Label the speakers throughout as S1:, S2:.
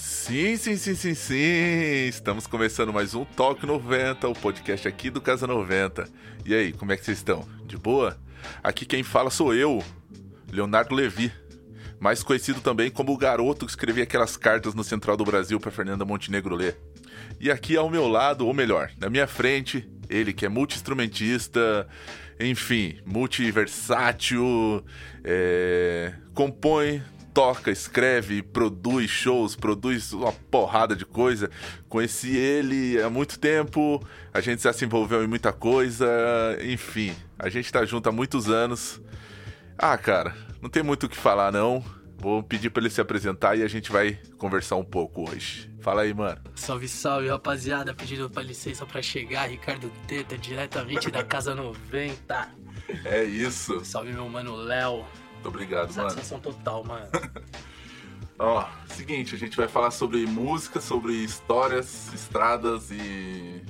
S1: Sim, sim, sim, sim, sim. Estamos começando mais um Talk 90, o podcast aqui do Casa 90. E aí, como é que vocês estão? De boa? Aqui quem fala sou eu, Leonardo Levi, mais conhecido também como o garoto que escrevia aquelas cartas no Central do Brasil para Fernanda Montenegro ler. E aqui ao meu lado, ou melhor, na minha frente, ele que é multi-instrumentista, enfim, multiversátil, é, compõe, toca, escreve, produz shows, produz uma porrada de coisa. Conheci ele há muito tempo, a gente já se envolveu em muita coisa, enfim, a gente tá junto há muitos anos. Ah, cara, não tem muito o que falar não. Vou pedir para ele se apresentar e a gente vai conversar um pouco hoje. Fala aí, mano.
S2: Salve, salve, rapaziada. Pedindo pra licença pra chegar, Ricardo Teta, diretamente da Casa 90.
S1: É isso.
S2: Salve, meu mano Léo.
S1: Muito obrigado, mano.
S2: Satisfação total, mano.
S1: Ó, seguinte, a gente vai falar sobre música, sobre histórias, estradas e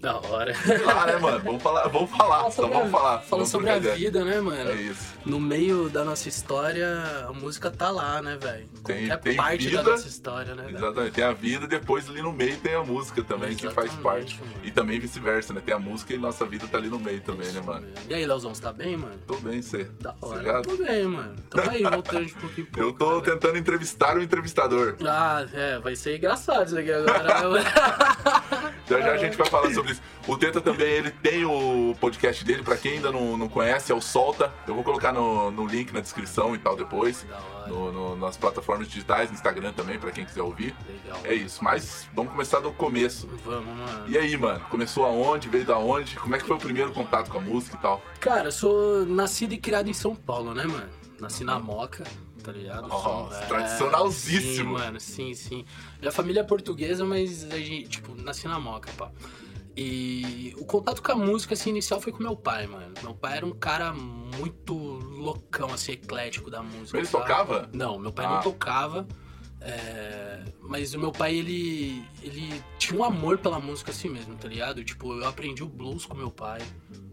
S2: Da hora.
S1: Ah, né, mano? Vamos falar, vamos falar, só vamos falar.
S2: Falando
S1: Vamos
S2: sobre a
S1: ideia.
S2: vida, né, mano?
S1: É isso.
S2: No meio da nossa história, a música tá lá, né, velho?
S1: Tem-
S2: Qualquer
S1: tem
S2: parte
S1: vida,
S2: da nossa história, né, velho?
S1: Exatamente. Tem a vida e depois ali no meio tem a música também, que faz
S2: Exatamente,
S1: parte.
S2: mano.
S1: E também vice-versa, né? Tem a música e nossa vida tá ali no meio também, né,
S2: Isso
S1: mano?
S2: mesmo. E aí, Leozão, você tá bem, mano?
S1: Tô bem, você.
S2: Da hora.
S1: Obrigado.
S2: Tô bem, mano. Tamo aí, voltando de pouquinho pouco.
S1: Eu tô
S2: né,
S1: tentando entrevistar o entrevistador.
S2: Ah, é, vai ser engraçado isso aqui agora, né, mano?
S1: Já já a gente vai falar sobre O Teta também, ele tem o podcast dele, pra quem ainda não, não conhece, é o Solta. Eu vou colocar no, no link na descrição e tal depois. No, no- nas plataformas digitais, no Instagram também, pra quem quiser ouvir.
S2: Legal.
S1: É isso, mas vamos começar do começo.
S2: Vamos, mano.
S1: E aí, mano? Começou aonde? Veio da onde? Como é que foi o primeiro contato com a música e tal?
S2: Cara, eu sou nascido e criado em São Paulo, né, mano? Nasci na Moca, tá ligado?
S1: Nossa,
S2: é,
S1: tradicionalzíssimo.
S2: Sim, mano, sim, sim. Minha família é portuguesa, mas a gente, tipo, nasci na Moca, pá. E o contato com a música, assim, inicial foi com meu pai, mano. Meu pai era um cara muito loucão, assim, eclético da música.
S1: Ele
S2: sabe?
S1: tocava?
S2: Não, meu pai
S1: Ah.
S2: não tocava. é, Mas o meu pai, ele, ele tinha um amor pela música assim mesmo, tá ligado? Tipo, eu aprendi o blues com meu pai.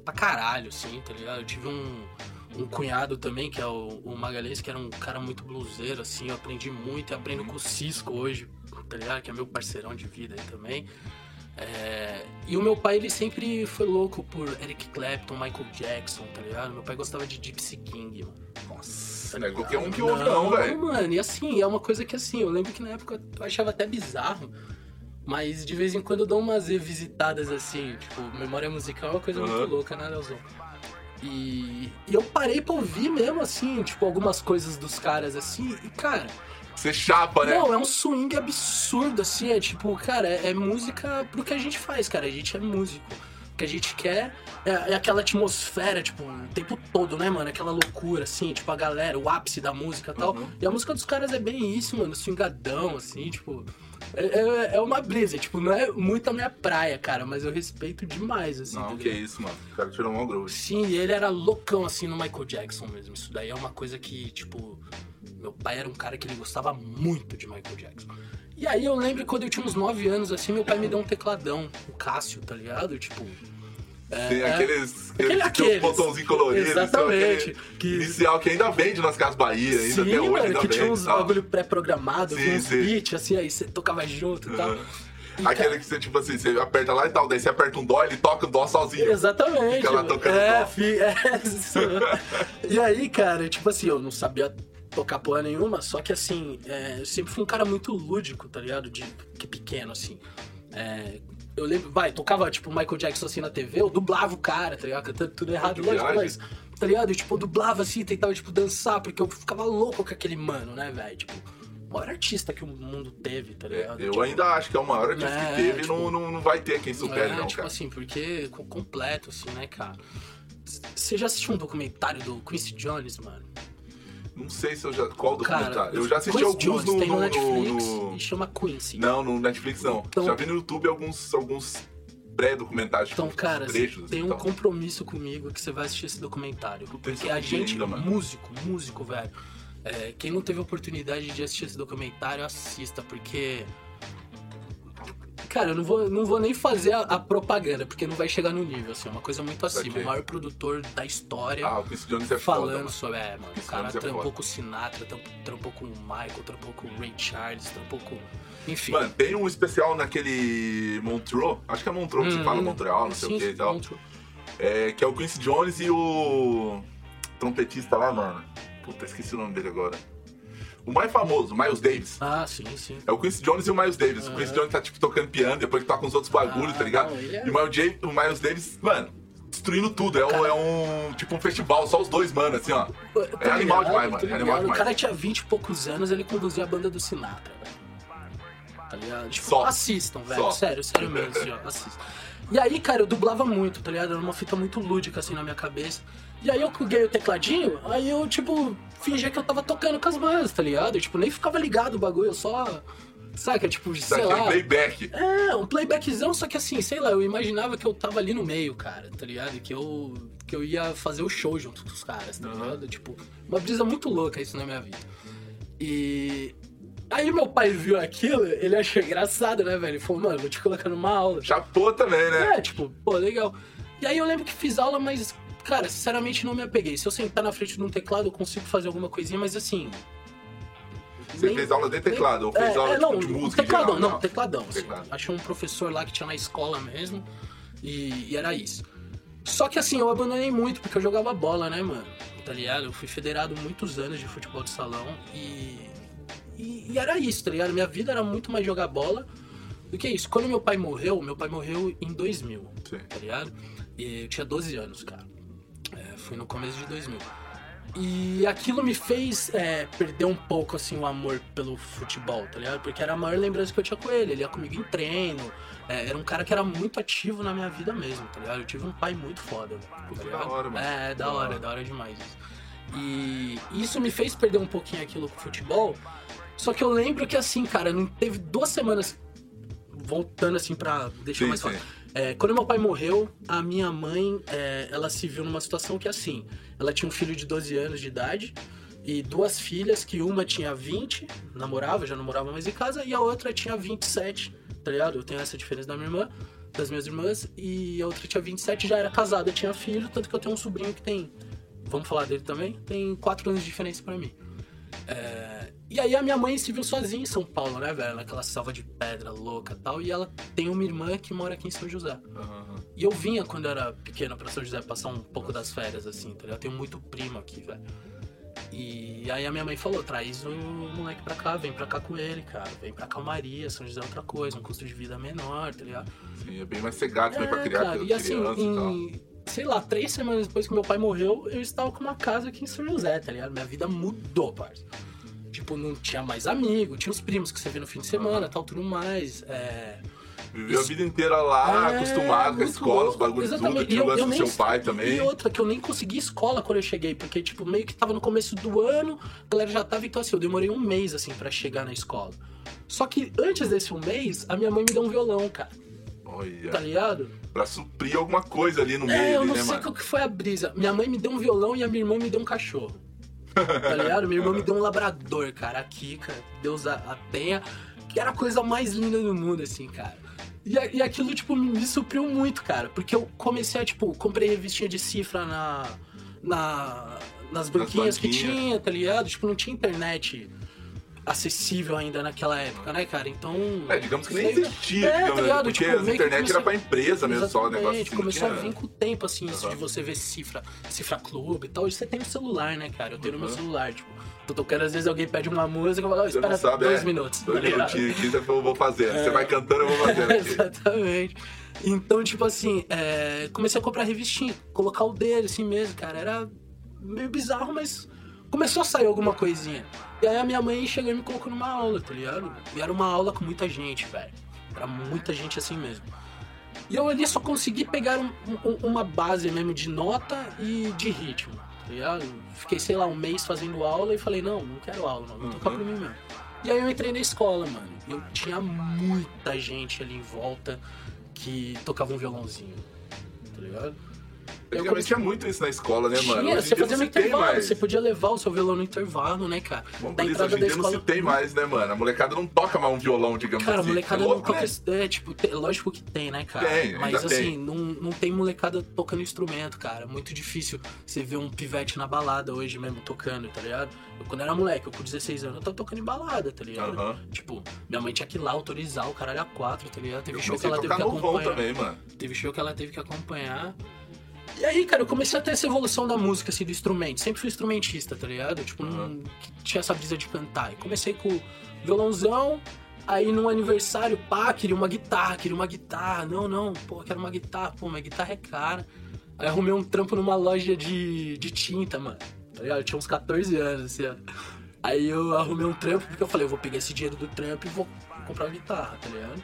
S2: Pra caralho, assim, tá ligado? Eu tive um, um cunhado também, que é o, o Magalhães, que era um cara muito bluseiro, assim. Eu aprendi muito e aprendo com o Cisco hoje, tá ligado? Que é meu parceirão de vida aí também. É, E o meu pai, ele sempre foi louco por Eric Clapton, Michael Jackson, tá ligado? Meu pai gostava de Gypsy King, mano.
S1: Nossa, não é qualquer um que ouve não, velho.
S2: mano, e assim, é uma coisa que assim, eu lembro que na época eu achava até bizarro, mas de vez em quando eu dou umas revisitadas assim, tipo, memória musical é uma coisa
S1: Aham.
S2: muito louca, né, Leozão? E, e eu parei pra ouvir mesmo, assim, tipo, algumas coisas dos caras assim, e cara,
S1: Você chapa, né?
S2: não, é um swing absurdo, assim, é tipo, cara, é, é música pro que a gente faz, cara, a gente é músico. O que a gente quer é, é aquela atmosfera, tipo, o tempo todo, né, mano? Aquela loucura, assim, tipo, a galera, o ápice da música e tal.
S1: Uhum.
S2: E a música dos caras é bem isso, mano, swingadão, assim, tipo. É, é- é uma brisa, tipo, não é muito a minha praia, cara, mas eu respeito demais, assim,
S1: Não,
S2: tá
S1: que
S2: ligado?
S1: isso, mano. O cara tirou um grosso.
S2: Sim, e ele era loucão assim no Michael Jackson mesmo. Isso daí é uma coisa que, tipo, meu pai era um cara que ele gostava muito de Michael Jackson. E aí eu lembro quando eu tinha uns 9 anos, assim, meu pai me deu um tecladão, o Cássio, tá ligado? Tipo.
S1: Tem
S2: é-
S1: aqueles,
S2: Aquele-
S1: aqueles, botãozinhos coloridos.
S2: Exatamente. Que-
S1: Inicial que ainda vende nas Casas Bahia, ainda
S2: Sim,
S1: até hoje
S2: mano,
S1: ainda
S2: que
S1: vende.
S2: tinha uns bagulho pré-programado, uns
S1: sim.
S2: beats, assim, aí você tocava junto e tal.
S1: Uhum.
S2: E,
S1: Aquele
S2: cara,
S1: que você, tipo assim, você aperta lá e tal, daí você aperta um dó, ele toca o dó sozinho.
S2: Exatamente.
S1: Fica lá tocando
S2: é,
S1: dó.
S2: fi- é, isso. E aí, cara, tipo assim, eu não sabia tocar porra nenhuma, só que assim, é, eu sempre fui um cara muito lúdico, tá ligado? De que pequeno, assim. É, eu lembro, vai, tocava tipo Michael Jackson assim na TV, eu dublava o cara, tá ligado? Cantando tudo errado, lógico, mas, tá ligado? Tipo, eu dublava assim, tentava, tipo, dançar, porque eu ficava louco com aquele mano, né, velho? Tipo, o maior artista que o mundo teve, tá
S1: É,
S2: ligado?
S1: eu
S2: Tipo,
S1: ainda acho que é o maior artista
S2: É,
S1: que teve e
S2: tipo,
S1: não, não, não vai ter quem supere,
S2: é,
S1: não,
S2: tipo
S1: cara.
S2: assim, porque co- completo, assim, né, cara? Você já assistiu um documentário do Quincy Jones, mano?
S1: Não sei se eu já. Qual
S2: Cara,
S1: documentário? eu já assisti alguns
S2: Jones
S1: no,
S2: tem no
S1: no-
S2: Netflix
S1: no-
S2: e chama Quincy.
S1: Não, no Netflix não.
S2: Então-
S1: já vi no YouTube alguns, alguns pré-documentários.
S2: Então,
S1: tipo,
S2: cara,
S1: trechos,
S2: tem um
S1: tal.
S2: compromisso comigo que você vai assistir esse documentário.
S1: Puta,
S2: Porque a gente,
S1: ainda,
S2: músico, músico, velho. é, quem não teve oportunidade de assistir esse documentário, assista, porque. Cara, eu não vou, não vou nem fazer a, a propaganda, porque não vai chegar no nível, assim, é uma coisa muito acima. O maior produtor da história.
S1: Ah, o Quincy Jones é
S2: falando
S1: foda, mano.
S2: sobre. É, mano, o
S1: Quincy
S2: cara
S1: Jones é
S2: trampou
S1: foda.
S2: com o Sinatra, tramp- trampou com o Michael, trampou com o Ray Charles, trampou com. Enfim.
S1: Mano, tem um especial naquele Montreux, acho que é Montreux que se
S2: Hum,
S1: fala, Montreal, não sei
S2: sim,
S1: o que e tal.
S2: Montreux.
S1: É, que é o Quincy Jones e o trompetista lá, mano. Puta, esqueci o nome dele agora. O mais famoso, o Miles Davis.
S2: Ah, sim, sim.
S1: É o Quincy Jones e o Miles Davis. O Quincy Jones tá, tipo, tocando piano, depois que toca uns outros bagulhos,
S2: Ah,
S1: tá ligado?
S2: é-
S1: E o Miles, J- o Miles Davis, mano, destruindo tudo. É um, é um, tipo, um festival, só os dois, mano, assim, ó.
S2: Pô, tô
S1: É animal
S2: ligado,
S1: demais, mano, é animal
S2: O
S1: demais.
S2: cara tinha 20 e poucos anos, ele conduzia a banda do Sinatra, velho. Tá ligado? Tipo,
S1: Só.
S2: assistam, velho.
S1: Só.
S2: Sério, sério mesmo, assim, ó. Assistam. E aí, cara, eu dublava muito, tá ligado? Era uma fita muito lúdica, assim, na minha cabeça. E aí eu peguei o tecladinho, aí eu, tipo, fingia que eu tava tocando com as bandas, tá ligado? Eu, tipo, nem ficava ligado o bagulho, eu só. Saca? Tipo, sei
S1: Daquele
S2: lá.
S1: playback.
S2: É, um playbackzão, só que assim, sei lá, eu imaginava que eu tava ali no meio, cara, tá ligado? Que eu, que eu ia fazer o show junto com os caras, tá
S1: Uhum.
S2: ligado? Tipo, uma brisa muito louca isso na minha vida. E. Aí meu pai viu aquilo, ele achou engraçado, né, velho? Ele falou, mano, vou te colocar numa aula.
S1: Chapou também, né?
S2: É, tipo, pô, legal. E aí eu lembro que fiz aula, mas, cara, sinceramente não me apeguei. Se eu sentar na frente de um teclado, eu consigo fazer alguma coisinha, mas assim.
S1: Você
S2: nem-
S1: fez aula de teclado, ou fez
S2: é,
S1: aula
S2: é,
S1: tipo,
S2: não,
S1: de música
S2: tecladão,
S1: geral?
S2: não, tecladão. assim.
S1: Teclado.
S2: Achei um professor lá que tinha na escola mesmo. E, e era isso. Só que assim, eu abandonei muito, porque eu jogava bola, né, mano? Tá ligado? Eu fui federado muitos anos de futebol de salão e, e. e era isso, tá ligado? Minha vida era muito mais jogar bola do que isso. Quando meu pai morreu, meu pai morreu em 2000,
S1: Sim.
S2: tá ligado? E eu tinha 12 anos, cara. Foi no começo de 2000. E aquilo me fez é, perder um pouco, assim, o amor pelo futebol, tá ligado? Porque era a maior lembrança que eu tinha com ele. Ele ia comigo em treino. é, era um cara que era muito ativo na minha vida mesmo, tá ligado? Eu tive um pai muito foda, tá
S1: Da hora, mano.
S2: É, da hora, da hora demais isso. E isso me fez perder um pouquinho aquilo com o futebol. Só que eu lembro que, assim, cara, não teve duas semanas voltando assim pra deixar
S1: Sim,
S2: mais
S1: sim.
S2: É, quando meu pai morreu, a minha mãe, é, ela se viu numa situação que assim, ela tinha um filho de 12 anos de idade e duas filhas, que uma tinha 20, namorava, já não morava mais em casa, e a outra tinha 27, tá ligado? Eu tenho essa diferença da minha irmã, das minhas irmãs, e a outra tinha 27, já era casada, tinha filho, tanto que eu tenho um sobrinho que tem, vamos falar dele também, tem 4 anos de diferença pra mim. É, E aí a minha mãe se viu sozinha em São Paulo, né, velho? Naquela selva de pedra louca e tal. E ela tem uma irmã que mora aqui em São José.
S1: Aham.
S2: E eu vinha quando eu era pequeno pra São José passar um pouco das férias, assim, tá ligado? Eu tenho muito primo aqui, velho. E aí a minha mãe falou, traz o moleque pra cá, vem pra cá com ele, cara. Vem pra calmaria, São José é outra coisa, um custo de vida menor, tá ligado?
S1: Sim, é bem mais cegado também pra criar
S2: cara, e assim,
S1: e tal.
S2: em, sei lá, três semanas depois que meu pai morreu, eu estava com uma casa aqui em São José, tá ligado? Minha vida mudou, parça. Tipo, não tinha mais amigo, tinha os primos que você vê no fim de semana, tal, tudo mais. É...
S1: Viveu a
S2: isso-
S1: vida inteira lá,
S2: É,
S1: acostumado com a escola, os bagulhos tudo,
S2: exatamente.
S1: tinha
S2: E
S1: o
S2: eu-
S1: lance
S2: eu
S1: do seu pai também.
S2: E outra, que eu nem consegui escola quando eu cheguei, porque, tipo, meio que tava no começo do ano, a galera já tava, então assim, eu demorei um mês, assim, pra chegar na escola. Só que antes desse um mês, a minha mãe me deu um violão, cara,
S1: Olha,
S2: tá ligado?
S1: Pra suprir alguma coisa ali no meio,
S2: É, eu
S1: ali,
S2: não
S1: né,
S2: sei
S1: mano?
S2: qual que foi a brisa. Minha mãe me deu um violão e a minha irmã me deu um cachorro. Tá ligado? Minha irmã me deu um labrador, cara. A Kika, Deus a, a tenha. Que era a coisa mais linda do mundo, assim, cara. E, e aquilo, tipo, me, supriu muito, cara. Porque eu comecei a, tipo, comprei revistinha de cifra na. na nas banquinhas que
S1: banquinhas.
S2: tinha, tá ligado? Tipo, não tinha internet acessível ainda naquela época, né, cara? Então.
S1: É, digamos que nem existia,
S2: É,
S1: digamos,
S2: tá
S1: porque
S2: Tipo,
S1: a
S2: que
S1: internet era
S2: comecei-
S1: pra empresa mesmo, só o negócio assim,
S2: começou a vir com o tempo, assim, isso de você ver cifra, cifra clube e tal. Hoje você tem no celular, né, cara? Eu tenho no meu
S1: Uhum.
S2: celular, tipo, tô tocando, às vezes alguém pede uma música, eu falo, ó,
S1: Você
S2: espera
S1: sabe,
S2: dois
S1: é,
S2: minutos, tá
S1: Dois
S2: ligado?
S1: minutinhos aqui, você falou, vou fazer. Você vai cantando, eu vou aqui.
S2: Exatamente. Então, tipo assim, é, comecei a comprar revistinha, colocar o dedo assim mesmo, cara. Era meio bizarro, mas começou a sair alguma coisinha. E aí a minha mãe chegou e me colocou numa aula, tá ligado? E era uma aula com muita gente, velho. Era muita gente assim mesmo. E eu ali só consegui pegar um- um- uma base mesmo de nota e de ritmo, tá ligado? Fiquei, sei lá, um mês fazendo aula e falei, não, não quero aula, não, vou tocar
S1: Uhum.
S2: pra mim mesmo. E aí eu entrei na escola, mano. E eu tinha muita gente ali em volta que tocava um violãozinho, tá ligado?
S1: Antigamente tinha muito isso na escola, né, mano?
S2: Tinha, você fazia
S1: não
S2: no intervalo, você podia levar o seu violão no intervalo, né, cara?
S1: Bom,
S2: da
S1: isso, hoje em dia não
S2: escola.
S1: se tem mais, né, mano? A molecada não toca mais um violão, digamos
S2: Cara, a
S1: assim.
S2: molecada
S1: é
S2: não
S1: louco,
S2: toca.
S1: né?
S2: É, tipo, tem- lógico que tem, né, cara?
S1: Tem,
S2: Mas assim,
S1: tem.
S2: Não, não tem molecada tocando instrumento, cara. Muito difícil você ver um pivete na balada hoje mesmo tocando, tá ligado? Eu, quando era moleque, eu com 16 anos, eu tava tocando em balada, tá ligado?
S1: Aham.
S2: Tipo, minha mãe tinha que ir lá autorizar o caralho a quatro, tá ligado? Teve
S1: Eu
S2: show que
S1: a
S2: ela teve que acompanhar.
S1: também, mano.
S2: Teve show que ela teve que acompanhar. E aí, cara, eu comecei a ter essa evolução da música, assim, do instrumento. Sempre fui instrumentista, tá ligado? Tipo,
S1: Uhum.
S2: tinha essa brisa de cantar. E comecei com violãozão, aí num aniversário, pá, queria uma guitarra, queria uma guitarra. Não, não, pô, quero uma guitarra. Pô, minha guitarra é cara. Aí arrumei um trampo numa loja de, de tinta, mano. Tá ligado? Eu tinha uns 14 anos, assim, ó. Aí eu arrumei um trampo porque eu falei, eu vou pegar esse dinheiro do trampo e vou comprar uma guitarra, tá ligado?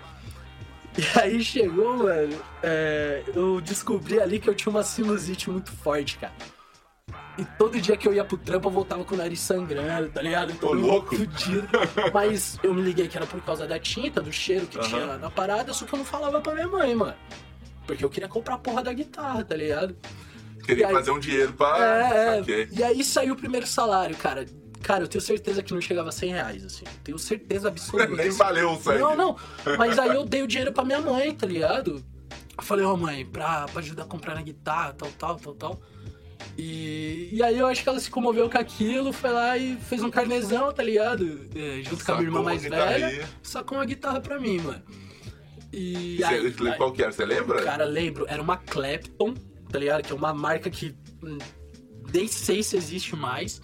S2: E aí chegou, mano, é, eu descobri ali que eu tinha uma sinusite muito forte, cara. E todo dia que eu ia pro trampo eu voltava com o nariz sangrando, tá ligado? Todo
S1: louco.
S2: fudido. Mas eu me liguei que era por causa da tinta, do cheiro que
S1: Aham.
S2: tinha na parada, só que eu não falava pra minha mãe, mano. Porque eu queria comprar a porra da guitarra, tá ligado?
S1: Queria
S2: aí-
S1: fazer um dinheiro pra.
S2: É, é. E aí saiu o primeiro salário, cara. Cara, eu tenho certeza que não chegava a 100 reais, assim. Tenho certeza absoluta.
S1: Nem valeu o.
S2: Não, não. Mas aí eu dei o dinheiro pra minha mãe, tá ligado? Eu falei, ó mãe, pra, pra ajudar a comprar na guitarra, tal, tal, tal, tal. E, e aí eu acho que ela se comoveu com aquilo, foi lá e fez um carnezão, tá ligado? É, junto com a minha irmã
S1: Sacou
S2: mais velha,
S1: guitarrinha.
S2: sacou uma guitarra pra mim, mano. E aí, aí-
S1: qual que era? Você lembra?
S2: Cara, lembro, era uma Clapton, tá ligado? Que é uma marca que hum, nem sei se existe mais.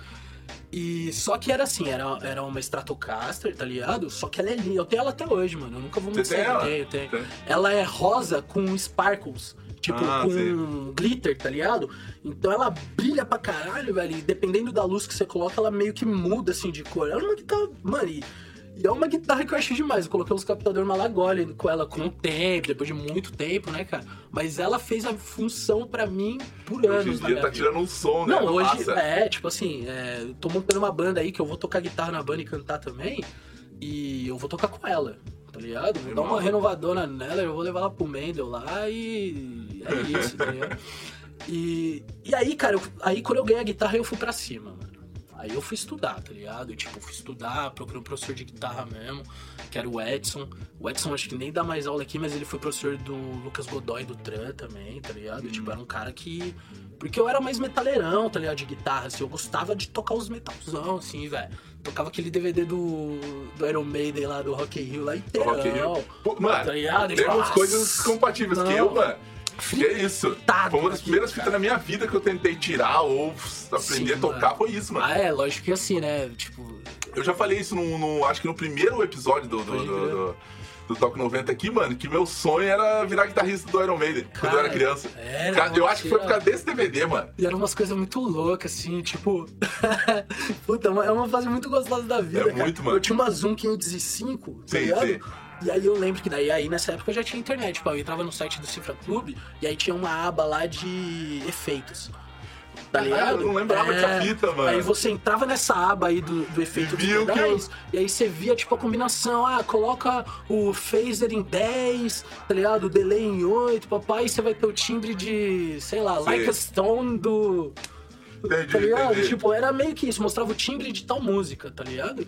S2: E só que era assim, era, era uma Stratocaster, tá ligado? Só que ela é linda. Eu tenho ela até hoje, mano. Eu nunca vou mostrar.
S1: tem ela?
S2: Tenho, tenho.
S1: Tem.
S2: Ela é rosa com sparkles. Tipo,
S1: Ah,
S2: com
S1: sim.
S2: glitter, tá ligado? Então ela brilha pra caralho, velho. E dependendo da luz que você coloca, ela meio que muda, assim, de cor. Ela é uma guitarra... Mano, e, e é uma guitarra que eu achei demais. Eu coloquei os captadores Malagoli com ela com o tempo, depois de muito tempo, né, cara? Mas ela fez a função pra mim por anos,
S1: Hoje em dia tá
S2: vida.
S1: tirando um som, né?
S2: Não, hoje
S1: Massa.
S2: é, tipo assim, é, tô montando uma banda aí que eu vou tocar guitarra na banda e cantar também. E eu vou tocar com ela, tá ligado? Vou dar uma
S1: Irmão.
S2: renovadora nela, eu vou levar ela pro Mendel lá e é isso, tá ligado? E, e aí, cara, eu- aí quando eu ganhei a guitarra eu fui pra cima, mano. Aí eu fui estudar, tá ligado? E, tipo, fui estudar, procurei um professor de guitarra mesmo, que era o Edson. O Edson acho que nem dá mais aula aqui, mas ele foi professor do Lucas Godoy do Tran também, tá ligado? Tipo, era um cara que. Porque eu era mais metaleirão, tá ligado? De guitarra, assim. Eu gostava de tocar os metalzão, assim, velho. Tocava aquele DVD do, do Iron Maiden lá, do Rock in Rio lá inteirão.
S1: Rock in Rio. Pô, mano,
S2: Tá ligado?
S1: temos
S2: Nossa.
S1: coisas compatíveis que
S2: Não.
S1: eu, mano. Que é isso? Foi uma das primeiras
S2: cara.
S1: fitas na minha vida que eu tentei tirar ou aprender
S2: Sim,
S1: a tocar,
S2: mano.
S1: foi isso, mano.
S2: Ah, é, lógico que assim, né? Tipo,
S1: Eu já falei isso no, no- acho que no primeiro episódio do, do, do, do, do Talk 90 aqui, mano, que meu sonho era virar guitarrista do Iron Maiden quando eu era
S2: Cara,
S1: criança.
S2: era,
S1: Cara, eu acho que foi por causa desse DVD, mano.
S2: E eram umas coisas muito loucas, assim, tipo. Puta, é uma fase muito gostosa da vida.
S1: É
S2: cara.
S1: muito, mano.
S2: Eu tinha uma Zoom 505, tá
S1: Sim,
S2: ligado?
S1: sim.
S2: E aí eu lembro que daí aí nessa época eu já tinha internet, tipo, eu entrava no site do Cifra Clube e aí tinha uma aba lá de efeitos. Tá ligado?
S1: eu não lembrava dessa fita, mano.
S2: Aí você entrava nessa aba aí do, do efeito
S1: E
S2: dos pedais, e aí você via, tipo, a combinação, ah, coloca o phaser em 10, tá ligado? O delay em 8, papai, e você vai ter o timbre de, sei lá,
S1: Sim.
S2: Like a Stone do...
S1: Entendi,
S2: Tá ligado?
S1: entendi.
S2: Tipo, era meio que isso, mostrava o timbre de tal música, tá ligado?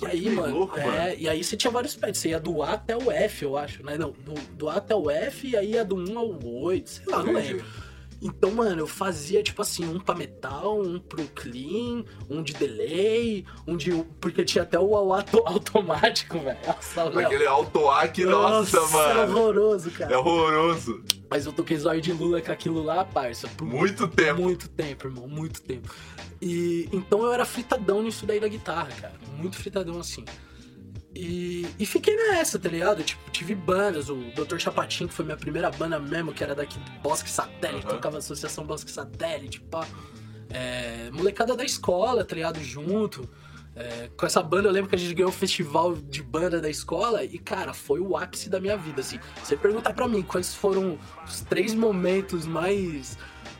S2: E aí, mano,
S1: louco,
S2: é,
S1: mano.
S2: e aí você tinha vários pads, você ia do A até o F, eu acho, né? Não, do, do A até o F e aí ia do 1 ao 8, sei lá, não lembro. Então, mano, eu fazia, tipo assim, um pra metal, um pro clean, um de delay, um de... Porque tinha até o auto, automático, velho. Nossa.
S1: Aquele auto-A que, nossa,
S2: Era
S1: mano.
S2: horroroso, cara.
S1: É horroroso.
S2: Mas eu toquei zóio de Lula com aquilo lá, parça. Por
S1: Muito tempo.
S2: muito tempo, irmão, muito tempo. E então eu era fritadão nisso daí da guitarra, cara. Muito fritadão assim. E, e fiquei nessa, tá ligado? Tipo, tive bandas, o Dr. Chapatin, que foi minha primeira banda mesmo, que era daqui do Bosque Satélite,
S1: Aham.
S2: tocava Associação Bosque Satélite, pá. É, molecada da escola, tá ligado? Junto. É, com essa banda eu lembro que a gente ganhou um festival de banda da escola e, cara, foi o ápice da minha vida, assim. Você perguntar pra mim quais foram os três momentos mais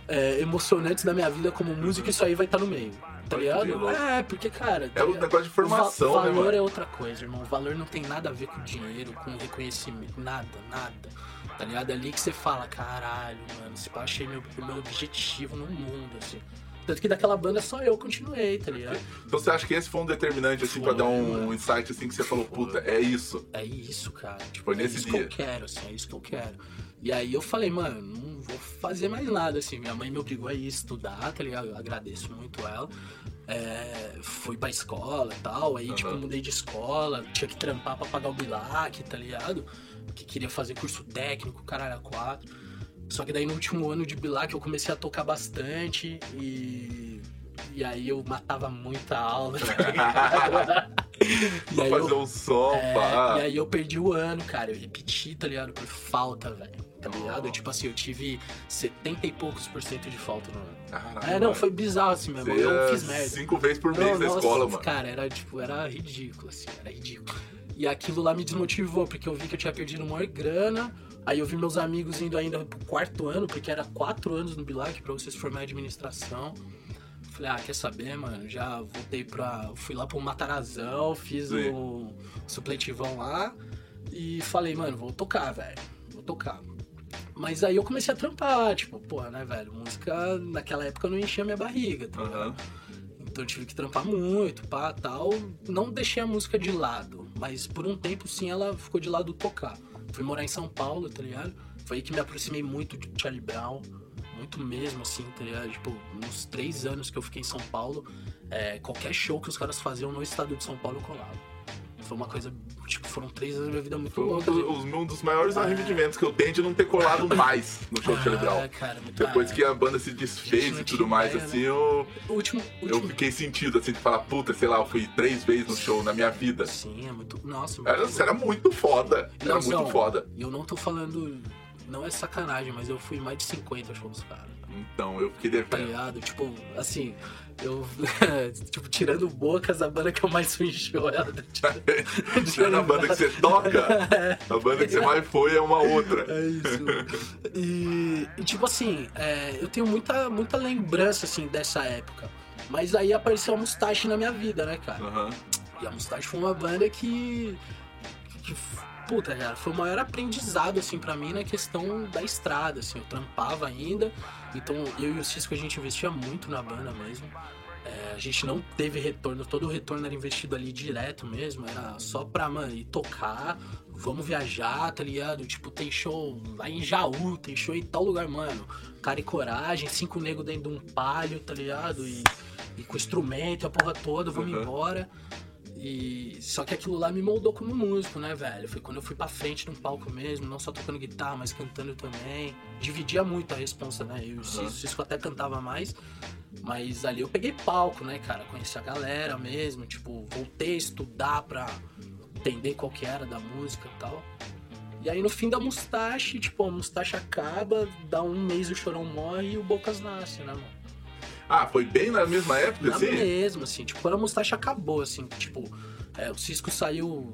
S2: é, emocionantes da minha vida como músico, isso aí vai estar no meio. Tá ligado? É, porque, cara. tá
S1: É um
S2: ligado?
S1: negócio de formação,
S2: o va-
S1: né,
S2: valor é outra coisa, irmão. O valor não tem nada a ver com dinheiro, com reconhecimento. Nada, nada. Tá ligado? É ali que você fala, caralho, mano, se pá, achei meu, meu objetivo no mundo, assim. Tanto que daquela banda só eu continuei, tá ligado?
S1: Então você acha que esse foi um determinante, assim, pra
S2: Foi,
S1: dar um
S2: mano.
S1: insight, assim, que você falou, puta, é isso.
S2: É isso, cara. Tipo,
S1: Foi
S2: é
S1: nesse
S2: isso
S1: dia.
S2: que eu quero, assim, é isso que eu quero. E aí eu falei, mano, não vou fazer mais nada, assim. Minha mãe me obrigou a ir estudar, tá ligado? Eu agradeço muito ela. É, fui pra escola e tal, aí, tipo,
S1: Aham.
S2: mudei de escola, tinha que trampar pra pagar o bilac, tá ligado? Que queria fazer curso técnico, caralho, a quatro. Só que daí no último ano de bilac eu comecei a tocar bastante e... E aí eu matava muita aula, tá ligado? E
S1: Pra
S2: aí eu-
S1: fazer um som,
S2: é, e aí eu perdi o ano, cara. Eu repeti, tá ligado? Por falta, velho. Tá ligado? Tipo assim, eu tive 70 e poucos por cento de falta no ano.
S1: Caralho,
S2: É, não,
S1: mano.
S2: foi bizarro assim mesmo.
S1: Você
S2: Eu fiz merda.
S1: cinco vezes por mês
S2: Não,
S1: na
S2: nossa,
S1: escola, mano.
S2: Cara, era tipo, era ridículo, assim, era ridículo. E aquilo lá me desmotivou, porque eu vi que eu tinha perdido uma grana. Aí eu vi meus amigos indo ainda pro quarto ano, porque era quatro anos no Bilac pra você se formar em administração. Falei, ah, quer saber, mano? Já voltei pra. Fui lá pro Matarazão, fiz
S1: Sim.
S2: o supletivão lá e falei, mano, vou tocar, velho. Vou tocar. Mas aí eu comecei a trampar, tipo, porra, né, velho? Música naquela época não enchia minha barriga, tá ligado?
S1: Aham.
S2: Então eu tive que trampar muito, pá, tal. Não deixei a música de lado, mas por um tempo sim ela ficou de lado tocar. Fui morar em São Paulo, tá ligado? Foi aí que me aproximei muito de Charlie Brown, muito mesmo, assim, tá ligado? Tipo, nos três anos que eu fiquei em São Paulo, é, qualquer show que os caras faziam no estado de São Paulo eu colava. Foi uma coisa, tipo, foram três anos da minha vida muito
S1: Foi um
S2: louca.
S1: dos, um dos maiores arrependimentos que eu tenho de não ter colado mais no show.
S2: Ah, cara, muito
S1: Depois
S2: ah,
S1: que a banda se desfez e tudo mais,
S2: ideia,
S1: assim, eu,
S2: O último,
S1: eu
S2: último...
S1: fiquei sentido, assim, de falar, puta, sei lá, eu fui três vezes no show na minha vida.
S2: Sim, é muito... Nossa, muito
S1: Era, era muito foda. Era
S2: Não,
S1: muito
S2: não.
S1: foda.
S2: E eu não tô falando. Não é sacanagem, mas eu fui mais de 50 shows, cara.
S1: Então, eu fiquei
S2: Tá
S1: devendo.
S2: ligado? Tipo, assim, eu. tipo, tirando bocas, a banda que eu mais fui em show é a
S1: a banda que você toca, a banda que você mais foi é uma outra.
S2: É isso. E, e, tipo assim, é, eu tenho muita, muita lembrança, assim, dessa época. Mas aí apareceu a Mustache na minha vida, né, cara?
S1: Aham.
S2: E a Mustache foi uma banda que. que puta, cara, foi o maior aprendizado, assim, pra mim na questão da estrada, assim. Eu trampava ainda, então eu e o Cisco a gente investia muito na banda mesmo. É, a gente não teve retorno, todo o retorno era investido ali direto mesmo, era só pra, mano, ir tocar, vamos viajar, tá ligado? Tipo, tem show lá em Jaú, tem show em tal lugar, mano. Cara e coragem, cinco negros dentro de um palio, tá ligado? E, e com instrumento, a porra toda, vamos
S1: Uhum.
S2: embora. E só que aquilo lá me moldou como músico, né, velho? Foi quando eu fui pra frente num palco mesmo, não só tocando guitarra, mas cantando também. Dividia muito a responsa, né? Eu o Cisco até cantava mais. Mas ali eu peguei palco, né, cara? Conheci a galera mesmo, tipo, voltei a estudar pra entender qual que era da música e tal. E aí no fim da Mustache, tipo, a Mustache acaba, dá um mês o Chorão morre e o Bocas nasce, né, mano?
S1: Ah, foi bem na mesma época,
S2: Na
S1: assim?
S2: mesma, assim, tipo, quando a Mustache acabou, assim, tipo, é, o Cisco saiu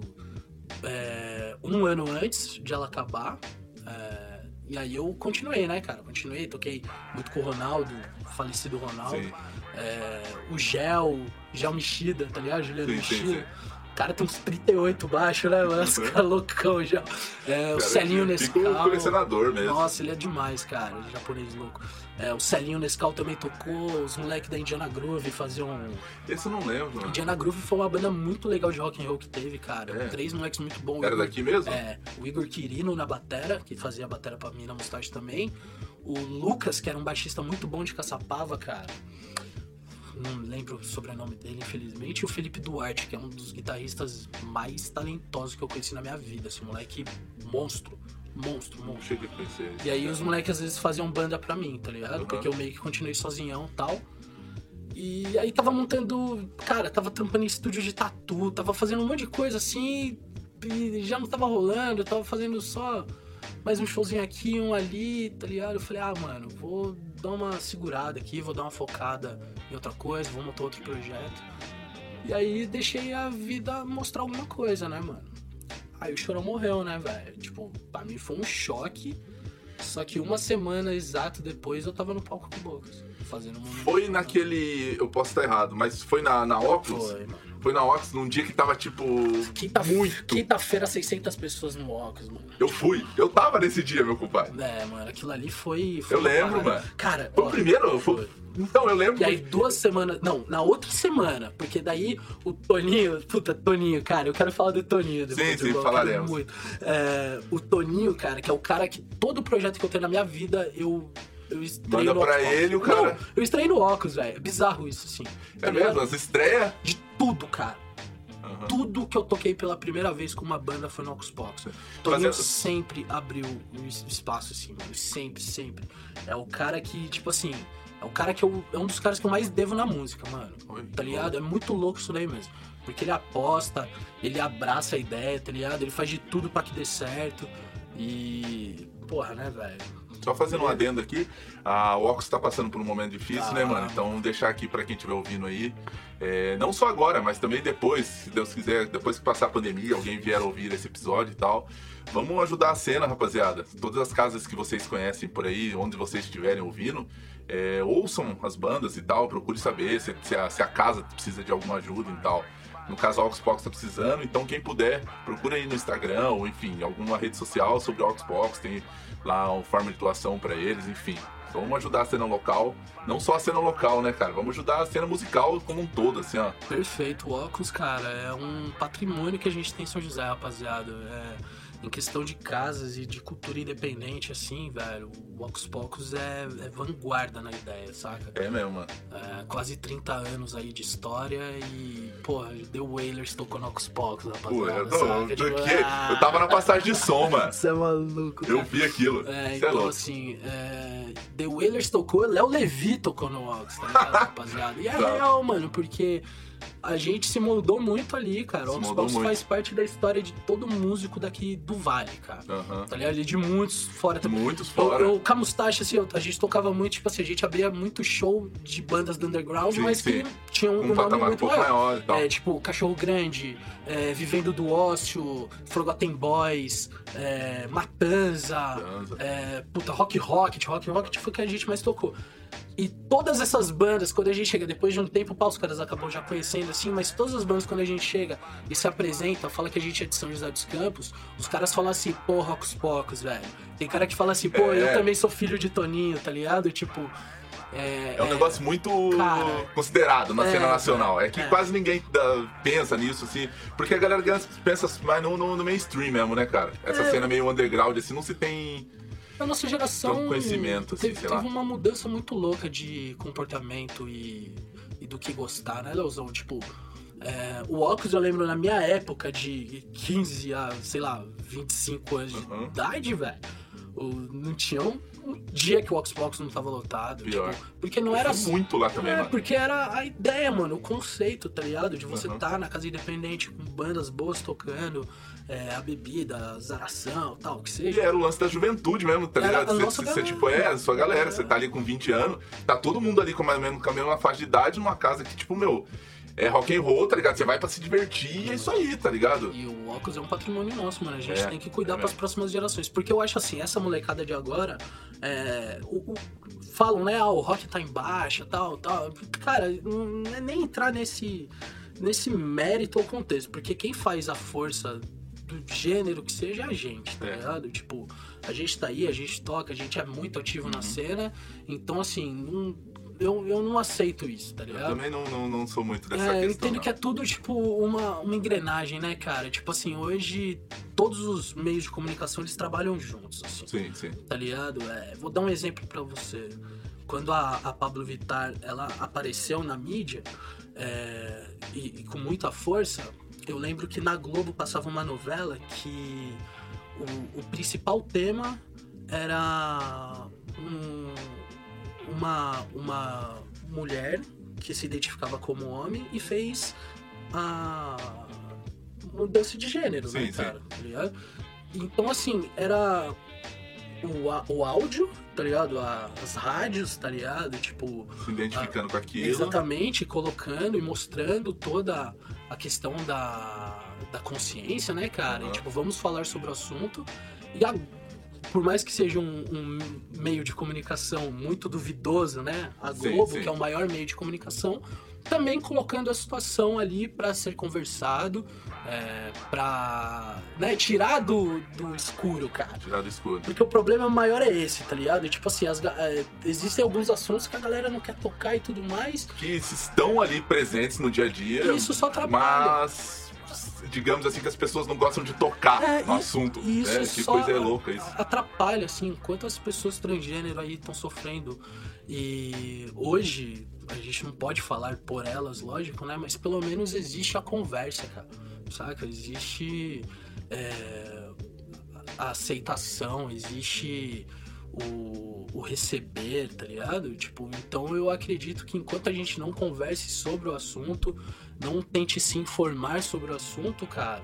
S2: é, um ano antes de ela acabar. é, e aí eu continuei, né, cara? Continuei, toquei muito com o Ronaldo, o falecido Ronaldo.
S1: Sim.
S2: É, o Gel, Gel Mexida, tá ligado? Juliano
S1: Sim, sim,
S2: Mexida.
S1: sim.
S2: O cara tem uns 38 baixo, né, mano? Os
S1: Uhum.
S2: caras loucão já. É, o
S1: Cara,
S2: Celinho
S1: o
S2: Nescau.
S1: colecionador mesmo.
S2: Nossa, ele é demais, cara. Ele é japonês louco. É, o Celinho Nescau também tocou. Os moleques da Indiana Groove faziam.
S1: Esse eu não lembro. mano.
S2: Indiana Groove foi uma banda muito legal de rock and roll que teve, cara.
S1: É.
S2: Três moleques muito bons.
S1: Era
S2: Igor-
S1: daqui mesmo?
S2: É, o Igor Quirino na batera, que fazia a batera pra mim na Mustache também. O Lucas, que era um baixista muito bom de Caçapava, cara. Não lembro o sobrenome dele, infelizmente. E o Felipe Duarte, que é um dos guitarristas mais talentosos que eu conheci na minha vida. Esse moleque monstro. Monstro, monstro.
S1: cheguei a conhecer.
S2: E aí os moleques às vezes faziam banda pra mim, tá ligado?
S1: Uhum.
S2: Porque eu meio que continuei sozinhão e tal. E aí tava montando. Cara, tava trampando em estúdio de tatu, tava fazendo um monte de coisa assim. E já não tava rolando, eu tava fazendo só mais um showzinho aqui, um ali, tá ligado? Eu falei, ah, mano, vou dar uma segurada aqui, vou dar uma focada em outra coisa, vou montar outro projeto. E aí deixei a vida mostrar alguma coisa, né, mano? Aí o Chorão morreu, né, velho? Tipo, pra mim foi um choque. Só que uma semana exato depois eu tava no palco com o Bocas. fazendo muito.
S1: Foi naquele. Eu posso estar errado, mas foi na, na Oculus?
S2: Foi, mano.
S1: Foi na Oculus num dia que tava tipo.
S2: Quinta,
S1: muito.
S2: Quinta-feira, 600 pessoas no Oculus, mano.
S1: Eu fui. Eu tava nesse dia, meu compadre.
S2: É, mano, aquilo ali foi. foi
S1: Eu lembro,
S2: parada.
S1: mano.
S2: Cara,
S1: Foi o
S2: ó,
S1: primeiro? Foi... Então, eu lembro.
S2: E aí, duas semanas. Não, na outra semana. Porque daí o Toninho. Puta, Toninho, cara, eu quero falar do Toninho depois.
S1: Sim, sim, falaremos.
S2: Muito. É, o Toninho, cara, que é o cara que todo projeto que eu tenho na minha vida, eu. Eu estreio
S1: Manda
S2: no
S1: pra
S2: Oculus.
S1: ele, o cara-
S2: Não, eu estreio no óculos, velho. É bizarro isso, assim.
S1: É mesmo? As estreias?
S2: De tudo, cara.
S1: Aham.
S2: Tudo que eu toquei pela primeira vez com uma banda foi no Pocus. Toninho
S1: Fazendo-
S2: sempre abriu es- espaço, assim, mano. Sempre, sempre. É o cara que, tipo assim, é o cara que eu. É um dos caras que eu mais devo na música, mano.
S1: Oi,
S2: Tá ligado? É muito louco isso daí mesmo. Porque ele aposta, ele abraça a ideia, tá ligado? Ele faz de tudo pra que dê certo. E. Porra, né, velho?
S1: Só fazendo um adendo aqui, a Oculus tá passando por um momento difícil,
S2: Tá.
S1: né, mano? Então deixar aqui pra quem estiver ouvindo aí, é, não só agora, mas também depois, se Deus quiser, depois que passar a pandemia, alguém vier ouvir esse episódio e tal. Vamos ajudar a cena, rapaziada. Todas as casas que vocês conhecem por aí, onde vocês estiverem ouvindo, é, ouçam as bandas e tal, procure saber se, se a, se a casa precisa de alguma ajuda e tal. No caso, a Oxbox tá precisando, então quem puder, procura aí no Instagram ou enfim, alguma rede social sobre a Oxbox, tem lá uma forma de doação pra eles, enfim. Vamos ajudar a cena local, não só a cena local, né, cara? Vamos ajudar a cena musical como um todo, assim, ó.
S2: Perfeito. O óculos, cara, é um patrimônio que a gente tem em São José, rapaziada. É, em questão de casas e de cultura independente, assim, velho, o Ocus Pocus é, é vanguarda na ideia, saca?
S1: É mesmo, mano.
S2: É, quase 30 anos aí de história e, porra, The Wailers tocou no Ocus Pocus,
S1: Pô,
S2: rapaziada.
S1: eu, tô,
S2: saca?
S1: do
S2: Tipo,
S1: quê?
S2: ah,
S1: eu tava na passagem de som, mano.
S2: Você é maluco,
S1: Eu vi aquilo.
S2: É,
S1: é
S2: então
S1: louco.
S2: assim, é, The Wailers tocou, Léo Levi tocou no Ox, tá ligado, rapaziada? E é
S1: Tá.
S2: real, mano, porque a gente se moldou muito ali, cara. O Ox
S1: moldou
S2: Box
S1: muito.
S2: faz parte da história de todo músico daqui do Vale, cara.
S1: Aham.
S2: Tá ligado? E de muitos fora também.
S1: Muitos
S2: Eu,
S1: fora.
S2: eu, Camustache, assim, eu- a gente tocava muito, tipo assim, a gente abria muito show de bandas do underground,
S1: Sim,
S2: mas
S1: sim.
S2: que tinham um,
S1: Um
S2: nome
S1: um
S2: muito
S1: pouco
S2: maior.
S1: maior.
S2: É, tipo, Cachorro Grande, é, Vivendo do Ócio, Forgotten Boys, é, Matanza,
S1: Matanza.
S2: é, puta, Rock Rocket, Rock Rocket foi o que a gente mais tocou. E todas essas bandas, quando a gente chega, depois de um tempo, pá, os caras acabam já conhecendo assim, mas todas as bandas, quando a gente chega e se apresenta, fala que a gente é de São José dos Campos, os caras falam assim, pô, Rocos Pocos, velho. Tem cara que fala assim, pô,
S1: É.
S2: eu também sou filho de Toninho, tá ligado? Tipo. É,
S1: É um negócio muito
S2: Cara,
S1: considerado na
S2: é,
S1: cena nacional. É que
S2: é.
S1: quase ninguém pensa nisso, assim. Porque a galera pensa mais no, no- no mainstream mesmo, né, cara? Essa
S2: É.
S1: cena meio underground, assim, não se tem.
S2: A nossa geração
S1: conhecimento, assim,
S2: teve, teve uma mudança muito louca de comportamento e, e do que gostar, né, Leozão? Tipo, é, o óculos eu lembro na minha época de 15 a, sei lá, 25 anos de
S1: Uhum.
S2: idade, velho. Não tinha um, um dia que o Xbox não tava lotado.
S1: Pior.
S2: tipo, porque não era
S1: Eu muito lá também,
S2: é,
S1: mano.
S2: porque era a ideia, mano, o conceito, tá ligado? De você
S1: Uhum.
S2: tá na casa independente com bandas boas tocando, é, a bebida, a zaração, tal, o que
S1: E
S2: seja.
S1: era o lance da juventude mesmo, tá ligado? Você, você, tipo, é, a sua galera, você tá ali com 20 anos, tá todo mundo ali com mais ou menos com a mesma faixa de idade numa casa que, tipo, meu, é rock and roll, tá ligado? Você vai pra se divertir e é isso aí, tá ligado?
S2: E o óculos é um patrimônio nosso, mano. A gente
S1: É,
S2: tem que cuidar
S1: é
S2: para as
S1: mesmo.
S2: próximas gerações. Porque eu acho assim, essa molecada de agora, é, o- o- falam, né? Ah, o rock tá em baixa, tal, tal. Cara, não é nem entrar nesse, nesse mérito ou contexto. Porque quem faz a força do gênero que seja a gente, tá
S1: É.
S2: ligado? Tipo, a gente tá aí, a gente toca, a gente é muito ativo
S1: Uhum.
S2: na cena. Então, assim, não- eu, eu não aceito isso, tá
S1: Eu
S2: ligado?
S1: também não, não, não sou muito dessa
S2: É, eu
S1: questão.
S2: entendo
S1: não.
S2: que é tudo, tipo, uma, uma engrenagem, né, cara? Tipo assim, hoje todos os meios de comunicação eles trabalham juntos, assim,
S1: Sim, sim.
S2: tá ligado? É, vou dar um exemplo pra você. Quando a, a Pablo Vittar ela apareceu na mídia é, e, e com muita força, eu lembro que na Globo passava uma novela que o, o principal tema era um- uma, uma mulher que se identificava como homem e fez a mudança de gênero,
S1: Sim,
S2: né,
S1: sim.
S2: cara? Tá ligado? Então, assim, era o, o áudio, tá ligado? A- As rádios, tá ligado? Tipo,
S1: Se identificando com aquilo.
S2: Exatamente, colocando e mostrando toda a questão da, da consciência, né, cara? E,
S1: Uhum.
S2: tipo, vamos falar sobre o assunto. E a por mais que seja um, um meio de comunicação muito duvidoso, né? A
S1: Sim,
S2: Globo,
S1: sim.
S2: que é o maior meio de comunicação, também colocando a situação ali para ser conversado, é, para né, tirar do, do escuro, cara.
S1: Tirar do escuro.
S2: Porque o problema maior é esse, tá ligado? E, tipo assim, as é, existem alguns assuntos que a galera não quer tocar e tudo mais.
S1: Que estão ali presentes no dia a dia.
S2: E isso só atrapalha.
S1: Mas, digamos assim, que as pessoas não gostam de tocar
S2: É,
S1: no assunto.
S2: isso
S1: né? Que coisa é louca isso.
S2: atrapalha, assim, quantas pessoas transgênero aí estão sofrendo. E hoje, a gente não pode falar por elas, lógico, né? Mas pelo menos existe a conversa, cara. Saca? Existe é, a aceitação, existe o, o receber, tá ligado? Tipo, então eu acredito que enquanto a gente não converse sobre o assunto, não tente se informar sobre o assunto, cara,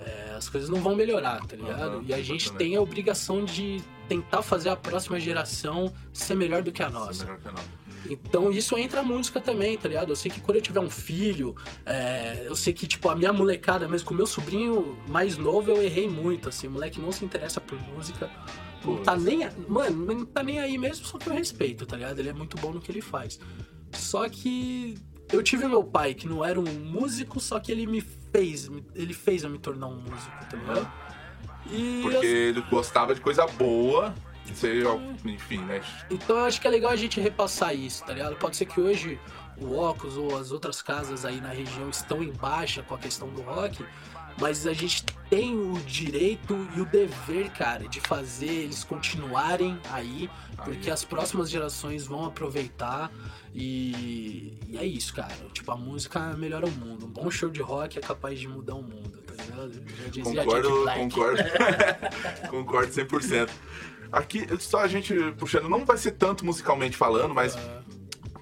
S2: é, as coisas não vão melhorar, tá ligado?
S1: Aham,
S2: e a gente
S1: exatamente.
S2: tem a obrigação de tentar fazer a próxima geração ser melhor do que a nossa.
S1: melhor que a nossa.
S2: Então isso entra a música também, tá ligado? Eu sei que quando eu tiver um filho, é, eu sei que, tipo, a minha molecada, mesmo com o meu sobrinho mais novo, eu errei muito, assim. O moleque não se interessa por música. Não tá nem. Mano, não tá nem aí mesmo, só que eu respeito, tá ligado? Ele é muito bom no que ele faz. Só que eu tive meu pai, que não era um músico, só que ele me fez. Ele fez eu me tornar um músico, tá ligado? E
S1: Porque
S2: eu-
S1: ele gostava de coisa boa. Aí, enfim, né?
S2: Então eu acho que é legal a gente repassar isso, tá ligado? Pode ser que hoje o Ocus ou as outras casas aí na região estão em baixa com a questão do rock, mas a gente tem o direito e o dever, cara, de fazer eles continuarem aí, porque as próximas gerações vão aproveitar e, e é isso, cara. Tipo, a música melhora o mundo. Um bom show de rock é capaz de mudar o mundo, tá ligado? Já dizia
S1: Concordo, concordo. concordo 100%. Aqui, só a gente puxando, não vai ser tanto musicalmente falando, mas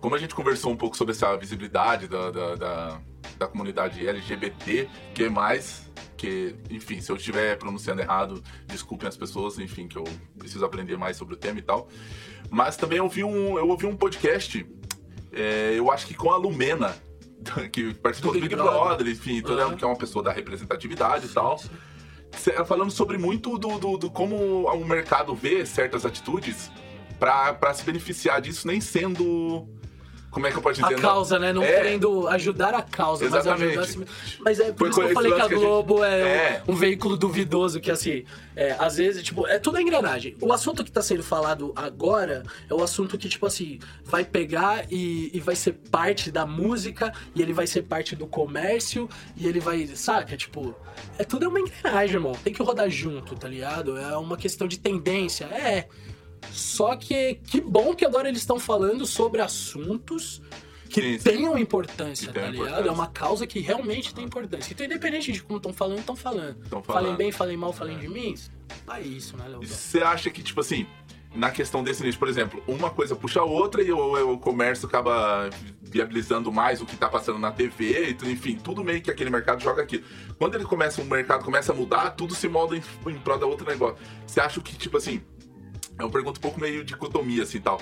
S1: como a gente conversou um pouco sobre essa visibilidade da, da, da, da comunidade LGBT, que é mais, que, enfim, se eu estiver pronunciando errado, desculpem as pessoas, enfim, que eu preciso aprender mais sobre o tema e tal. Mas também eu ouvi um, eu ouvi um podcast, é, eu acho que com a Lumena, que participou do Big, Brother, enfim, toda,
S2: Aham.
S1: que é uma pessoa da representatividade e tal. Falando sobre muito do, do, do como o mercado vê certas atitudes pra se beneficiar disso, nem sendo. Como é que eu posso dizer?
S2: A causa, né? Não
S1: É.
S2: querendo ajudar a causa, mas
S1: Exatamente.
S2: ajudar a si... Mas é por
S1: Foi
S2: isso que eu falei que a
S1: que a gente-
S2: Globo é,
S1: É.
S2: um veículo duvidoso, que assim, é, às vezes, tipo, é tudo a engrenagem. O assunto que tá sendo falado agora é o assunto que, tipo assim, vai pegar e, e vai ser parte da música, e ele vai ser parte do comércio, e ele vai, saca? Tipo, é tudo é uma engrenagem, irmão. Tem que rodar junto, tá ligado? É uma questão de tendência. É. Só que que bom que agora eles estão falando sobre assuntos que
S1: Sim, sim.
S2: tenham importância, tá ligado?
S1: importância.
S2: É uma causa que realmente tem importância. Então, independente de como estão falando, estão falando.
S1: Tão
S2: Falem
S1: falando.
S2: bem, falem mal, falem de mim. É isso, né, Léo?
S1: E Você acha que, tipo assim, na questão desse nicho, por exemplo, uma coisa puxa a outra e o, o comércio acaba viabilizando mais o que tá passando na TV, e enfim, tudo meio que aquele mercado joga aquilo. Quando ele começa, o mercado começa a mudar, tudo se molda em, em prol da outro negócio. Você acha que, tipo assim, é uma pergunta um pouco meio dicotomia, assim, tal.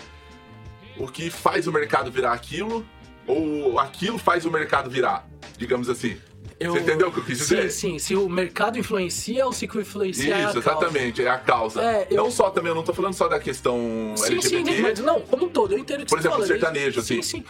S1: O que faz o mercado virar aquilo, ou aquilo faz o mercado virar, digamos assim.
S2: Eu-
S1: Você entendeu o que eu quis dizer?
S2: Sim, sim. Se o mercado influencia ou se o influencia é
S1: Isso,
S2: causa.
S1: exatamente, é a causa.
S2: É, eu-
S1: Não só também, eu não tô falando só da questão
S2: Sim, sim,
S1: LGBT.
S2: mas não, como um todo, eu entendo o que
S1: Por
S2: você
S1: exemplo,
S2: fala.
S1: sertanejo,
S2: Sim,
S1: assim.
S2: sim.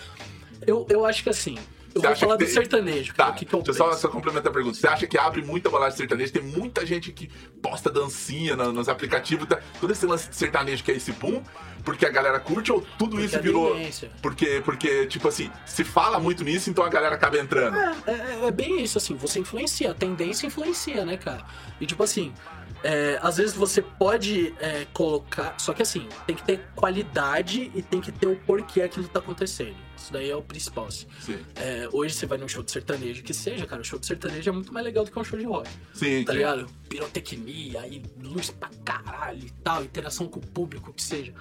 S2: Eu, eu acho que assim, eu
S1: Você
S2: vou falar
S1: que
S2: do
S1: tem-
S2: sertanejo,
S1: Tá,
S2: é o que, que eu
S1: deixa eu só, só complementar a pergunta. Você acha que abre muita balada sertaneja? Tem muita gente que posta dancinha na- nos aplicativos. Tá? Todo esse lance de sertanejo que é esse boom, porque a galera curte ou tudo
S2: Porque
S1: isso
S2: é
S1: virou. Porque, porque, tipo assim, se fala muito nisso, então a galera acaba entrando.
S2: É, é, é bem isso, assim, você influencia, a tendência influencia, né, cara? E tipo assim, é, às vezes você pode é, colocar. Só que assim, tem que ter qualidade e tem que ter o porquê aquilo tá acontecendo. Isso daí é o principal, assim.
S1: Sim,
S2: É, hoje você vai num show de sertanejo que seja, cara, o show de sertanejo é muito mais legal do que um show de rock.
S1: sim.
S2: Tá
S1: sim.
S2: ligado? Pirotecnia, aí luz pra caralho e tal, interação com o público, que seja.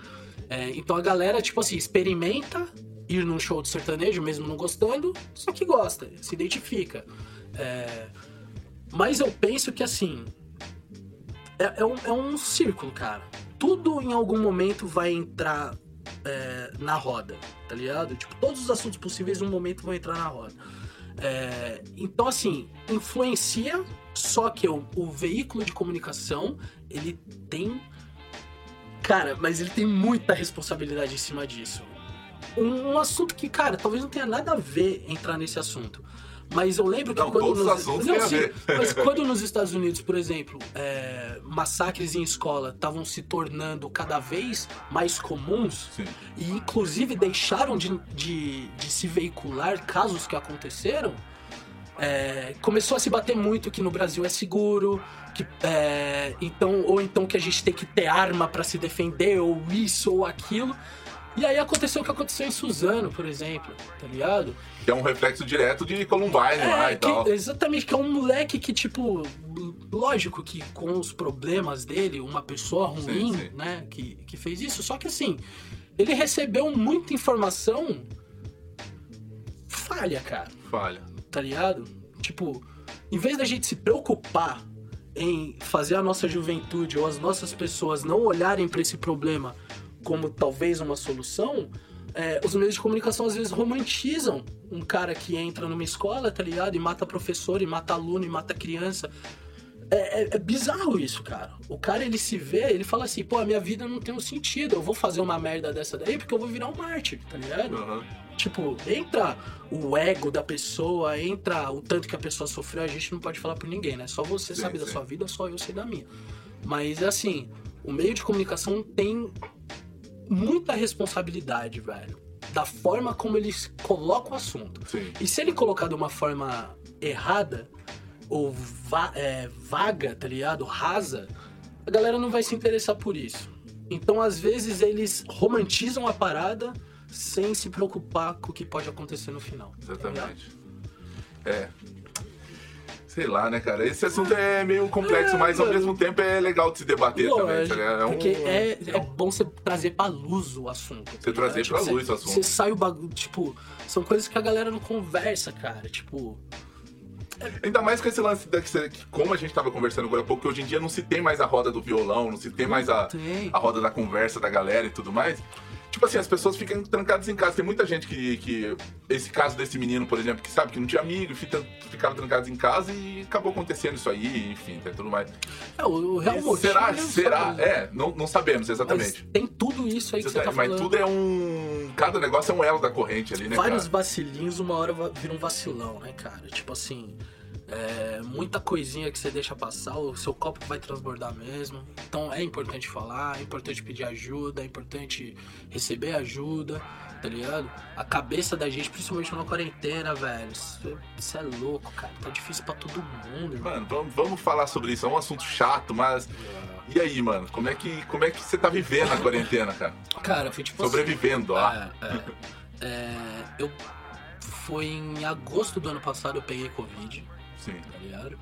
S2: É, então a galera, tipo assim, experimenta ir num show de sertanejo, mesmo não gostando, só que gosta, se identifica. É, mas eu penso que assim. É, é um, é um círculo, cara. Tudo em algum momento vai entrar é, na roda, tá ligado? Tipo, todos os assuntos possíveis, em um momento vão entrar na roda. É, então, assim, influencia, só que o, o veículo de comunicação, ele tem Cara, mas ele tem muita responsabilidade em cima disso. Um, um assunto que, cara, talvez não tenha nada a ver entrar nesse assunto. Mas eu lembro que
S1: Não,
S2: quando
S1: todos os
S2: nos,
S1: assuntos
S2: não, sim, mas quando nos Estados Unidos, por exemplo, é, massacres em escola estavam se tornando cada vez mais comuns
S1: Sim.
S2: e inclusive deixaram de, de, de se veicular casos que aconteceram, é, começou a se bater muito que no Brasil é seguro, que é, então ou então que a gente tem que ter arma pra se defender ou isso ou aquilo. E aí aconteceu o que aconteceu em Suzano, por exemplo, tá ligado?
S1: Que é um reflexo direto de Columbine lá
S2: É,
S1: e
S2: que-
S1: tal.
S2: exatamente, que é um moleque que, tipo, lógico que com os problemas dele, uma pessoa ruim,
S1: Sim, sim.
S2: né, que, que fez isso, só que assim, ele recebeu muita informação falha, cara,
S1: Falha.
S2: tá ligado? Tipo, em vez da gente se preocupar em fazer a nossa juventude ou as nossas pessoas não olharem pra esse problema como talvez uma solução, é, os meios de comunicação às vezes romantizam um cara que entra numa escola, tá ligado? E mata professor, e mata aluno, e mata criança. É, é- é bizarro isso, cara. O cara, ele se vê, ele fala assim, pô, a minha vida não tem um sentido, eu vou fazer uma merda dessa daí porque eu vou virar um mártir, tá ligado?
S1: Aham.
S2: Tipo, entra o ego da pessoa, entra o tanto que a pessoa sofreu, a gente não pode falar por ninguém, né? Só você
S1: Sim,
S2: sabe da
S1: sim.
S2: sua vida, só eu sei da minha. Mas assim, o meio de comunicação tem muita responsabilidade, velho. Da forma como eles colocam o assunto.
S1: Sim.
S2: E se ele colocar de uma forma errada, ou va- é, vaga, tá ligado? Rasa, a galera não vai se interessar por isso. Então, às vezes, eles romantizam a parada sem se preocupar com o que pode acontecer no final. tá?
S1: Exatamente. É. Sei lá, né, cara? Esse assunto é meio complexo,
S2: É,
S1: mas ao mesmo tempo é legal de se debater também, tá
S2: Lógico?
S1: É um-
S2: porque é, é bom você trazer pra luz o assunto. tá
S1: Você trazer
S2: ligado?
S1: pra luz
S2: você-
S1: o assunto.
S2: Você sai o bagulho, tipo, são coisas que a galera não conversa, cara. Tipo,
S1: Ainda mais com esse lance da que, como a gente tava conversando agora há pouco, que hoje em dia não se tem mais a roda do violão, não se tem mais a, a roda da conversa da galera e tudo mais. Tipo assim, as pessoas ficam trancadas em casa. Tem muita gente que, que. Esse caso desse menino, por exemplo, que sabe que não tinha amigo, fica, ficava trancado em casa e acabou acontecendo isso aí, enfim, tem tudo mais.
S2: É, o, real motivo
S1: será?
S2: não
S1: Será? É, não, não sabemos
S2: Mas
S1: exatamente.
S2: tem tudo isso aí que você tá
S1: mas
S2: falando.
S1: tudo é um. Cada negócio é um elo da corrente ali, né,
S2: Vários
S1: cara?
S2: vacilinhos, uma hora vira um vacilão, né, cara? Tipo assim, é, muita coisinha que você deixa passar, o seu copo vai transbordar mesmo. Então é importante falar, é importante pedir ajuda, é importante receber ajuda, tá ligado? A cabeça da gente, principalmente numa quarentena, velho, isso, isso é louco, cara. Tá difícil pra todo mundo.
S1: Mano, vamos, vamos falar sobre isso. É um assunto chato, mas. E aí, mano? Como é que, como é que você tá vivendo a quarentena, cara?
S2: Cara, foi tipo assim,
S1: Sobrevivendo, ó.
S2: É, é. É, eu foi em agosto do ano passado eu peguei Covid,
S1: Sim.
S2: tá ligado?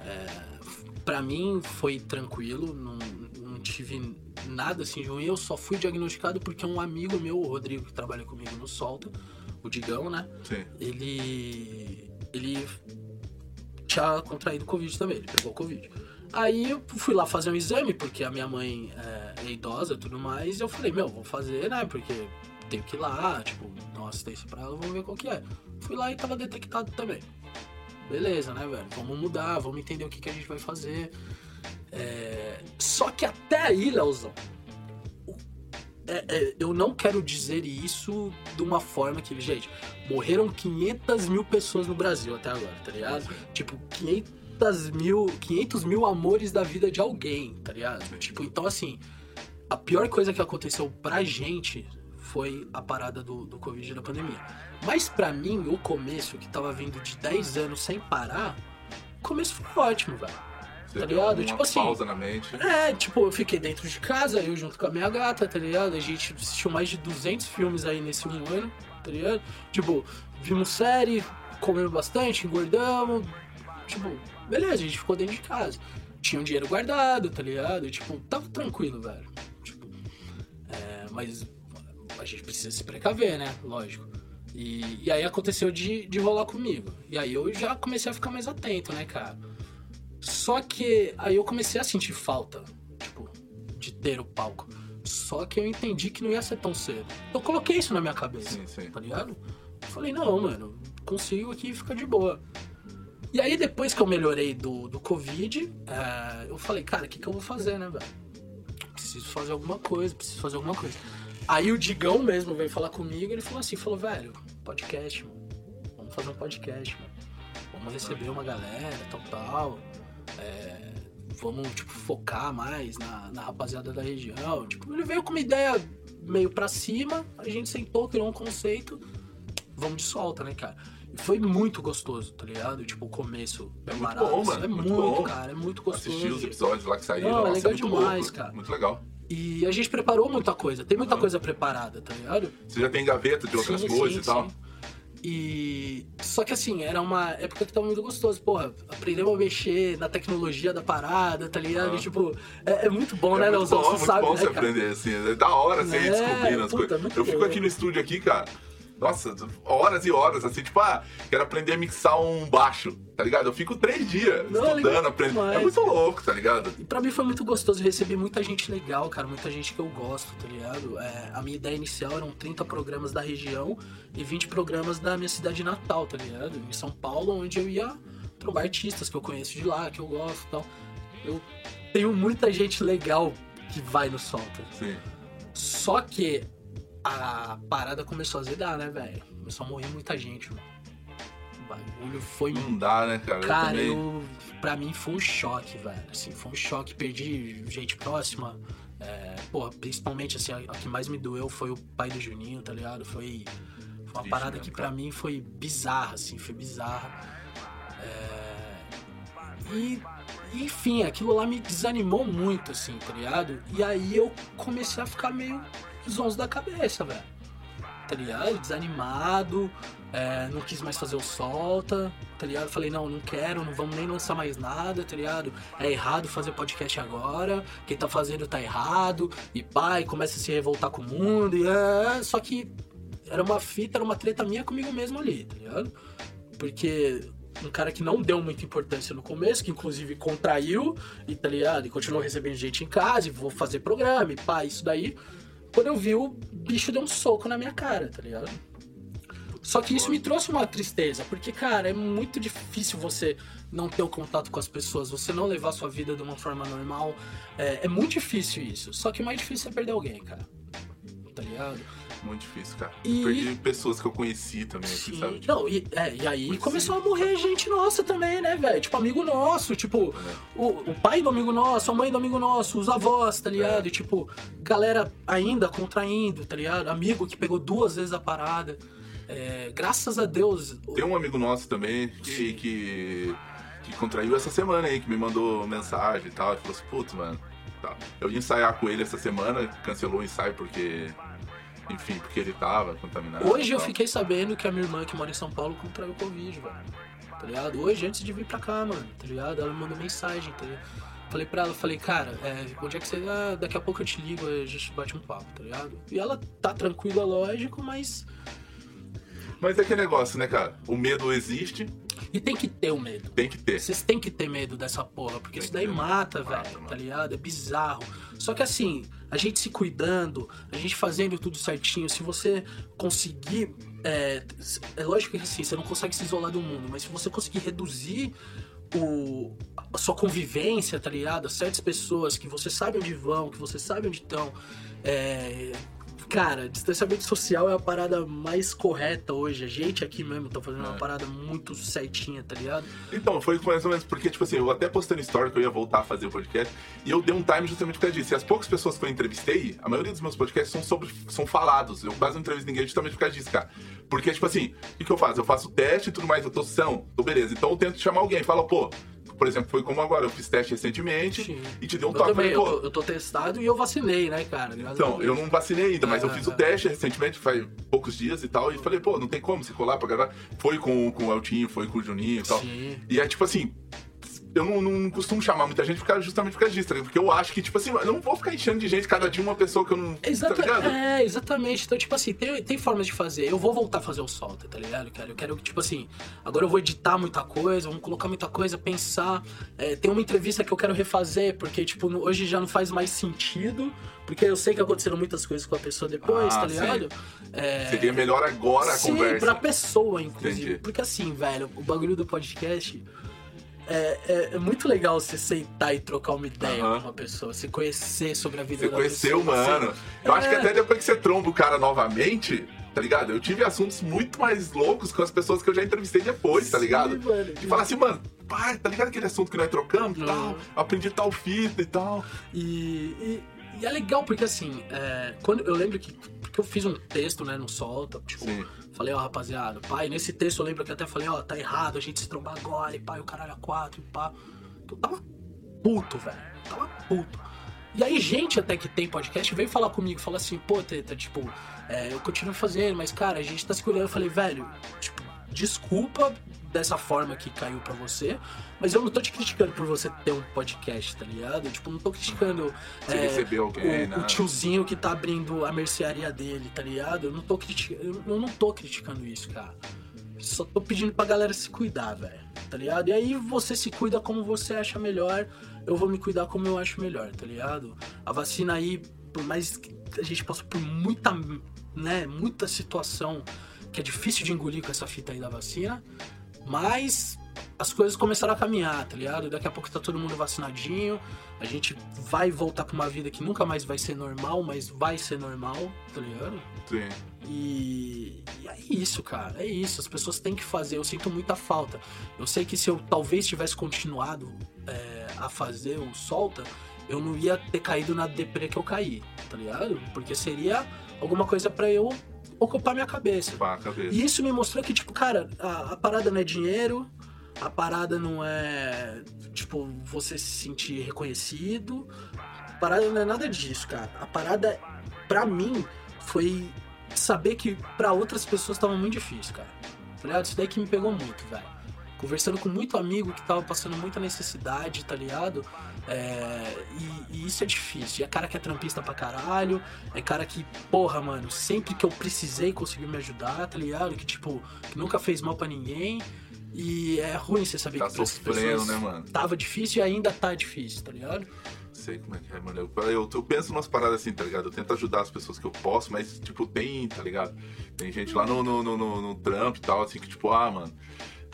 S2: É, pra mim foi tranquilo, não, não tive nada assim de ruim. Eu só fui diagnosticado porque um amigo meu, o Rodrigo, que trabalha comigo no Solta, o Digão, né?
S1: Sim.
S2: Ele. Ele tinha contraído Covid também, ele pegou Covid. Aí eu fui lá fazer um exame, porque a minha mãe é, é idosa e tudo mais, e eu falei, meu, vou fazer, né? Porque tenho que ir lá, tipo, dar uma assistência pra ela, vamos ver qual que é. Fui lá e tava detectado também. Beleza, né, velho? Vamos mudar, vamos entender o que, que a gente vai fazer. É, Só que até aí, Leozão, é- é, eu não quero dizer isso de uma forma que, gente, morreram 500 mil pessoas no Brasil até agora, tá ligado? Tipo, 500 mil, 500 mil amores da vida de alguém, tá ligado? Tipo, então assim, a pior coisa que aconteceu pra gente foi a parada do, do Covid e da pandemia. Mas pra mim, o começo, que tava vindo de 10 anos sem parar, o começo foi ótimo, velho.
S1: Você
S2: Tá ligado? Tipo assim,
S1: pausa na mente.
S2: É, tipo, eu fiquei dentro de casa, eu junto com a minha gata, tá ligado? A gente assistiu mais de 200 filmes aí nesse um ano, tá ligado? Tipo, vimos série, comemos bastante, engordamos. Tipo, beleza, a gente ficou dentro de casa. Tinha um dinheiro guardado, tá ligado? Tipo, tava tranquilo, velho. Tipo, é, mas a gente precisa se precaver, né? Lógico. E, e aí aconteceu de, de rolar comigo. E aí eu já comecei a ficar mais atento, né, cara? Só que aí eu comecei a sentir falta, tipo, de ter o palco. Só que eu entendi que não ia ser tão cedo. Eu coloquei isso na minha cabeça,
S1: Sim, sim.
S2: tá ligado? Eu falei, não, mano, consigo aqui ficar de boa. E aí depois que eu melhorei do, do Covid, é, eu falei, cara, o que, que eu vou fazer, né, velho? preciso fazer alguma coisa, preciso fazer alguma coisa. Aí o Digão mesmo veio falar comigo, ele falou assim, falou, velho, podcast, mano. Vamos fazer um podcast, mano. Vamos receber uma galera, tal, tal. É, vamos, tipo, focar mais na, na rapaziada da região. Tipo, ele veio com uma ideia meio pra cima, a gente sentou, criou um conceito, vamos de solta, né, cara? Foi muito gostoso, tá ligado? Tipo, o começo
S1: É muito bom, mano,
S2: É
S1: muito
S2: muito,
S1: bom.
S2: cara, é muito gostoso.
S1: Assistir os episódios lá que saíram.
S2: Não, é
S1: nossa,
S2: legal
S1: muito
S2: demais,
S1: louco,
S2: cara.
S1: Muito legal.
S2: E a gente preparou muita coisa, tem muita coisa preparada, tá ligado?
S1: Você já tem gaveta de outras
S2: Sim,
S1: coisas
S2: sim,
S1: e tal.
S2: sim. E. Só que assim, era uma época que tava muito gostoso. Porra, aprendemos a mexer na tecnologia da parada, tá ligado?
S1: Ah.
S2: Tipo, é, é muito bom, né,
S1: é muito
S2: Leozão? Você
S1: muito
S2: sabe,
S1: bom
S2: né,
S1: você
S2: cara?
S1: aprender assim. É da hora você
S2: É,
S1: descobrindo as
S2: puta,
S1: coisas.
S2: muito
S1: Eu fico aqui no estúdio aqui, cara. Nossa, horas e horas, assim, tipo, ah, quero aprender a mixar um baixo, tá ligado? Eu fico três dias
S2: Não, é
S1: estudando, aprendendo. É muito louco, tá ligado?
S2: E pra mim foi muito gostoso receber muita gente legal, cara, muita gente que eu gosto, tá ligado? É, a minha ideia inicial eram 30 programas da região e 20 programas da minha cidade natal, tá ligado? Em São Paulo, onde eu ia trombar artistas que eu conheço de lá, que eu gosto e tal. Eu tenho muita gente legal que vai no Solta.
S1: Sim.
S2: Só que a parada começou a azedar, né, velho? Começou a morrer muita gente, mano. O bagulho foi
S1: Não dá, né, cara?
S2: Cara,
S1: também.
S2: eu, pra mim foi um choque, velho. Assim, foi um choque. Perdi gente próxima. É, porra, principalmente, assim, a, a que mais me doeu foi o pai do Juninho, tá ligado? Foi, foi uma
S1: Triste
S2: parada
S1: mesmo,
S2: que
S1: cara.
S2: pra mim foi bizarra, assim, foi bizarra. É, e, e, enfim, aquilo lá me desanimou muito, assim, tá ligado? E aí eu comecei a ficar meio zonzo da cabeça, velho. Tá ligado? Desanimado, é, não quis mais fazer o solta, tá ligado? Falei, não, não quero, não vamos nem lançar mais nada, tá ligado? É errado fazer podcast agora, quem tá fazendo tá errado, e pai, começa a se revoltar com o mundo, e é, só que era uma fita, era uma treta minha comigo mesmo ali, tá ligado? Porque um cara que não deu muita importância no começo, que inclusive contraiu, e tá ligado? E continuou recebendo gente em casa, e vou fazer programa, e pá, isso daí. Quando eu vi, o bicho deu um soco na minha cara, tá ligado? Só que isso me trouxe uma tristeza, porque, cara, é muito difícil você não ter o contato com as pessoas, você não levar sua vida de uma forma normal. É, é muito difícil isso. Só que o mais difícil é perder alguém, cara. Tá ligado?
S1: Muito difícil, cara.
S2: E-
S1: Eu perdi pessoas que eu conheci também, assim,
S2: Sim.
S1: sabe?
S2: Não, e, é, e aí
S1: Muito
S2: começou a morrer gente nossa também, né, velho? Tipo, amigo nosso, tipo, o, o pai do amigo nosso, a mãe do amigo nosso, os avós, tá ligado? E, tipo, galera ainda contraindo, tá ligado? Amigo que pegou duas vezes a parada. É, graças a Deus.
S1: Tem um amigo nosso também que, que, que contraiu essa semana aí, que me mandou mensagem e tal. E falou assim, putz, mano. Tá. Eu ia ensaiar com ele essa semana, cancelou o ensaio porque. Enfim, porque ele tava contaminado.
S2: Hoje eu fiquei sabendo que a minha irmã que mora em São Paulo contraiu Covid, velho. Tá ligado? Hoje, antes de vir pra cá, mano, tá ligado? Ela me mandou mensagem, tá ligado? Falei pra ela, falei, cara, é, onde é que você. Ah, daqui a pouco eu te ligo, a gente bate um papo, tá ligado? E ela tá tranquila, lógico, mas.
S1: Mas é que negócio, né, cara? O medo existe,
S2: E tem que ter o medo.
S1: tem que ter.
S2: Vocês têm que ter medo dessa porra, porque
S1: Tem
S2: isso daí mata,
S1: mata,
S2: velho,
S1: mano.
S2: tá ligado? É bizarro. Só que assim, a gente se cuidando, a gente fazendo tudo certinho, se você conseguir. É, é lógico que assim, você não consegue se isolar do mundo, mas se você conseguir reduzir o, a sua convivência, tá ligado? Certas pessoas que você sabe onde vão, que você sabe onde estão. É, cara, distanciamento social é a parada mais correta hoje. A gente aqui mesmo tá fazendo uma
S1: É.
S2: parada muito certinha, tá ligado?
S1: Então, foi mais ou menos porque, tipo assim, eu até postei no story que eu ia voltar a fazer o podcast e eu dei um time justamente por causa disso. E as poucas pessoas que eu entrevistei, a maioria dos meus podcasts são sobre. são falados. Eu quase não entrevisto ninguém justamente por causa disso, cara. Porque, tipo assim, o que, eu faço? Eu faço teste e tudo mais, eu tô são, tô beleza. Então eu tento chamar alguém, fala, pô, por exemplo, foi como agora, eu fiz teste recentemente
S2: Sim.
S1: e te dei um
S2: Eu
S1: toque.
S2: também,
S1: Falei,
S2: eu
S1: pô,
S2: tô, eu tô testado e eu vacinei, né, cara? A
S1: Então, eu não vacinei ainda, mas eu
S2: Ah,
S1: fiz o
S2: ah.
S1: teste recentemente, faz poucos dias e tal, e falei, pô, não tem como se colar pra gravar. Foi com, com o Eltinho, foi com o Juninho e tal.
S2: Sim.
S1: E é tipo assim, eu não, não costumo chamar muita gente por causa- justamente por causa disso, tá? Porque eu acho que, tipo assim, eu não vou ficar enchendo de gente cada dia uma pessoa que eu não.
S2: Exata-
S1: Tá
S2: é, exatamente. Então, tipo assim, tem, tem formas de fazer. Eu vou voltar a fazer o solta, tá ligado, cara? Eu quero, tipo assim, agora eu vou editar muita coisa, vamos colocar muita coisa, pensar. É, tem uma entrevista que eu quero refazer, porque, tipo, hoje já não faz mais sentido, porque eu sei que aconteceram muitas coisas com a pessoa depois,
S1: Ah,
S2: tá
S1: sim.
S2: ligado? É,
S1: Seria melhor agora a
S2: Sim,
S1: conversa.
S2: pra pessoa, inclusive.
S1: Entendi.
S2: Porque assim, velho, o bagulho do podcast é, é, é muito legal você sentar e trocar uma ideia
S1: Aham.
S2: com uma pessoa, você conhecer sobre a vida
S1: Você
S2: da
S1: conheceu,
S2: pessoa.
S1: mano.
S2: assim.
S1: Eu acho que
S2: É.
S1: até depois que você tromba o cara novamente, tá ligado? Eu tive assuntos muito mais loucos com as pessoas que eu já entrevistei depois, tá ligado?
S2: Mano.
S1: De falar assim, mano, pai, tá ligado aquele assunto que nós trocamos e tal?
S2: Uhum.
S1: Aprendi tal fita e tal.
S2: E, e- e é legal porque assim, é, quando eu lembro que, que eu fiz um texto, né, no Solta, tipo,
S1: Sim.
S2: falei, ó, rapaziada, pai, nesse texto eu lembro que até falei, ó, tá errado a gente se trombar agora, e pai, o caralho a quatro, e pá. Eu tava puto, velho. Tava puto. E aí, gente até que tem podcast veio falar comigo, falou assim, pô, Teta, tipo, é, eu continuo fazendo, mas cara, a gente tá se cuidando. Eu falei, velho, tipo, desculpa dessa forma que caiu pra você, mas eu não tô te criticando por você ter um podcast, tá ligado? Tipo, não tô criticando
S1: Você recebeu alguém,
S2: o,
S1: né?
S2: o tiozinho que tá abrindo a mercearia dele, tá ligado? Eu não tô criticando, eu eu não tô criticando isso, cara. Só tô pedindo pra galera se cuidar, velho. Tá ligado? E aí você se cuida como você acha melhor, eu vou me cuidar como eu acho melhor, tá ligado? A vacina aí, por mais que a gente passou por muita, né, muita situação que é difícil de engolir com essa fita aí da vacina, mas as coisas começaram a caminhar, tá ligado? Daqui a pouco tá todo mundo vacinadinho, a gente vai voltar pra uma vida que nunca mais vai ser normal, mas vai ser normal, tá ligado?
S1: Sim.
S2: E, e é isso, cara. É isso. As pessoas têm que fazer. Eu sinto muita falta. Eu sei que se eu talvez tivesse continuado é, a fazer o solta, eu não ia ter caído na deprê que eu caí, tá ligado? Porque seria alguma coisa pra eu ocupar minha cabeça.
S1: Pá, cabeça.
S2: E isso me mostrou que, tipo, cara, a, a parada não é dinheiro, a parada não é, tipo, você se sentir reconhecido. A parada não é nada disso, cara. A parada, pra mim, foi saber que pra outras pessoas tava muito difícil, cara. Tá ligado? Isso daí que me pegou muito, velho. Conversando com muito amigo que tava passando muita necessidade, tá ligado? É, e, e isso é difícil. E é cara que é trampista pra caralho, é cara que, porra, mano, sempre que eu precisei conseguiu me ajudar, tá ligado? Que, tipo, que nunca fez mal pra ninguém. E é ruim você saber
S1: Tá
S2: que
S1: sofrendo, né, mano?
S2: tava difícil e ainda tá difícil, tá ligado?
S1: Sei como é que é, mano. Eu, eu, eu penso umas paradas assim, tá ligado? Eu tento ajudar as pessoas que eu posso, mas, tipo, tem, tá ligado? Tem gente lá no, no, no, no, no trampo e tal, assim, que, tipo, ah, mano,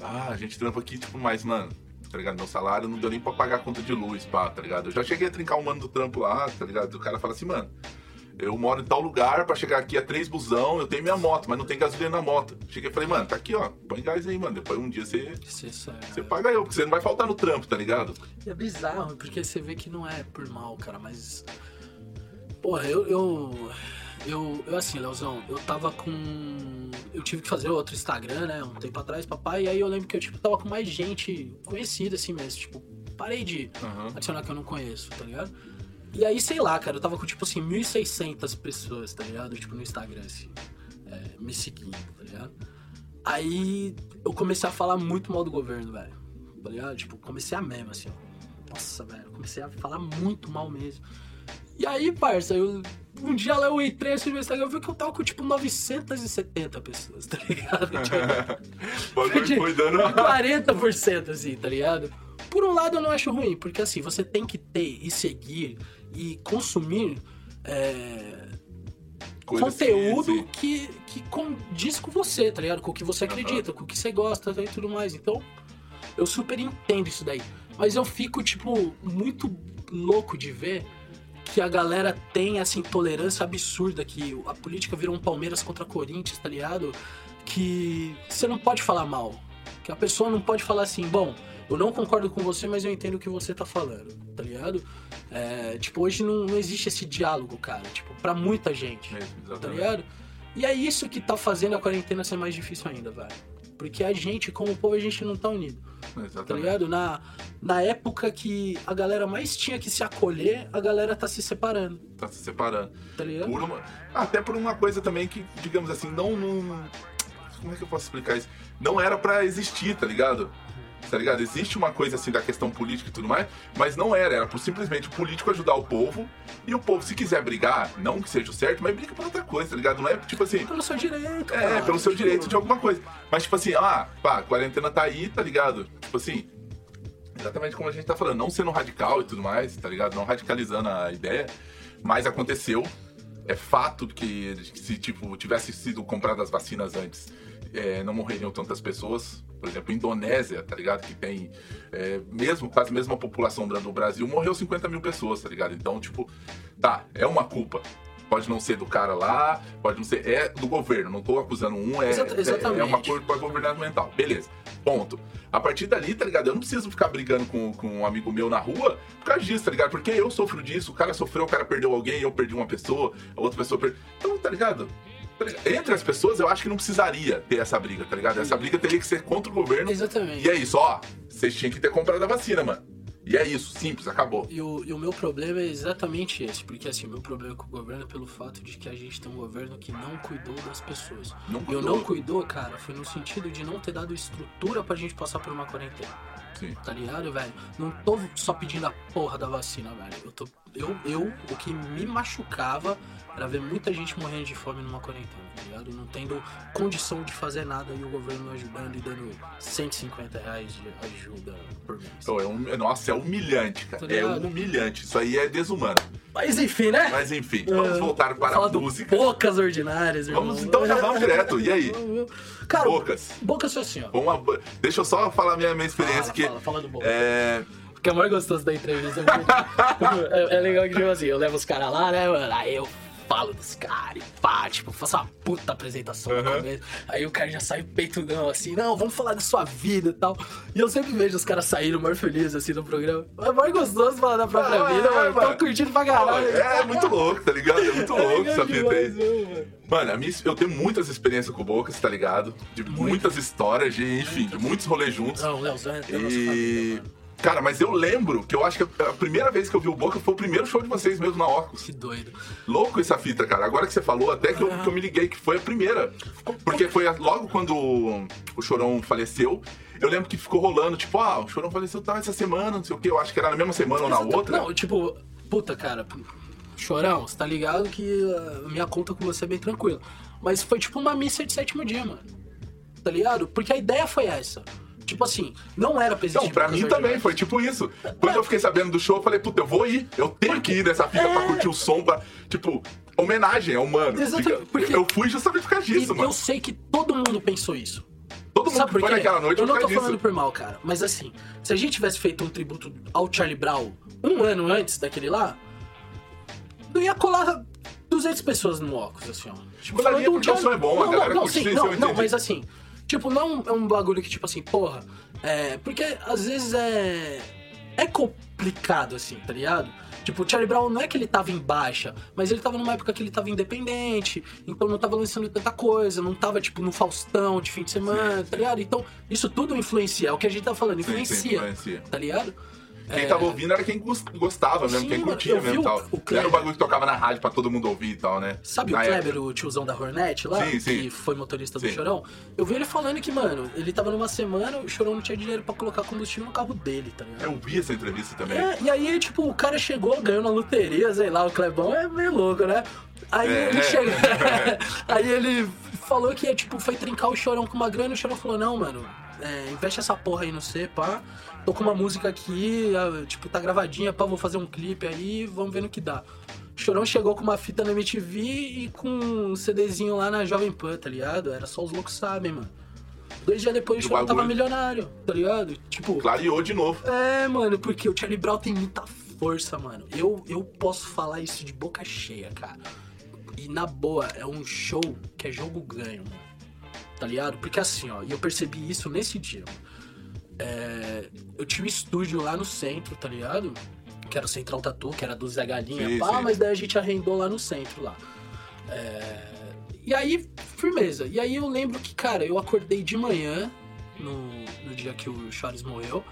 S1: ah, a gente trampa aqui, tipo, mas, mano, tá ligado? Meu salário não deu nem pra pagar a conta de luz, pá, tá ligado? Eu já cheguei a trincar um mano do trampo lá, tá ligado? O cara fala assim, mano, eu moro em tal lugar, pra chegar aqui é três busão, eu tenho minha moto, mas não tem gasolina na moto. Cheguei e falei, mano, tá aqui, ó, põe gás aí, mano. Depois um dia você,
S2: Você sabe.
S1: você paga eu, porque você não vai faltar no trampo, tá ligado?
S2: É bizarro, porque você vê que não é por mal, cara, mas. Porra, eu. Eu, eu, eu assim, Leozão, eu tava com. Eu tive que fazer outro Instagram, né, um tempo atrás, papai, e aí eu lembro que eu tipo, tava com mais gente conhecida, assim mesmo. Tipo, parei de
S1: Aham.
S2: adicionar que eu não conheço, tá ligado? E aí, sei lá, cara, eu tava com tipo assim, 1.600 pessoas, tá ligado? Tipo, no Instagram, assim, é, me seguindo, tá ligado? Aí eu comecei a falar muito mal do governo, velho. Tá ligado? Tipo, comecei a mesmo, assim, ó. Nossa, velho, comecei a falar muito mal mesmo. E aí, parça, eu, um dia lá eu entrei assim no Instagram, eu vi que eu tava com tipo 970 pessoas, tá ligado? Tipo,
S1: foi dando uma...
S2: 40% assim, tá ligado? Por um lado eu não acho ruim, porque assim, você tem que ter e seguir e consumir é, conteúdo que, que condiz com você, tá ligado? Com o que você acredita, com o que você gosta e tudo mais. Então, eu super entendo isso daí. Mas eu fico, tipo, muito louco de ver que a galera tem essa intolerância absurda que a política virou um Palmeiras contra Corinthians, tá ligado? Que você não pode falar mal. Que a pessoa não pode falar assim, bom, eu não concordo com você, mas eu entendo o que você tá falando, tá ligado? É, tipo, hoje não, não existe esse diálogo, cara. Tipo, pra muita gente
S1: Mesmo,
S2: tá ligado? E é isso que tá fazendo a quarentena ser mais difícil ainda, velho. Porque a gente, como povo, a gente não tá unido, tá
S1: Exatamente.
S2: ligado? Na, na época que a galera mais tinha que se acolher, a galera tá se separando,
S1: Tá se separando.
S2: tá ligado?
S1: Por uma... Até por uma coisa também que, digamos assim, não, não. Como é que eu posso explicar isso? Não era pra existir, tá ligado? Tá ligado? Existe uma coisa assim da questão política e tudo mais, mas não era. Era por simplesmente o político ajudar o povo e o povo, se quiser brigar, não que seja o certo, mas briga por outra coisa, tá ligado? Não é tipo assim.
S2: Pelo seu direito,
S1: É,
S2: cara.
S1: pelo seu
S2: Tipo,
S1: direito de alguma coisa. Mas, tipo assim, ah, pá, a quarentena tá aí, tá ligado? Tipo assim, exatamente como a gente tá falando, não sendo radical e tudo mais, tá ligado? Não radicalizando a ideia, mas aconteceu, é fato que se tipo tivesse sido compradas as vacinas antes, é, não morreriam tantas pessoas. Por exemplo, Indonésia, tá ligado? Que tem é, mesmo quase a mesma população do Brasil, morreu 50 mil pessoas, tá ligado? Então, tipo, tá, é uma culpa. Pode não ser do cara lá, pode não ser. É do governo, não tô acusando um, é, é, é uma culpa governamental. Beleza, ponto. A partir dali, tá ligado? Eu não preciso ficar brigando com, com um amigo meu na rua por causa disso, tá ligado? Porque eu sofro disso, o cara sofreu, o cara perdeu alguém, eu perdi uma pessoa, a outra pessoa perdeu. Então, tá ligado? Entre as pessoas, eu acho que não precisaria ter essa briga, tá ligado? Essa briga teria que ser contra o governo.
S2: Exatamente.
S1: E é isso, ó. Vocês tinham que ter comprado a vacina, mano. E é isso, simples, acabou.
S2: E o, e o meu problema é exatamente esse, porque assim, meu problema com o governo é pelo fato de que a gente tem um governo que não cuidou das pessoas.
S1: Não
S2: E eu
S1: cuidou.
S2: não cuidou, cara, foi no sentido de não ter dado estrutura pra gente passar por uma quarentena.
S1: Sim.
S2: Tá ligado, velho? Não tô só pedindo a porra da vacina, velho. Eu tô. Eu, eu, o que me machucava era ver muita gente morrendo de fome numa quarentena, tá ligado? Não tendo condição de fazer nada e o governo ajudando e dando 150 reais de ajuda por mês.
S1: Então, é um- nossa, é humilhante, cara.
S2: Tá
S1: É humilhante. Isso aí é desumano.
S2: Mas enfim, né?
S1: Mas enfim, vamos
S2: É,
S1: voltar para a música.
S2: Bocas ordinárias, irmão.
S1: Vamos, então já vamos direto. E aí?
S2: Cara,
S1: Bocas.
S2: Bocas foi assim, ó.
S1: Uma- Deixa eu só falar minha, minha experiência
S2: Fala,
S1: aqui.
S2: fala, fala do Bocas.
S1: É,
S2: O que é mais gostoso da entrevista. é, é legal que, tipo assim, eu levo os caras lá, né, mano? Aí eu falo dos caras, e pá, tipo, faço uma puta apresentação no
S1: Aham.
S2: começo. Aí o cara já sai peitudão assim, não, vamos falar da sua vida e tal. E eu sempre vejo os caras saindo mais felizes assim no programa. É mais gostoso falar da própria
S1: Ah,
S2: vida,
S1: é,
S2: mano. Tô curtindo pra caralho.
S1: é muito louco, tá ligado? É muito louco
S2: legal
S1: essa fita aí.
S2: mano.
S1: Mano, a minha, eu tenho muitas experiências com o Bocas, tá ligado? De muitas histórias, de, enfim, de muitos rolês juntos.
S2: Não, Leozão é
S1: E.
S2: família.
S1: Cara, mas eu lembro que eu acho que a primeira vez que eu vi o Boca foi o primeiro show de vocês mesmo na Óculos.
S2: Que doido.
S1: Louco essa fita, cara. Agora que você falou, até que eu, que eu me liguei que foi a primeira. Porque foi logo quando o, Chorão faleceu. Eu lembro que ficou rolando, tipo, ah, o Chorão faleceu tá, essa semana, não sei o quê. Eu acho que era na mesma semana ou na outra.
S2: Não, tipo, puta, cara. Chorão, você tá ligado que a minha conta com você é bem tranquila. Mas foi tipo uma missa de sétimo dia, mano. Tá ligado? Porque a ideia foi essa. Tipo assim, não era presente
S1: Então,
S2: de
S1: pra mim também, foi tipo isso. Quando eu fiquei sabendo do show, eu falei, puta, eu vou ir. Eu tenho que ir nessa fita pra curtir o som, pra, tipo, homenagem ao mano.
S2: Exatamente, porque-
S1: Eu fui justamente por causa
S2: E
S1: disso,
S2: eu
S1: mano.
S2: sei que todo mundo pensou isso.
S1: Todo mundo
S2: Sabe
S1: foi naquela noite
S2: Eu não tô
S1: causa
S2: falando
S1: disso.
S2: por mal, cara. Mas assim, se a gente tivesse feito um tributo ao Charlie Brown um ano antes daquele lá, não ia colar 200 pessoas no óculos, assim, ó. Tipo,
S1: Colaria
S2: um
S1: o som é bom, a
S2: não,
S1: galera
S2: não, não, sim, não,
S1: eu
S2: não, mas assim, tipo, não é um bagulho que, tipo assim, porra, é... Porque às vezes é... É complicado, assim, tá ligado? Tipo, o Charlie Brown não é que ele tava em baixa, mas ele tava numa época que ele tava independente, então não tava lançando tanta coisa, não tava, tipo, no Faustão de fim de semana, tá ligado? Então, isso tudo influencia, é o que a gente tá falando,
S1: Sim, sim,
S2: influencia,
S1: influencia.
S2: tá ligado?
S1: Quem
S2: É,
S1: tava ouvindo era quem gos- gostava mesmo,
S2: Sim,
S1: quem curtia mesmo e
S2: o-
S1: tal.
S2: o
S1: Não era
S2: Kleber.
S1: o bagulho que tocava na rádio pra todo mundo ouvir e tal, né?
S2: Sabe
S1: Na
S2: o Kleber,
S1: época.
S2: o tiozão da Hornet lá,
S1: Sim, sim.
S2: que foi motorista do
S1: Sim.
S2: Chorão? Eu vi ele falando que, mano, ele tava numa semana, o Chorão não tinha dinheiro pra colocar combustível no carro dele, tá ligado?
S1: Eu vi essa entrevista também.
S2: É, e aí, tipo, o cara chegou, ganhou na loteria, sei lá, o Clebão é meio louco, né? Aí
S1: É.
S2: ele chegou. aí ele falou que, tipo, foi trincar o chorão com uma grana e o chorão falou, não, mano, é, investe essa porra aí no C, pá. Tô com uma música aqui, tipo, tá gravadinha, pá, vou fazer um clipe aí, vamos ver no que dá. Chorão chegou com uma fita na MTV e com um CDzinho lá na Jovem Pan, tá ligado? Era só os loucos sabem, mano. Dois dias depois o
S1: O
S2: Chorão tava
S1: bagulho-
S2: milionário, tá ligado? Tipo,
S1: Clareou de novo.
S2: é, mano, porque o Charlie Brown tem muita força, mano. Eu, eu posso falar isso de boca cheia, cara. E na boa, é um show que é jogo ganho, mano. Tá ligado? Porque assim, ó, e eu percebi isso nesse dia. É, eu tinha um estúdio lá no centro, tá ligado? Que era o Central Tatu, que era do Zé Galinha,
S1: Sim,
S2: pá,
S1: sim.
S2: mas daí a gente arrendou lá no centro lá. É, e aí, firmeza. E aí eu lembro que, cara, eu acordei de manhã, no, no dia que o Charles morreu,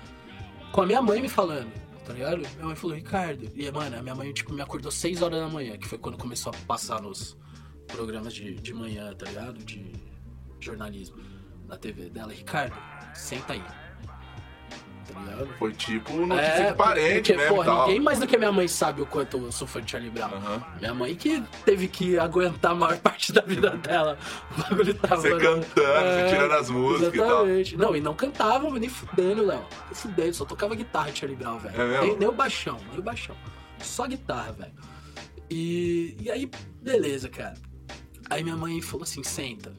S2: com a minha mãe me falando, tá ligado? Minha mãe falou, Ricardo. E, mano, a minha mãe, tipo, me acordou 6 horas da manhã, que foi quando começou a passar nos programas de, de manhã, tá ligado? De jornalismo na TV dela. Ricardo, senta aí. Tá ligado?
S1: Foi tipo notícia
S2: É,
S1: de parente,
S2: porque,
S1: né?
S2: porra,
S1: tal.
S2: ninguém mais do que minha mãe sabe o quanto eu sou fã de Charlie Brown.
S1: Aham.
S2: Minha mãe que teve que aguentar a maior parte da vida dela. O bagulho tava.
S1: Você
S2: né?
S1: cantando, você tirando as músicas e tal.
S2: Exatamente. Não, e não cantava, nem fudendo, Léo. Fudendo, só tocava guitarra de Charlie Brown, velho.
S1: É
S2: nem, nem o baixão, nem o baixão. Só guitarra, velho. E, e aí, beleza, cara. Aí minha mãe falou assim, senta.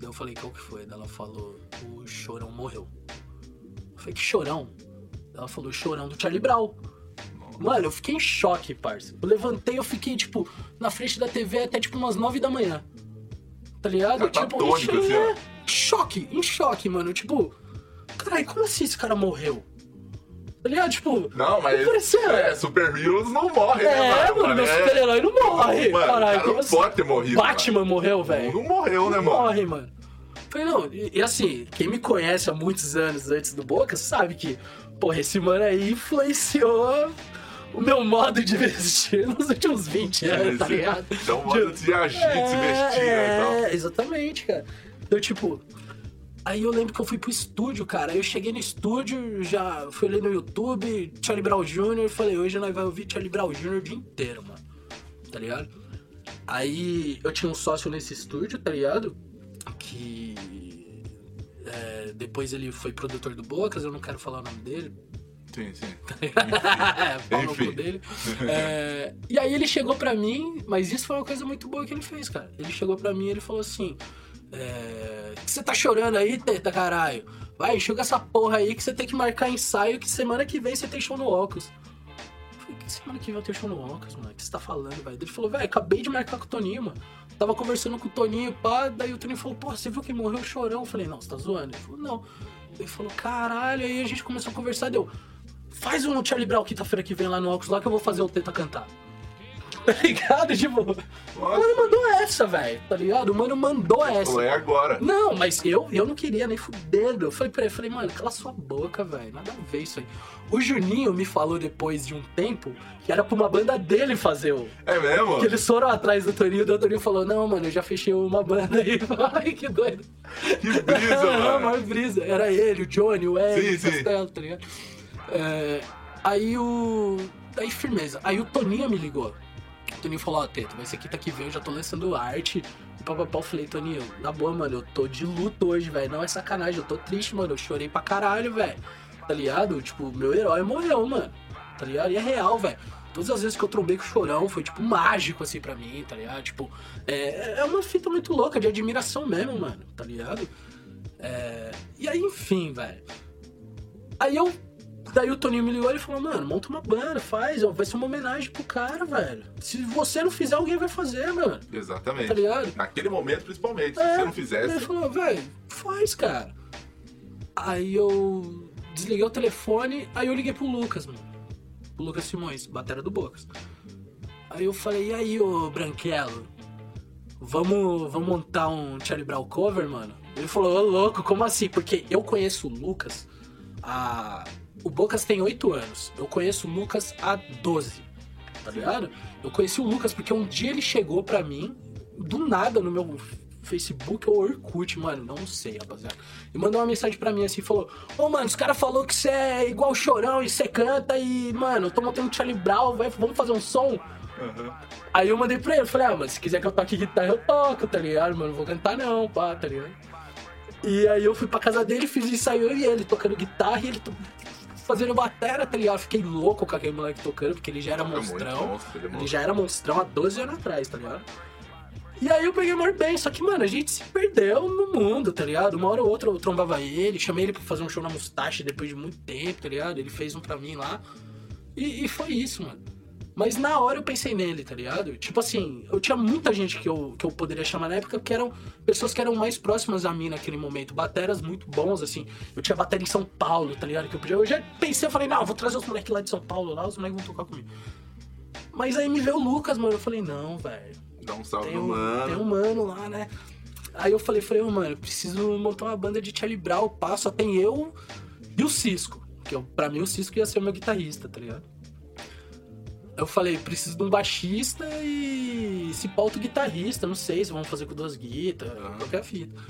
S2: Eu falei, qual que foi? Ela falou, o Chorão morreu. Falei, que Chorão? Ela falou, Chorão do Charlie Brown. Mano, eu fiquei em choque, parça. Eu levantei, eu fiquei, tipo, na frente da TV até, tipo, umas nove da manhã. Tá ligado?
S1: Tá
S2: tipo,
S1: tônico,
S2: em,
S1: assim,
S2: é, choque, em choque, mano. Tipo, caralho, como assim esse cara morreu? Tá ligado? Tipo,
S1: Não, mas.
S2: pareceu.
S1: É, super heroes não morre, né,
S2: é,
S1: mano?
S2: mano, meu
S1: É-
S2: super-herói não morre.
S1: Mano,
S2: caralho,
S1: cara não
S2: assim?
S1: pode ter morrido.
S2: Batman morreu, velho.
S1: Não morreu, né,
S2: Não
S1: mano?
S2: morre, mano. Falei, não, e, e assim, quem me conhece há muitos anos antes do Boca sabe que, porra, esse mano aí influenciou o meu modo de vestir nos últimos 20 anos, tá ligado?
S1: Então, modo de agir, de se vestir, né, e
S2: é, exatamente, cara. Então, tipo, aí eu lembro que eu fui pro estúdio, cara. Aí eu cheguei no estúdio, já fui ali no YouTube, Charlie Brown Jr., falei, hoje nós vamos ouvir Charlie Brown Jr. o dia inteiro, mano. Tá ligado? Aí eu tinha um sócio nesse estúdio, tá ligado? Que. é, depois ele foi produtor do Bocas, eu não quero falar o nome dele,
S1: Sim, sim.
S2: é, pau no
S1: Enfim.
S2: dele. É, e aí ele chegou pra mim, mas isso foi uma coisa muito boa que ele fez, cara. Ele chegou pra mim e ele falou assim: é, você tá chorando aí, teta, caralho? Vai, enxuga essa porra aí que você tem que marcar ensaio que semana que vem você tem show no óculos. Eu falei, que semana que vem eu tenho show no óculos, mano? O que você tá falando, velho? Ele falou, velho, acabei de marcar com o Toninho, mano. Tava conversando com o Toninho, pá, daí o Toninho falou, pô, você viu que morreu o chorão? Eu falei, não, você tá zoando? Ele falou, não. Ele falou, caralho, aí a gente começou a conversar, deu. Faz um Charlie Brown quinta-feira que vem lá no óculos lá que eu vou fazer o Teta cantar. Tá ligado? Tipo, o mano mandou essa, velho. Tá ligado? O mano mandou essa.
S1: Falou, é agora.
S2: Não, mas eu, eu não queria nem fudendo. Eu falei pra ele, falei, mano, cala sua boca, velho. Nada a ver isso aí. O Juninho me falou depois de um tempo que era pra uma banda dele fazer o.
S1: É mesmo?
S2: Que eles foram atrás do Toninho, e o Toninho falou, não, mano, eu já fechei uma banda aí. Ai, que doido.
S1: Que brisa,
S2: Não,
S1: mano.
S2: maior brisa. Era ele, o Johnny, o Eric, o. Castelo, tá ligado? É, aí o. Aí firmeza. Aí o Toninho me ligou. O Toninho falou, ó, Teto, vai ser quinta que vem, eu já tô lançando arte. E papapá, eu falei, Toninho, na boa, mano, eu tô de luto hoje, velho. Não é sacanagem, eu tô triste, mano. Eu chorei pra caralho, velho. Tá ligado? Tipo, meu herói morreu, mano. Tá ligado? E é real, velho. Todas as vezes que eu trombei com o chorão foi, tipo, mágico, assim, pra mim, tá ligado? Tipo, é, é uma fita muito louca, de admiração mesmo, mano, tá ligado? É, E aí, enfim, velho. Aí eu. Daí o Toninho me ligou e ele falou, mano, monta uma banda, faz, ó, vai ser uma homenagem pro cara, velho. Se você não fizer, alguém vai fazer, mano.
S1: Exatamente.
S2: Tá ligado?
S1: Naquele momento, principalmente. Se
S2: É,
S1: você não
S2: Ele
S1: fizesse.
S2: falou, velho, faz, cara. Aí eu desliguei o telefone, aí eu liguei pro Lucas, mano. Pro Lucas Simões, batera do Bocas. Aí eu falei, e aí, ô Branquelo? Vamos, vamos montar um Charlie Brown cover, mano? Ele falou, ô louco, como assim? Porque eu conheço o Lucas há... O Bocas tem 8 anos. Eu conheço o Lucas há 12. Tá ligado? Eu conheci o Lucas porque um dia ele chegou pra mim, do nada, no meu Facebook ou Orkut, mano, não sei, rapaziada. E mandou uma mensagem pra mim assim, falou: Ô, mano, os caras falou que você é igual chorão e você canta e, mano, eu tô montando um Charlie Brown, vai, vamos fazer um som?
S1: Aham.
S2: Aí eu mandei pra ele, falei, ah, mas se quiser que eu toque guitarra, eu toco, tá ligado? Mano, não vou cantar não, pá, tá ligado? E aí eu fui pra casa dele, fiz ensaio e ele, tocando guitarra e ele fazendo batera, tá ligado? Fiquei louco com aquele moleque tocando, porque ele já era
S1: É
S2: monstrão.
S1: monstro, ele é
S2: Ele já era monstrão há 12 anos atrás, tá ligado? E aí eu peguei o bem, só que, mano, a gente se perdeu no mundo, tá ligado? Uma hora ou outra eu trombava ele, chamei ele pra fazer um show na Mustache depois de muito tempo, tá ligado? Ele fez um pra mim lá. E, e foi isso, mano. Mas na hora eu pensei nele, tá ligado? Tipo assim, eu tinha muita gente que eu, que eu poderia chamar na época que eram pessoas que eram mais próximas a mim naquele momento. Bateras muito bons, assim. Eu tinha bateria em São Paulo, tá ligado? Que eu podia. Eu já pensei, eu falei, não, eu vou trazer os moleques lá de São Paulo lá, os moleques vão tocar comigo. Mas aí me veio o Lucas, mano. Eu falei, não, velho.
S1: Dá um salve
S2: Tem um,
S1: mano.
S2: tem um mano lá, né? Aí eu falei, falei, ô, mano, eu preciso montar uma banda de Charlie Brown, pá, só tem eu e o Cisco. Que eu, pra mim o Cisco ia ser o meu guitarrista, tá ligado? Eu falei, preciso de um baixista e se pá outro guitarrista, não sei se vamos fazer com duas guitarras,
S1: Aham.
S2: qualquer fita.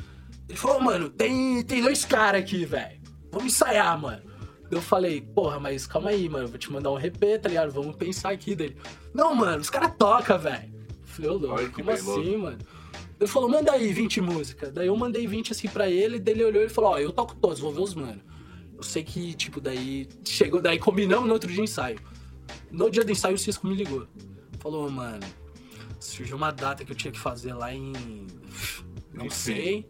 S2: Ele falou, mano, tem, tem dois caras aqui, velho. Vamos ensaiar, mano. Eu falei, porra, mas calma aí, mano, vou te mandar um RP, tá ligado? Vamos pensar aqui dele. Não, mano, os caras tocam, velho. Falei, ô louco, como
S1: bem louco.
S2: assim, mano? Ele falou, manda aí 20 músicas. Daí eu mandei 20 assim pra ele, daí ele olhou e falou, ó, eu toco todos, vou ver os mano. Eu sei que, tipo, daí chegou, daí combinamos no outro dia ensaio. No dia do ensaio o Cisco me ligou. falou, mano, surgiu uma data que eu tinha que fazer lá em. Não sei.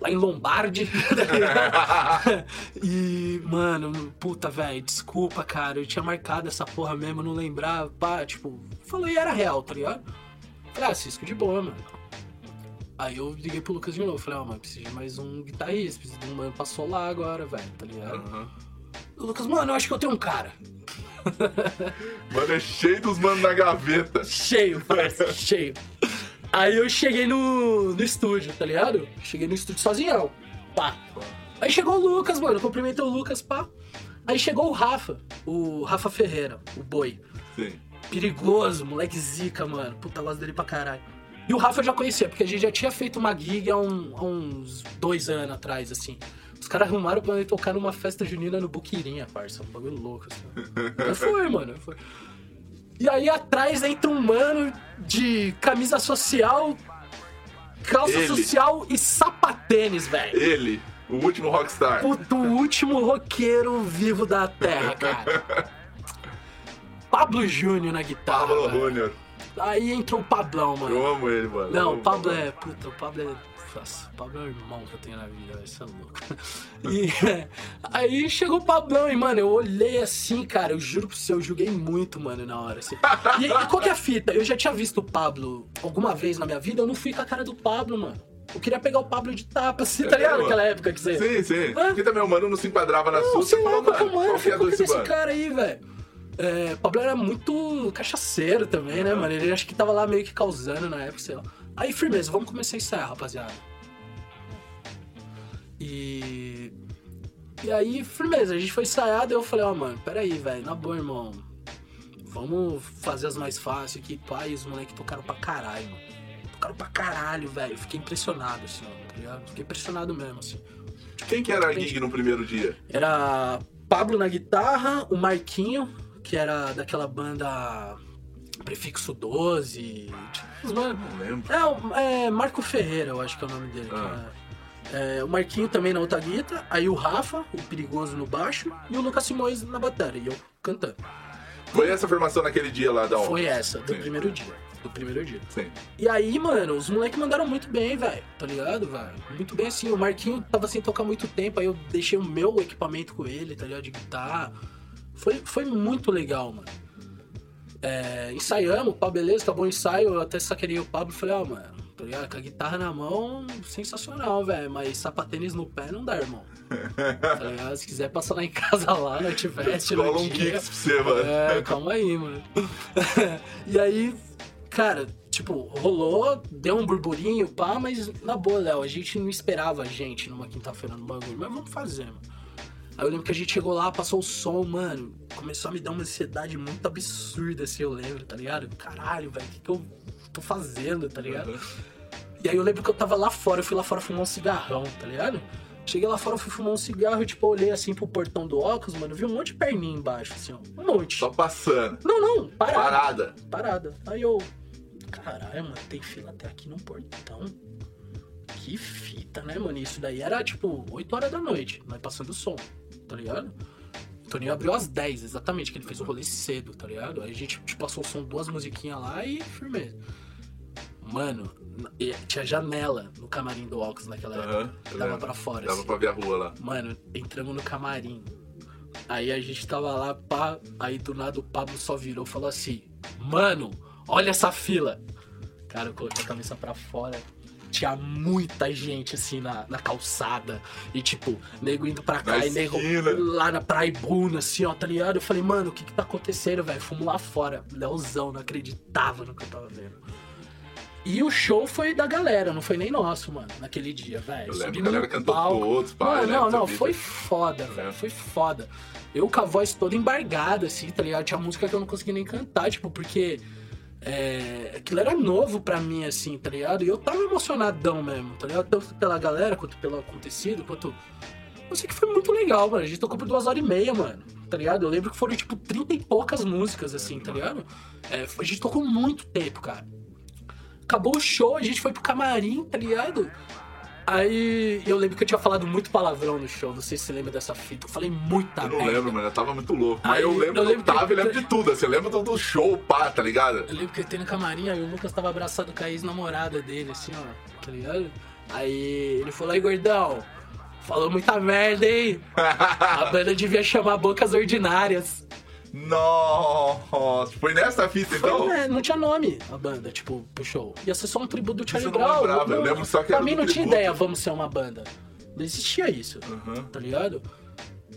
S2: Lá em Lombardi. e, mano, puta, velho, desculpa, cara. Eu tinha marcado essa porra mesmo, eu não lembrava. Pá, tipo, falou e era real, tá ligado? Falei, ah, Cisco de boa, mano. Aí eu liguei pro Lucas de novo. Falei, ó, mano, preciso de mais um guitarrista, preciso de um mano pra solar agora, velho, tá ligado?
S1: Aham.
S2: O Lucas, mano, eu acho que eu tenho um cara.
S1: Mano, é cheio dos manos na gaveta.
S2: Cheio, parece, cheio. Aí eu cheguei no, no estúdio, tá ligado? Cheguei no estúdio sozinhão. Pá. Aí chegou o Lucas, mano. Cumprimentei o Lucas, pá. Aí chegou o Rafa, o Rafa Ferreira, o boi.
S1: Sim.
S2: Perigoso, moleque zica, mano. Puta, gosto dele pra caralho. E o Rafa eu já conhecia, porque a gente já tinha feito uma gig há, um- há uns dois anos atrás, assim. Os caras arrumaram pra ele tocar numa festa junina no Buquirinha, parça. Um bagulho louco, assim. Aí foi, mano. Foi. E aí atrás entra um mano de camisa social, calça
S1: Ele.
S2: social e sapatênis, velho.
S1: Ele, o último rockstar.
S2: Puto, o último roqueiro vivo da terra, cara. Pablo Júnior na guitarra.
S1: Pablo. Júnior.
S2: Aí entrou o Pablão, mano.
S1: Eu amo ele, mano. Eu
S2: Não, o Pablo é. Puta, o Pablo é. Nossa, o Pablo é o irmão que eu tenho na vida, isso é louco. E é, aí chegou o Pablão e, mano, eu olhei assim, cara, eu juro pro você, eu julguei muito, mano, na hora. Assim. E, e qual que é a fita? Eu já tinha visto o Pablo alguma vez na minha vida, eu não fui com a cara do Pablo, mano. Eu queria pegar o Pablo de tapa, assim, tá ligado? Naquela época que você.
S1: Sim, sim.
S2: Hã?
S1: Porque também o mano não se enquadrava na
S2: Não,
S1: sua.
S2: sei lá, que é o
S1: mano,
S2: mano?
S1: qual que é desse
S2: desse
S1: mano?
S2: cara aí, velho? É, o Pablo era muito cachaceiro também, né, mano? Ele acho que tava lá meio que causando na época, sei lá. Aí, firmeza, vamos começar a ensaiar, rapaziada. E. E aí, firmeza, a gente foi ensaiar, daí eu falei, ó, mano, peraí, velho, na boa, irmão. Vamos fazer as mais fáceis aqui, e os moleques tocaram pra caralho, mano. Tocaram pra caralho, velho. Fiquei impressionado, assim, ó, tá ligado? Fiquei impressionado mesmo, assim.
S1: Quem que era a gig no primeiro dia?
S2: Era Pablo na guitarra, o Marquinho, que era daquela banda Prefixo 12. tipo, os mano-
S1: Não lembro.
S2: É, é Marco Ferreira, eu acho que é o nome dele.
S1: Ah.
S2: É- o Marquinho também na outra guitarra, aí o Rafa, o Perigoso no baixo, e o Lucas Simões na bateria, e eu cantando.
S1: Foi essa formação naquele dia lá da onde?
S2: Foi essa, do
S1: Sim.
S2: primeiro dia. Do primeiro dia.
S1: Sim.
S2: E aí, mano, os moleques mandaram muito bem, velho. Tá ligado, velho? Muito bem assim. O Marquinho tava sem tocar muito tempo, aí eu deixei o meu equipamento com ele, tá ligado? De guitarra. Foi, foi muito legal, mano. É, ensaiamos, pá, beleza, acabou o ensaio. Eu até saqueirei o Pablo e falei, ó, mano, tá ligado? Com a guitarra na mão, sensacional, velho. Mas sapatênis no pé não dá, irmão. Tá ligado? Se quiser passar lá em casa lá, não tivesse.
S1: Cola um kicks pra você, mano.
S2: É, calma aí, mano. e aí, cara, tipo, rolou, deu um burburinho, pá, mas na boa, Léo, a gente não esperava a gente numa quinta-feira no bagulho, mas vamos fazer, mano. Aí eu lembro que a gente chegou lá, passou o som, mano, começou a me dar uma ansiedade muito absurda, assim, eu lembro, tá ligado? Caralho, velho, o que, que eu tô fazendo, tá ligado? E aí eu lembro que eu tava lá fora, eu fui lá fora fumar um cigarrão, tá ligado? Cheguei lá fora, fui fumar um cigarro e, tipo, eu olhei assim pro portão do óculos, mano, vi um monte de perninha embaixo, assim, ó. Um monte.
S1: Só passando.
S2: Não, não, parada.
S1: Parada.
S2: Parada. Aí eu. Caralho, mano, tem fila até aqui no portão. Que fita, né, mano? Isso daí era tipo 8 horas da noite, nós passando o som, tá ligado? O Toninho abriu às 10, exatamente, que ele fez o rolê cedo, tá ligado? Aí a gente tipo, passou o som, duas musiquinhas lá e firmeza. Mano, tinha janela no camarim do óculos naquela época.
S1: eu
S2: Dava pra fora,
S1: Dava
S2: assim.
S1: pra ver a rua lá.
S2: Mano, entramos no camarim. Aí a gente tava lá, pá. Aí do nada o Pablo só virou e falou assim: Mano, olha essa fila. Cara, eu coloquei a cabeça pra fora. Tinha muita gente assim na, na calçada. E tipo, nego indo pra cá
S1: Na
S2: e nego lá na Praibuna, assim, ó, tá ligado? Eu falei, mano, o que que tá acontecendo, velho? Fomos lá fora. Leozão, não acreditava no que eu tava vendo. E o show foi da galera, não foi nem nosso, mano, naquele dia, velho.
S1: Eu lembro, a galera cantou
S2: palco.
S1: todos, lembro
S2: não,
S1: dessa
S2: não,
S1: fita.
S2: foi foda, velho.
S1: lembro.
S2: Foi foda. Eu com a voz toda embargada, assim, tá ligado? Tinha música que eu não conseguia nem cantar, tipo, porque é, aquilo era novo pra mim, assim, tá ligado? E eu tava emocionadão mesmo, tá ligado? Tanto pela galera, quanto pelo acontecido, quanto. Eu sei que foi muito legal, mano. A gente tocou por duas horas e meia, mano. Tá ligado? Eu lembro que foram, tipo, trinta e poucas músicas, assim, tá ligado? É, a gente tocou muito tempo, cara. Acabou o show, a gente foi pro camarim, tá ligado? Aí eu lembro que eu tinha falado muito palavrão no show, não sei se você lembra dessa fita. Eu falei muita
S1: Eu não
S2: merda.
S1: lembro, mano. Eu tava muito louco. Mas
S2: Aí,
S1: eu lembro
S2: eu
S1: do
S2: lembro que-
S1: Otávio e lembro de tudo. Você lembra do, do show, pá, tá ligado?
S2: Eu lembro que eu entrei no camarim, aí o Lucas tava abraçado com a ex-namorada dele, assim, ó, tá ligado? Aí ele falou, aí gordão, falou muita merda, hein? A banda devia chamar Bocas Ordinárias.
S1: Nossa, foi nessa fita então?
S2: Foi, né? Não tinha nome a banda, tipo, pro show. Ia ser só um tributo do Charlie
S1: não
S2: Brown.
S1: lembrava, eu lembro só que
S2: Pra
S1: era
S2: mim não tinha
S1: tributo.
S2: ideia, vamos ser uma banda. Não existia isso,
S1: Uhum.
S2: tá ligado?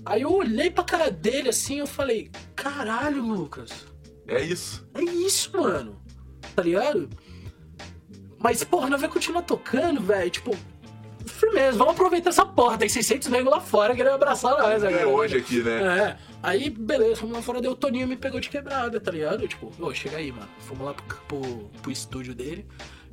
S2: Aí eu olhei pra cara dele assim, eu falei, caralho, Lucas,
S1: É isso.
S2: é isso, mano. Tá ligado? Mas, porra, nós vai continuar tocando, velho. Tipo, firmeza, vamos aproveitar essa porra. Tem 600 negros lá fora querendo abraçar nós agora.
S1: É hoje aqui, né?
S2: É. Aí, beleza, fomos lá fora, deu o Toninho me pegou de quebrada, tá ligado? Tipo, ô, chega aí, mano. Fomos lá pro, pro, pro estúdio dele.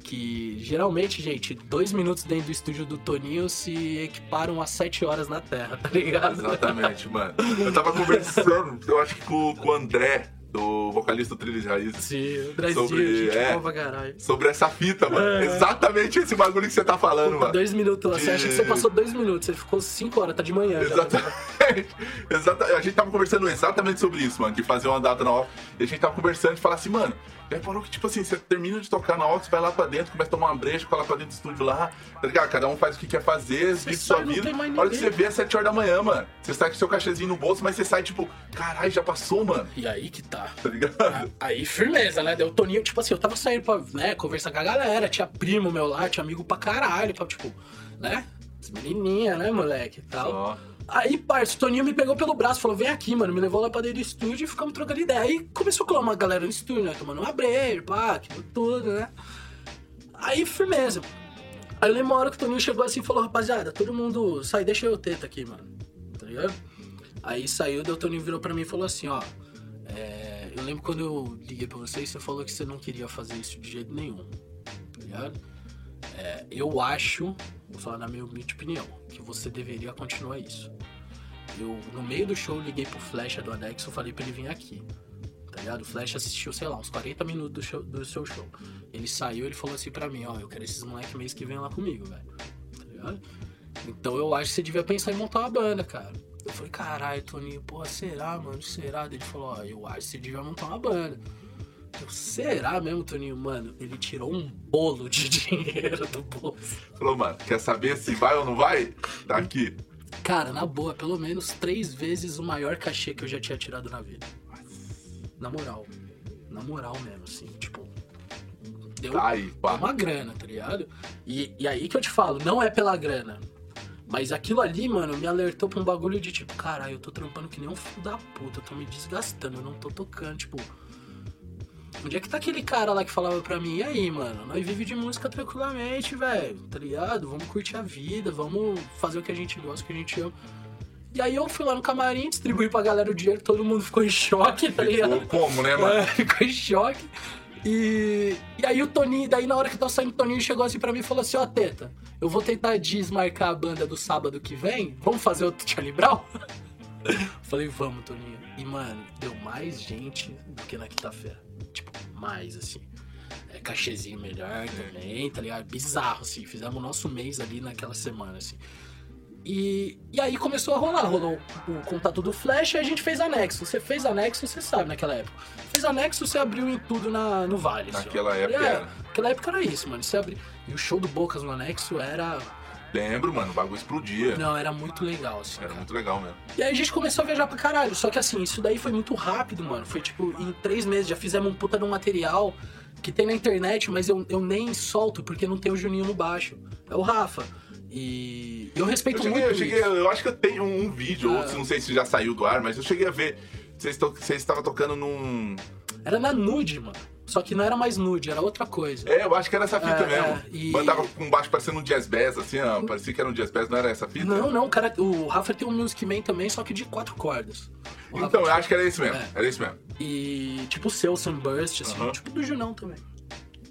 S2: Que geralmente, gente, dois minutos dentro do estúdio do Toninho se equiparam a sete horas na Terra, tá ligado?
S1: Exatamente, mano. Eu tava conversando, eu acho que com, com o André, do vocalista do Trilhos Raízes,
S2: Sim, o Brasil,
S1: Sobre-
S2: gente,
S1: é.
S2: caralho.
S1: sobre essa fita, mano.
S2: É.
S1: Exatamente esse bagulho que você tá falando, mano.
S2: dois minutos lá. Você acha que você passou dois minutos, você ficou cinco horas, tá de manhã.
S1: Exatamente. Exata- A gente tava conversando exatamente sobre isso, mano. De fazer uma data na Ox. E a gente tava conversando e falar assim, mano. Reparou que, tipo assim, você termina de tocar na Ox, vai lá pra dentro, começa a tomar uma breja, fica lá pra dentro do estúdio lá, tá ligado? Cada um faz o que quer fazer, vive sua vida. A hora que você vê é 7 horas da manhã, mano. Você sai com seu cachezinho no bolso, mas você sai, tipo, caralho, já passou, mano.
S2: E aí que tá.
S1: Tá ligado?
S2: Aí, firmeza, né? Deu o Toninho, tipo assim, eu tava saindo pra, né, conversar com a galera, tinha primo meu lá, tinha amigo pra caralho, pra, tipo, né? As menininhas, né, moleque, e tal.
S1: Ó.
S2: Aí, parça, o Toninho me pegou pelo braço, falou, vem aqui, mano, me levou lá pra dentro do estúdio e ficamos trocando ideia. Aí começou a colar uma galera no estúdio, né, tomando uma breja, pá, aquilo tudo, né. Aí, firmeza. Aí eu lembro uma hora que o Toninho chegou assim e falou, rapaziada, todo mundo sai, deixa eu teta aqui, mano, tá ligado? Aí saiu, o Toninho virou pra mim e falou assim, ó, é, eu lembro quando eu liguei pra você e você falou que você não queria fazer isso de jeito nenhum, tá ligado? É, eu acho, vou falar na minha humilde opinião, que você deveria continuar isso. Eu, no meio do show, liguei pro Flecha do Anexo e falei pra ele vir aqui. Tá ligado? O Flash assistiu, sei lá, uns 40 minutos do, show- do seu show. Ele saiu ele falou assim pra mim, ó, eu quero esses moleques mês que vem lá comigo, velho. Tá ligado? Então eu acho que você devia pensar em montar uma banda, cara. Eu falei, caralho, Toninho, porra, será, mano? Será? Ele falou, ó, eu acho que você devia montar uma banda. Eu, será mesmo, Toninho? Mano, ele tirou um bolo de dinheiro do bolso.
S1: Falou, mano, quer saber se vai ou não vai? Tá aqui.
S2: Cara, na boa, pelo menos três vezes o maior cachê que eu já tinha tirado na vida. Na moral. Na moral mesmo, assim, tipo. Deu
S1: Tá aí,
S2: uma grana, tá ligado? E, e aí que eu te falo, não é pela grana. Mas aquilo ali, mano, me alertou pra um bagulho de tipo, caralho, eu tô trampando que nem um filho da puta, eu tô me desgastando, eu não tô tocando, tipo. Onde é que tá aquele cara lá que falava pra mim, e aí, mano, nós vive de música tranquilamente, velho, tá ligado? Vamos curtir a vida, vamos fazer o que a gente gosta, o que a gente ama. E aí eu fui lá no camarim, distribuí pra galera o dinheiro, todo mundo ficou em choque, tá ligado?
S1: Como, né, mano?
S2: É, ficou em choque. E, e aí o Toninho, daí na hora que tava saindo, o Toninho chegou assim pra mim e falou assim, ó, Teta, eu vou tentar desmarcar a banda do sábado que vem, vamos fazer outro Charlie Brown? Falei, vamos, Toninho. E, mano, deu mais gente do que na quinta-feira. Tipo, mais, assim. É, cachezinho melhor também, tá ligado? Bizarro, assim. Fizemos o nosso mês ali naquela semana, assim. E, e aí começou a rolar, rolou o, contato do Flash e a gente fez anexo. Você fez anexo, você sabe naquela época. Fez anexo, você abriu em tudo na, no Vale. assim.
S1: Naquela época
S2: É,
S1: era.
S2: Naquela época era isso, mano. Você abriu. E o show do Bocas no anexo era.
S1: Lembro, mano, o bagulho explodia.
S2: Não, era muito legal, assim.
S1: Era
S2: cara.
S1: muito legal mesmo.
S2: E aí a gente começou a viajar pra caralho. Só que assim, isso daí foi muito rápido, mano. Foi tipo, em três meses já fizemos um puta de um material que tem na internet, mas eu, eu nem solto porque não tem o Juninho no baixo. É o Rafa. E eu respeito
S1: Eu cheguei,
S2: muito
S1: eu cheguei,
S2: isso.
S1: eu acho que eu tenho um vídeo,
S2: Ah.
S1: outro, não sei se já saiu do ar, mas eu cheguei a ver. Vocês estavam tocando num.
S2: Era na nude, mano. Só que não era mais nude, era outra coisa.
S1: É, eu acho que era essa fita
S2: É,
S1: mesmo.
S2: é, e-
S1: Mandava com baixo parecendo um jazz bass, assim, ó. Parecia que era um jazz bass, não era essa fita?
S2: Não, não, cara, o Rafa tem um Music Man também, só que de quatro cordas. O Rafa
S1: Então, eu
S2: tinha-
S1: acho que era esse mesmo.
S2: É.
S1: Era esse mesmo.
S2: E tipo o seu Sunburst, assim,
S1: Aham.
S2: tipo do Junão também.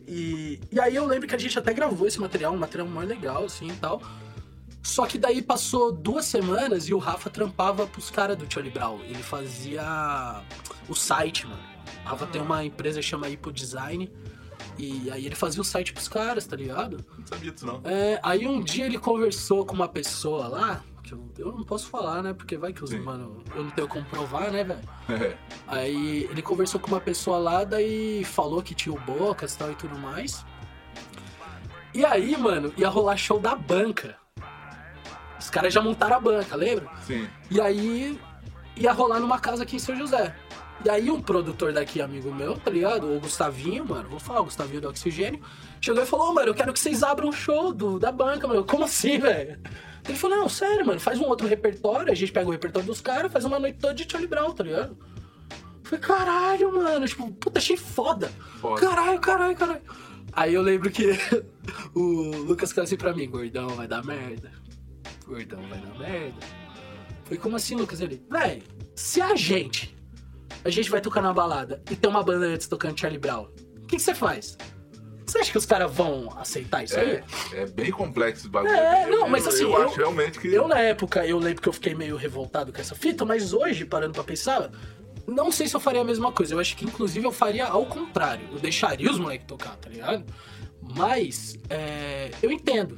S2: E, e aí eu lembro que a gente até gravou esse material, um material mais legal, assim e tal. Só que daí passou duas semanas e o Rafa trampava pros caras do Charlie Brown. Ele fazia o site, mano. Rafa tem uma empresa que chama Ipo Design. E aí ele fazia o site pros caras, tá ligado?
S1: Não sabia disso, não.
S2: É, aí um dia ele conversou com uma pessoa lá, que eu, eu não posso falar, né? Porque vai que os
S1: Sim.
S2: mano, eu não tenho como provar, né, velho?
S1: É.
S2: Aí ele conversou com uma pessoa lá, daí falou que tinha o Bocas e tal e tudo mais. E aí, mano, ia rolar show da banca. Os caras já montaram a banca, lembra?
S1: Sim.
S2: E aí ia rolar numa casa aqui em São José. E aí um produtor daqui, amigo meu, tá ligado? O Gustavinho, mano, vou falar, o Gustavinho do Oxigênio, chegou e falou, "Ô, mano, eu quero que vocês abram um show do, da banca, mano. Como assim, velho? Ele falou, não, sério, mano, faz um outro repertório, a gente pega o repertório dos caras, faz uma noite toda de Charlie Brown, tá ligado? Eu Falei, caralho, mano, tipo, puta, achei foda.
S1: Foda.
S2: Caralho, caralho, caralho. Aí eu lembro que o Lucas falou assim pra mim, gordão, vai dar merda. Gordão, vai dar merda. Falei, como assim, Lucas? Ele, véi, se a gente, a gente vai tocar na balada e tem uma banda antes tocando Charlie Brown, o que você faz? Você acha que os caras vão aceitar isso aí?
S1: É, é bem complexo esse bagulho.
S2: É,
S1: Eu-
S2: não, mas
S1: eu-
S2: assim,
S1: Eu,
S2: eu-
S1: acho realmente que.
S2: Eu, na época, eu lembro que eu fiquei meio revoltado com essa fita, mas hoje, parando pra pensar, não sei se eu faria a mesma coisa. Eu acho que, inclusive, eu faria ao contrário. Eu deixaria os moleques tocar, tá ligado? Mas, é, eu entendo,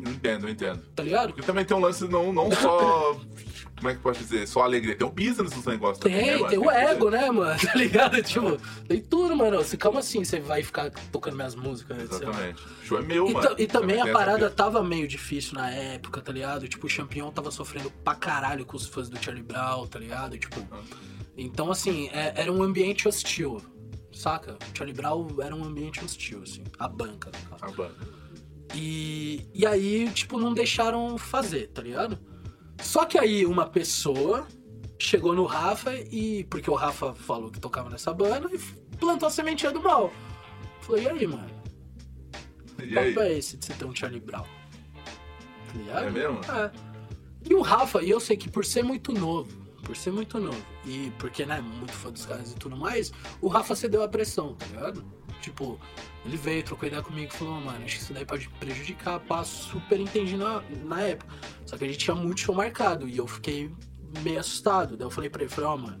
S1: entendo, eu entendo.
S2: tá ligado?
S1: Porque também tem um lance não, não só. Como é que posso dizer? Só alegria. Tem o business dos negócios também. né,
S2: Tem,
S1: mano?
S2: tem o ego, né, mano? Tá ligado? Tipo, tem tudo, mano. Você, calma assim, você vai ficar tocando minhas músicas, né?
S1: Exatamente. O show é meu,
S2: E,
S1: mano.
S2: ta- e também
S1: Tem
S2: a parada tava meio difícil na época, tá ligado? Tipo, o Champion tava sofrendo pra caralho com os fãs do Charlie Brown, tá ligado? Tipo, então assim, é- era um ambiente hostil, saca? O Charlie Brown era um ambiente hostil, assim, a banca, no caso.
S1: A banda.
S2: E, e aí, tipo, não deixaram fazer, tá ligado? Só que aí uma pessoa chegou no Rafa e. Porque o Rafa falou que tocava nessa banda e plantou a sementinha do mal. Falei, e aí, mano?
S1: E aí?
S2: papo é esse de você ter um Charlie Brown? Tá ligado?
S1: É mesmo?
S2: É. E o Rafa, e eu sei que por ser muito novo, por ser muito novo, e porque, né, muito fã dos caras e tudo mais, o Rafa cedeu a pressão, tá ligado? Tipo, ele veio, trocou ideia comigo e falou, mano, acho que isso daí pode prejudicar, pá, super entendi na, na época. Só que a gente tinha muito show marcado e eu fiquei meio assustado. Daí eu falei pra ele, falei, ó, mano,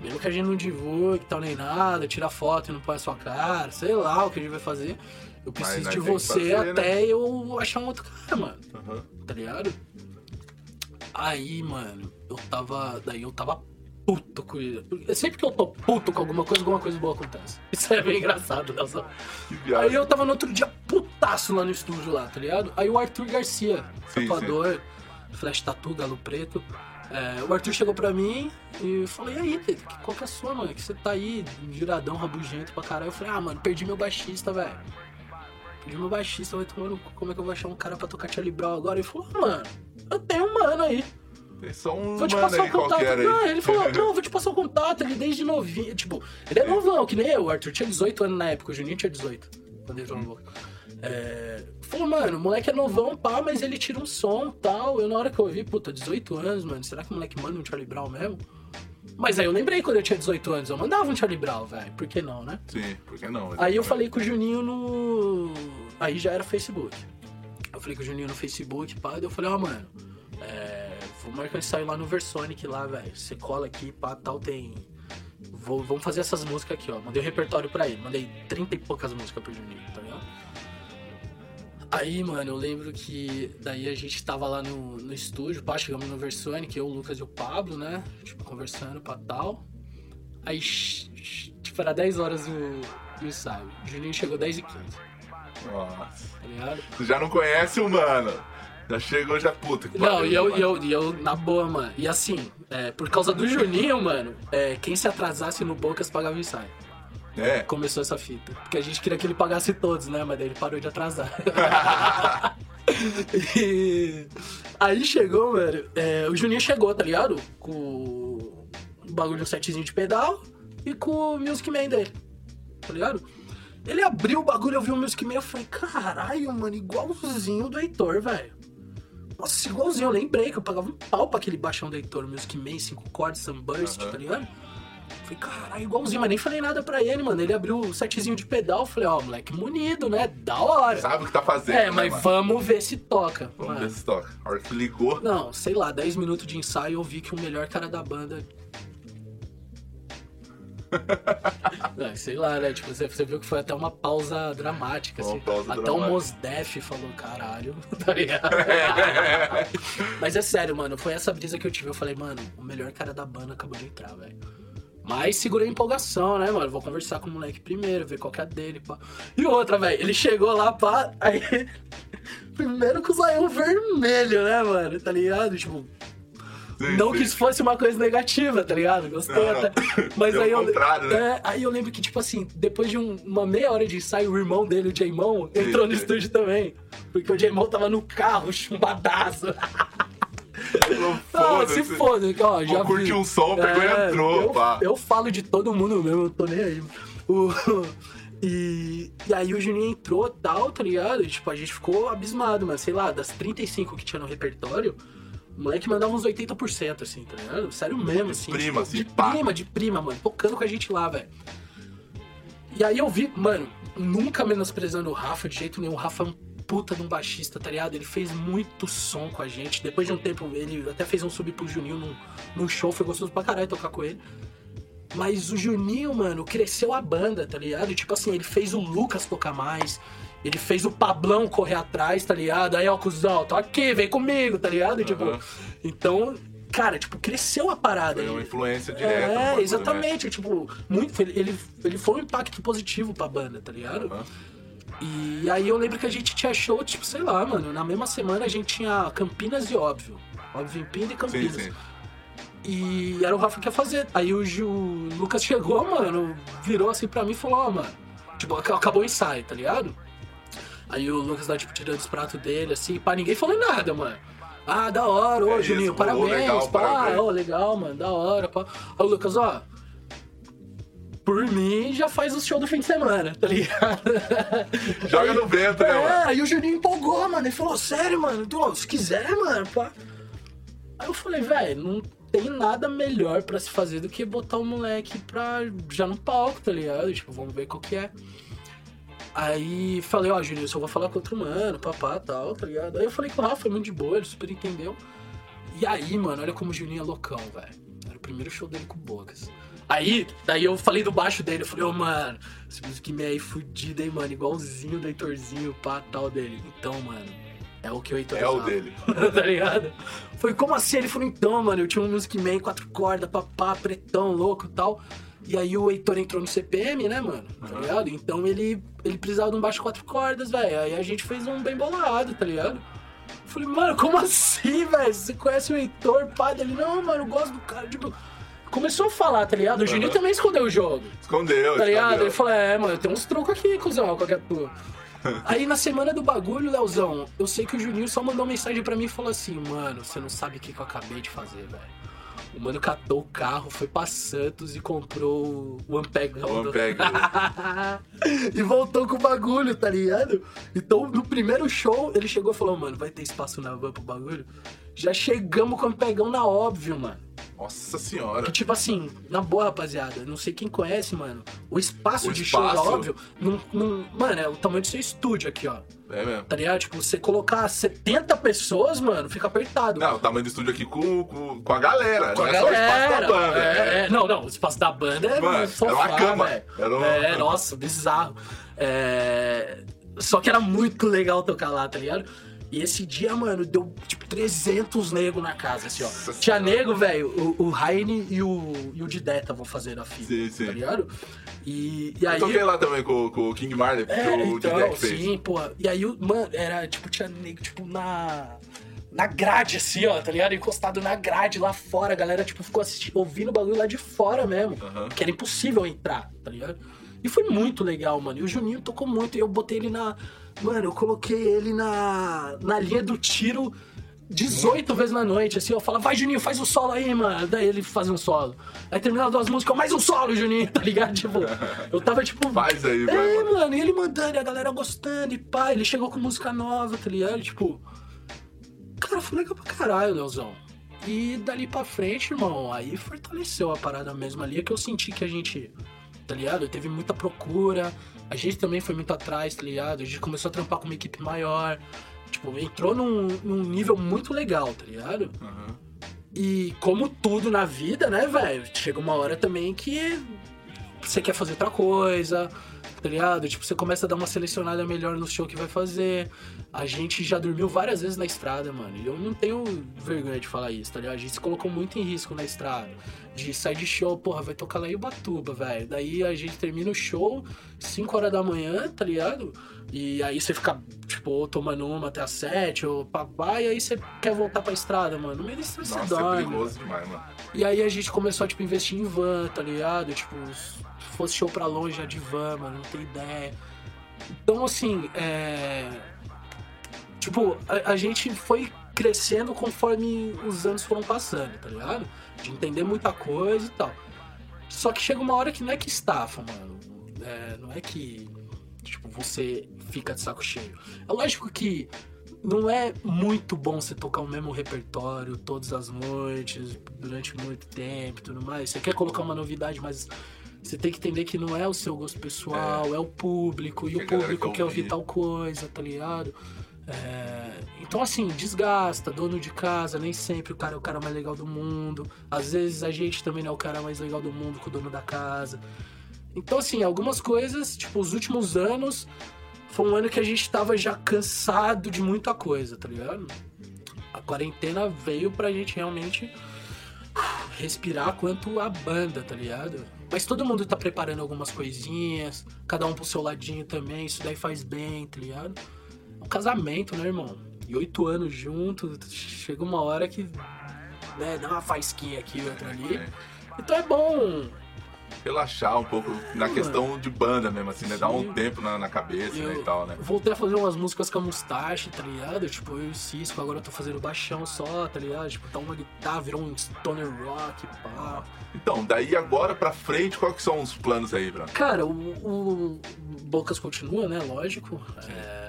S2: mesmo que a gente não divulgue tal nem nada, tira foto e não põe a sua cara, sei lá o que a gente vai fazer. Eu preciso de você
S1: fazer, né?
S2: até eu achar um outro cara, mano
S1: Aham.
S2: tá ligado? Aí, mano, eu tava. Daí eu tava puto com isso. Porque Sempre que eu tô puto com alguma coisa, alguma coisa boa acontece. Isso é bem engraçado, Nelson.
S1: Que viagem.
S2: Aí eu tava no outro dia putaço lá no estúdio lá, tá ligado? Aí o Arthur Garcia,
S1: Sim,
S2: tatuador, Flash Tatu, Galo Preto. é, o Arthur chegou pra mim e falou, e aí, Teta, qual que é a sua, mano? Que você tá aí, giradão, rabugento pra caralho. Eu falei, ah, mano, perdi meu baixista, velho. Perdi meu baixista, vai tomando. Como é que eu vou achar um cara pra tocar Charlie Brown agora? Ele falou, mano, eu tenho um mano aí.
S1: Tem só um
S2: Vou te
S1: mano
S2: passar
S1: aí
S2: o contato.
S1: aí.
S2: Não, ele falou, não, vou te passar o contato, ele desde novinho. Tipo, ele é novão, que nem eu. O Arthur tinha 18 anos na época, o Juninho tinha 18. Quando ele entrou. É, falou, mano, o moleque é novão, pá, mas ele tira um som e tal. Eu, na hora que eu ouvi, puta, 18 anos, mano, será que o moleque manda um Charlie Brown mesmo? Mas aí eu lembrei quando eu tinha 18 anos, eu mandava um Charlie Brown, velho. Por que não, né?
S1: Sim, por que não?
S2: Aí eu falei com o Juninho no. Aí já era Facebook. Eu falei com o Juninho no Facebook, pá, daí eu falei, ó, mano, é, vou marcar um ensaio lá no Versonic lá, velho. Você cola aqui, pá, tal, tem. Vou, vamos fazer essas músicas aqui, ó. Mandei o repertório pra ele, mandei 30 e poucas músicas pro Juninho, tá ligado? Aí, mano, eu lembro que daí a gente tava lá no, no estúdio, pá, chegamos no Versonic, eu, o Lucas e o Pablo, né? Tipo, conversando pra tal. Aí, tipo, era 10 horas o, ensaio. O Juninho chegou 10 e 15,
S1: Nossa.
S2: tá ligado?
S1: Tu já não conhece o mano. Já chegou, já puta. que
S2: Não, e eu,
S1: mano.
S2: e eu, e eu, na boa, mano. E assim, é, por causa do Juninho, mano, é, quem se atrasasse no Bocas pagava o ensaio.
S1: É.
S2: Começou essa fita. Porque a gente queria que ele pagasse todos, né? Mas daí ele parou de atrasar. E aí chegou, mano. é, o Juninho chegou, tá ligado? Com o bagulho um setzinho de pedal e com o Music Man dele. Tá ligado? Ele abriu o bagulho, eu vi o Music Man, eu falei, caralho, mano, igualzinho do Heitor, velho. Nossa, igualzinho, eu lembrei que eu pagava um pau pra aquele baixão do Heitor, Music Man, 5 cordas, Sunburst,
S1: Aham.
S2: tá ligado? Falei, caralho, igualzinho, mas nem falei nada pra ele, mano. Ele abriu o setzinho de pedal, falei, ó, moleque munido, né? Da hora.
S1: Sabe o que tá fazendo.
S2: É,
S1: né,
S2: mas vamos ver se toca.
S1: Vamos
S2: mano.
S1: ver se toca. A hora que ligou.
S2: Não, sei lá, 10 minutos de ensaio eu vi que o melhor cara da banda. Não, sei lá, né? Tipo, você, você viu que foi até uma pausa dramática,
S1: Uma
S2: assim.
S1: pausa
S2: até
S1: dramática.
S2: o Mos Def falou, caralho, tá ligado? Mas é sério, mano, foi essa brisa que eu tive. Eu falei, mano, o melhor cara da banda acabou de entrar, velho. Mas segurei a empolgação, né, mano? Vou conversar com o moleque primeiro, ver qual que é a dele, pá. E outra, velho, ele chegou lá, pá, aí. Primeiro com o zoião vermelho, né, mano? Tá ligado? Tipo,
S1: Sim,
S2: não
S1: sim.
S2: que isso fosse uma coisa negativa, tá ligado? Gostei
S1: Não.
S2: Mas aí eu,
S1: né?
S2: é, aí eu lembro que, tipo assim, depois de um- uma meia hora de ensaio, o irmão dele, o Jaymon, entrou no
S1: sim.
S2: estúdio também. Porque o Jaymon tava no carro, chumbadaço. Ah, se foda, ó, já vi.
S1: um som, pegou e entrou,
S2: eu,
S1: pá.
S2: eu falo de todo mundo mesmo, eu tô nem aí. O, e, e aí o Juninho entrou e tal, tá ligado? E, tipo, a gente ficou abismado, mas sei lá, das 35 que tinha no repertório, o moleque mandava uns 80%, assim, tá ligado? Sério mesmo, assim.
S1: prima,
S2: tipo,
S1: assim,
S2: de
S1: pá.
S2: prima, de prima, mano, tocando com a gente lá, velho. E aí eu vi, mano, nunca menosprezando o Rafa de jeito nenhum. O Rafa é um puta de um baixista, tá ligado? Ele fez muito som com a gente. Depois de um tempo, ele até fez um sub pro Juninho num, num show, foi gostoso pra caralho tocar com ele. Mas o Juninho, mano, cresceu a banda, tá ligado? Tipo assim, ele fez o Lucas tocar mais. Ele fez o Pablão correr atrás, tá ligado? Aí, ó, cuzão, tô aqui, vem comigo, tá ligado? E, Tipo, então, cara, tipo, cresceu a parada.
S1: Foi uma influência direta.
S2: É,
S1: bagulho, né?
S2: exatamente. Tipo, muito, ele, ele, foi um impacto positivo pra banda, tá ligado?
S1: Aham.
S2: E aí eu lembro que a gente tinha show, tipo, sei lá, mano, na mesma semana a gente tinha Campinas e Óbvio. Óbvio em Pinda e
S1: Sim,
S2: Campinas.
S1: sim.
S2: E era o Rafa que ia fazer. Aí o, Gil- o Lucas chegou, mano, virou assim pra mim e falou, ó, mano. Tipo, ac- acabou o ensaio, tá ligado? Aí o Lucas lá, tipo, tirando os pratos dele, assim, pá, ninguém falou nada, mano. Ah, da hora, ô,
S1: É isso,
S2: Juninho,
S1: ô,
S2: parabéns,
S1: legal,
S2: pá,
S1: parabéns.
S2: ô, legal, mano, da hora, pá. Aí o Lucas, ó, por mim já faz o show do fim de semana, tá ligado?
S1: Joga no vento, né,
S2: É,
S1: mano?
S2: aí o Juninho empolgou, mano. Ele falou, sério, mano? Então, se quiser, mano, pá. Aí eu falei, velho, não tem nada melhor pra se fazer do que botar o moleque pra já no palco, tá ligado? Tipo, vamos ver qual que é. Aí falei, ó, Juninho, eu só vou falar com outro mano, papá tal, tá ligado? Aí eu falei com o Rafa, foi muito de boa, ele super entendeu. E aí, mano, olha como o Juninho é loucão, velho. Era o primeiro show dele com o Bocas. Aí, daí eu falei do baixo dele, eu falei, ô, mano, esse music man aí fudido, hein, mano, igualzinho do Heitorzinho, pá, tal dele. Então, mano, é o que o Heitor
S1: É o
S2: usava.
S1: dele.
S2: tá ligado? Foi como assim? Ele falou, então, mano, eu tinha um Music Man, quatro cordas, papá, pretão, louco e tal. E aí o Heitor entrou no CPM, né, mano? Tá ligado? Então ele, ele precisava de um baixo quatro cordas, velho. Aí a gente fez um bem bolado, tá ligado? Eu Falei, mano, como assim, velho? Você conhece o Heitor, pá? Ele, não, mano, eu gosto do cara. Tipo, começou a falar, tá ligado? O Juninho também escondeu o jogo.
S1: Escondeu,
S2: Tá ligado? Ele falou, é, mano, tem uns trucos aqui, cuzão, qualquer tua. Aí na semana do bagulho, Leozão, eu sei que o Juninho só mandou mensagem pra mim e falou assim, mano, você não sabe o que, que eu acabei de fazer, velho. O mano catou o carro, foi pra Santos e comprou o Ampegão.
S1: O Ampeg.
S2: e voltou com o bagulho, tá ligado? Então, no primeiro show, ele chegou e falou, mano, vai ter espaço na van pro bagulho? Já chegamos com o Ampegão na óbvio, mano.
S1: Nossa senhora.
S2: Que tipo assim, na boa, rapaziada, não sei quem conhece, mano. O espaço
S1: O
S2: de show,
S1: espaço.
S2: óbvio, não, não- mano, é o tamanho do seu estúdio aqui, ó.
S1: É mesmo.
S2: Tá ligado? Tipo, você colocar 70 pessoas, mano, fica apertado.
S1: Não, o tamanho do estúdio aqui com, com, com a galera.
S2: Com a
S1: não é só o espaço
S2: galera.
S1: da banda.
S2: É, é. Não, não, o espaço da banda é
S1: Mano,
S2: no sofá,
S1: era uma cama.
S2: velho.
S1: Era uma-
S2: É, nossa, bizarro. É... Só que era muito legal tocar lá, tá ligado? E esse dia, mano, deu tipo 300 nego na casa, assim, ó.
S1: Nossa
S2: Tinha
S1: Senhora.
S2: nego, velho, o, o Raine e o, e o Didé estavam fazendo a fila,
S1: Sim, sim.
S2: tá ligado? E, e aí...
S1: Eu toquei lá também com, com o King Marley, que
S2: É,
S1: o
S2: então,
S1: Didek fez.
S2: sim, pô. E aí, mano, era, tipo, tinha nego, tipo, na... Na grade, assim, ó, tá ligado? Encostado na grade lá fora. A galera, tipo, ficou assistindo, ouvindo o bagulho lá de fora mesmo.
S1: Aham.
S2: Que era impossível entrar, tá ligado? E foi muito legal, mano. E o Juninho tocou muito. E eu botei ele na... Mano, eu coloquei ele na, na linha do tiro 18 vezes na noite, assim. Eu falava, vai, Juninho, faz um solo aí, mano. Daí ele fazia um solo. Aí terminava duas músicas, mais um solo, Juninho, tá ligado? Tipo, eu tava, tipo...
S1: Faz aí, vai,
S2: É,
S1: mano.
S2: mano, e ele mandando, e a galera gostando, e pá, ele chegou com música nova, tá ligado? Tipo, cara, foi legal pra caralho, Leozão. E dali pra frente, irmão, aí fortaleceu a parada mesmo ali, é que eu senti que a gente, tá ligado? Teve muita procura, a gente também foi muito atrás, tá ligado? A gente começou a trampar com uma equipe maior, tipo, entrou num, num nível muito legal, tá ligado?
S1: Aham.
S2: E como tudo na vida, né, velho? Chega uma hora também que você quer fazer outra coisa, tá ligado? Tipo, você começa a dar uma selecionada melhor no show que vai fazer. A gente já dormiu várias vezes na estrada, mano. E eu não tenho vergonha de falar isso, tá ligado? A gente se colocou muito em risco na estrada. De sair de show, porra, vai tocar lá em Ubatuba, velho. Daí a gente termina o show, 5 horas da manhã, tá ligado? E aí você fica, tipo, tomando uma até as 7, ou papai, e aí você quer voltar pra estrada, mano. No meio da estrada você
S1: é
S2: dorme.
S1: perigoso demais, mano.
S2: E aí a gente começou, tipo, a investir em van, tá ligado? Tipo, se fosse show pra longe já de van, mano, não tem ideia. Então, assim, é. Tipo, a, a gente foi crescendo conforme os anos foram passando, tá ligado? De entender muita coisa e tal. Só que chega uma hora que não é que estafa, mano. É, não é que, tipo, você fica de saco cheio. É lógico que não é muito bom você tocar o mesmo repertório todas as noites, durante muito tempo e tudo mais. Você quer colocar uma novidade, mas você tem que entender que não é o seu gosto pessoal, é, o público, e o público
S1: quer
S2: ouvir. tal coisa, tá ligado? É, Então, assim, desgasta, dono de casa, nem sempre o cara é o cara mais legal do mundo. Às vezes a gente também não é o cara mais legal do mundo com o dono da casa. Então, assim, algumas coisas, tipo, os últimos anos, foi um ano que a gente tava já cansado de muita coisa, tá ligado? A quarentena veio pra gente realmente respirar quanto a banda, tá ligado? Mas todo mundo tá preparando algumas coisinhas, cada um pro seu ladinho também, isso daí faz bem, tá ligado? É um casamento, né, irmão? E oito anos junto, chega uma hora que né, dá uma faisquinha aqui, outra ali.
S1: É.
S2: Então é bom.
S1: Relaxar um pouco na
S2: Sim,
S1: questão de banda mesmo, assim, né? Dar um
S2: Sim.
S1: tempo na, na cabeça, né, e tal, né?
S2: voltei a fazer umas músicas com a Mustache, tá ligado? Tipo, eu e o Cisco, agora eu tô fazendo baixão só, tá ligado? Tipo, tá uma guitarra, virou um stoner rock, pá.
S1: Então, daí agora pra frente, quais são os planos aí, Bruno?
S2: Cara, o, o Bocas continua, né? Lógico. É,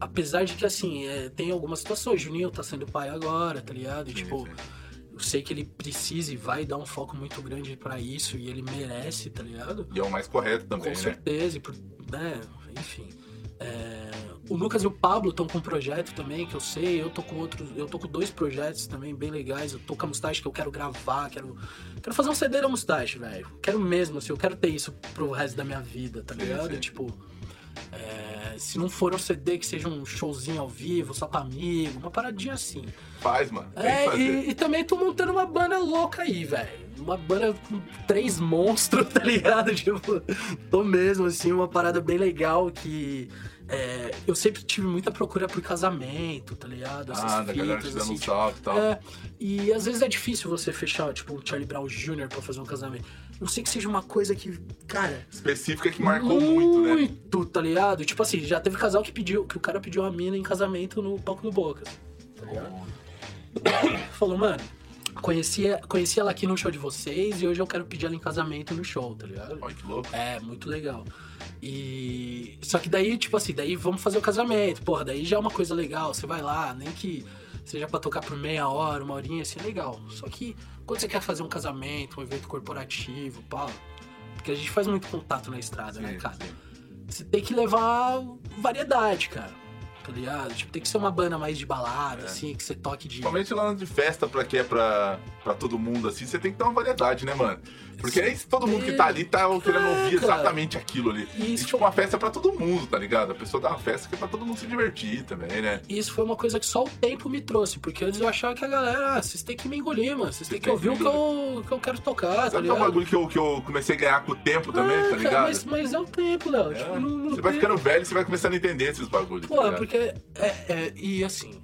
S2: apesar de que, assim, é, tem algumas situações. Juninho tá sendo pai agora, tá ligado? E, tipo,
S1: sim.
S2: eu sei que ele precisa e vai dar um foco muito grande pra isso e ele merece, tá ligado?
S1: E é o mais correto também,
S2: Com
S1: né?
S2: certeza, e por- né? Enfim. É, o Lucas e o Pablo estão com um projeto também, que eu sei, eu tô com outros, eu tô com dois projetos também bem legais. Eu tô com a Mustache que eu quero gravar, quero, quero fazer um CD da Mustache, velho. Quero mesmo, assim, eu quero ter isso pro resto da minha vida, tá
S1: Sim,
S2: ligado?
S1: sim.
S2: Tipo, é, se não for um CD que seja um showzinho ao vivo, só pra amigo, uma paradinha assim.
S1: Faz, mano.
S2: É, e, e também tô montando uma banda louca aí, velho. Uma banda com três monstros, tá ligado? Tipo, tô mesmo, assim, uma parada bem legal que. é, eu sempre tive muita procura por casamento, tá ligado? Essas
S1: Ah, da galera te
S2: fitas,
S1: dando
S2: assim, tipo,
S1: e tal.
S2: é, e às vezes é difícil você fechar, tipo, um Charlie Brown Jr. pra fazer um casamento. Não sei que seja uma coisa que, cara,
S1: Específica que marcou muito, né?
S2: muito, tá ligado? Tipo assim, já teve casal que pediu, que o cara pediu uma mina em casamento no palco do Bocas. Tá ligado? Falou, mano, conheci, conheci ela aqui no show de vocês e hoje eu quero pedir ela em casamento no show, tá ligado?
S1: Olha que louco.
S2: É, muito legal. E. Só que daí, tipo assim, daí vamos fazer o casamento. Porra, daí já é uma coisa legal. Você vai lá, nem que seja pra tocar por meia hora, uma horinha, assim, é legal. Só que quando você quer fazer um casamento, um evento corporativo, pá. Porque a gente faz muito contato na estrada, né,
S1: Sim,
S2: cara?
S1: sim.
S2: Você tem que levar variedade, cara. Tá ligado? Tipo, tem que ser uma banda mais de balada,
S1: É.
S2: assim, que você toque de.
S1: Principalmente lá de festa, pra que é pra, pra todo mundo, assim, você tem que ter uma variedade, né, mano? Porque aí todo mundo que tá ali tá querendo ouvir exatamente aquilo ali.
S2: E
S1: E,
S2: isso
S1: tipo, uma festa é pra todo mundo, tá ligado? A pessoa dá uma festa que é pra todo mundo se divertir também, né?
S2: E isso foi uma coisa que só o tempo me trouxe, porque antes eu achava que a galera, ah, vocês têm que me engolir, mano. Vocês têm que ouvir o que eu, que eu quero tocar, tá
S1: Sabe que é um
S2: ligado?
S1: bagulho que eu, que eu comecei a ganhar com o tempo também,
S2: Ah,
S1: tá
S2: cara,
S1: ligado?
S2: mas, mas é o tempo, Léo.
S1: É.
S2: Tipo, não, não
S1: Você vai
S2: tem-
S1: ficando velho, você vai começando a entender esses bagulhos. tá
S2: Pô,
S1: ligado?
S2: porque. É, é, e assim,